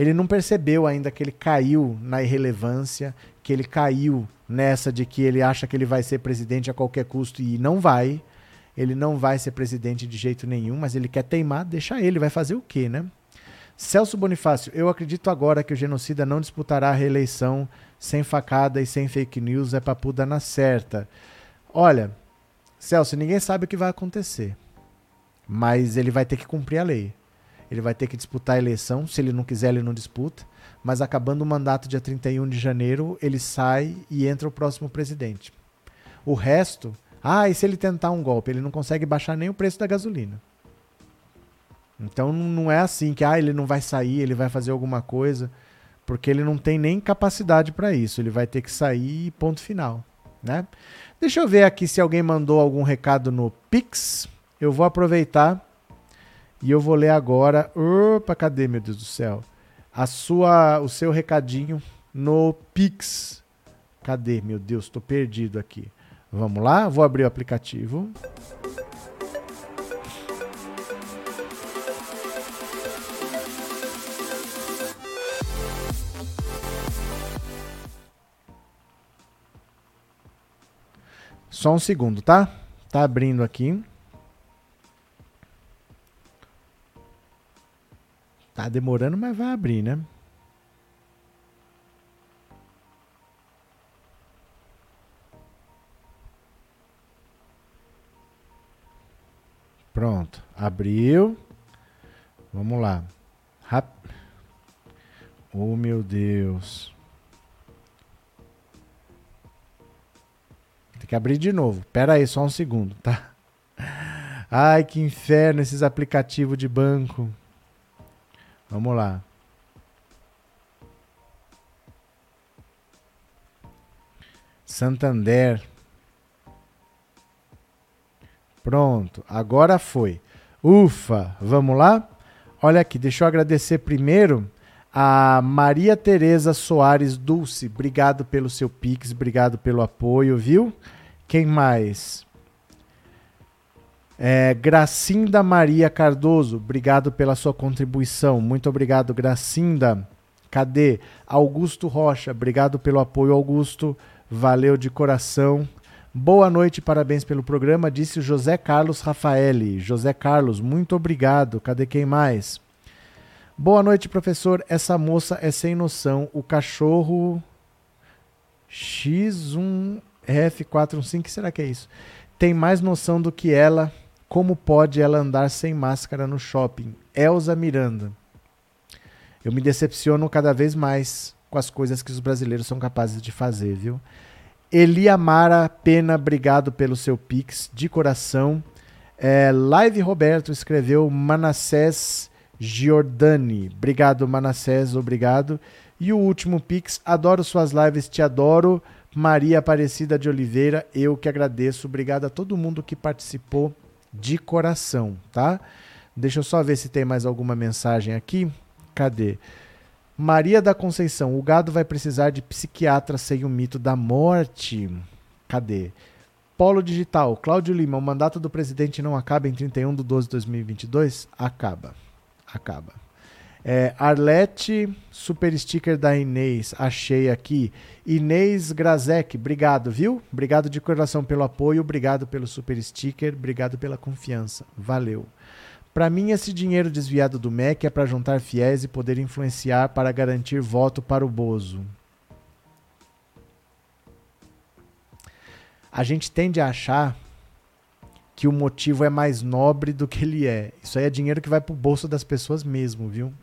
Ele não percebeu ainda que ele caiu na irrelevância, que ele caiu nessa de que ele acha que ele vai ser presidente a qualquer custo e não vai. Ele não vai ser presidente de jeito nenhum, mas ele quer teimar, deixa ele, vai fazer o quê, né? Celso Bonifácio, eu acredito agora que o genocida não disputará a reeleição sem facada e sem fake news, é papuda na certa. Olha, Celso, ninguém sabe o que vai acontecer. Mas ele vai ter que cumprir a lei. Ele vai ter que disputar a eleição. Se ele não quiser, ele não disputa. Mas acabando o mandato dia 31 de janeiro, ele sai e entra o próximo presidente. O resto. Ah, e se ele tentar um golpe? Ele não consegue baixar nem o preço da gasolina. Então não é assim que ah, ele não vai sair, ele vai fazer alguma coisa, porque ele não tem nem capacidade para isso. Ele vai ter que sair ponto final, né? Deixa eu ver aqui se alguém mandou algum recado no Pix. Eu vou aproveitar e eu vou ler agora. Opa, cadê, meu Deus do céu? A sua, o seu recadinho no Pix. Cadê, meu Deus? Estou perdido aqui. Vamos lá, vou abrir o aplicativo. Só um segundo, tá? Tá abrindo aqui. Tá demorando, mas vai abrir, né? Pronto, abriu. Vamos lá. Rap... Oh, meu Deus. que abrir de novo. Pera aí, só um segundo, tá? Ai, que inferno esses aplicativos de banco. Vamos lá. Santander. Pronto, agora foi. Ufa, vamos lá? Olha aqui, deixa eu agradecer primeiro a Maria Tereza Soares Dulce. Obrigado pelo seu pix, obrigado pelo apoio, viu? Quem mais? É, Gracinda Maria Cardoso, obrigado pela sua contribuição. Muito obrigado, Gracinda. Cadê? Augusto Rocha, obrigado pelo apoio, Augusto. Valeu de coração. Boa noite, parabéns pelo programa, disse José Carlos Rafaeli. José Carlos, muito obrigado. Cadê quem mais? Boa noite, professor. Essa moça é sem noção. O cachorro X1 F415, que será que é isso? Tem mais noção do que ela. Como pode ela andar sem máscara no shopping? Elza Miranda. Eu me decepciono cada vez mais com as coisas que os brasileiros são capazes de fazer, viu? Eliamara Pena, obrigado pelo seu pix, de coração. É, Live Roberto escreveu Manassés Giordani. Obrigado, Manassés, obrigado. E o último pix, adoro suas lives, te adoro. Maria Aparecida de Oliveira, eu que agradeço. Obrigado a todo mundo que participou de coração, tá? Deixa eu só ver se tem mais alguma mensagem aqui. Cadê? Maria da Conceição, o gado vai precisar de psiquiatra sem o mito da morte. Cadê? Polo Digital, Cláudio Lima, o mandato do presidente não acaba em 31 de 12 de 2022? Acaba. Acaba. É, Arlete, super sticker da Inês, achei aqui. Inês Grazek, obrigado, viu? Obrigado de coração pelo apoio, obrigado pelo super sticker, obrigado pela confiança. Valeu. Para mim, esse dinheiro desviado do MEC é para juntar fiéis e poder influenciar para garantir voto para o Bozo. a gente tende a achar que o motivo é mais nobre do que ele é. Isso aí é dinheiro que vai pro bolso das pessoas mesmo, viu?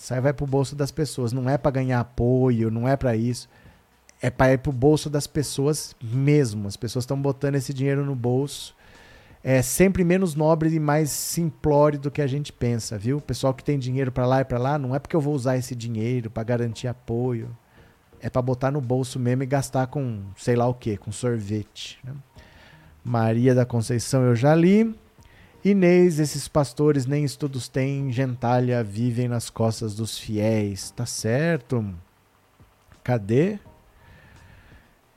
Isso aí vai pro bolso das pessoas. Não é para ganhar apoio, não é para isso. É para ir pro bolso das pessoas mesmo. As pessoas estão botando esse dinheiro no bolso. É sempre menos nobre e mais simplório do que a gente pensa, viu? O pessoal que tem dinheiro para lá e para lá, não é porque eu vou usar esse dinheiro para garantir apoio é para botar no bolso mesmo e gastar com sei lá o que, com sorvete. Né? Maria da Conceição eu já li. Inês, esses pastores nem estudos têm, gentalha, vivem nas costas dos fiéis. Tá certo? Cadê?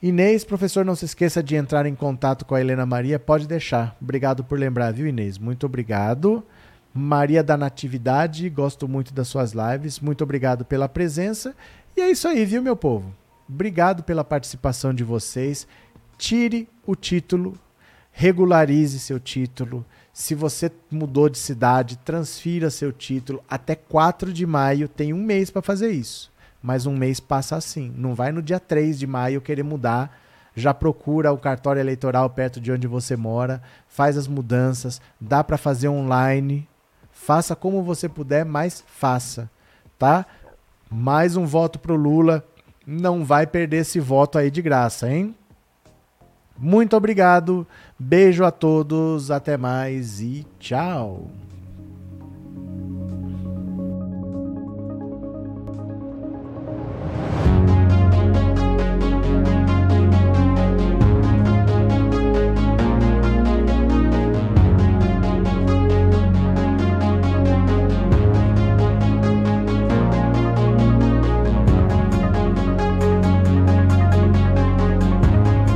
Inês, professor, não se esqueça de entrar em contato com a Helena Maria. Pode deixar. Obrigado por lembrar, viu, Inês? Muito obrigado. Maria da Natividade, gosto muito das suas lives. Muito obrigado pela presença. E é isso aí, viu, meu povo? Obrigado pela participação de vocês. Tire o título, regularize seu título. Se você mudou de cidade, transfira seu título. Até 4 de maio tem um mês para fazer isso. Mas um mês passa assim. Não vai no dia 3 de maio querer mudar. Já procura o cartório eleitoral perto de onde você mora, faz as mudanças, dá para fazer online. Faça como você puder, mas faça, tá? Mais um voto pro Lula. Não vai perder esse voto aí de graça, hein? Muito obrigado, beijo a todos, até mais e tchau.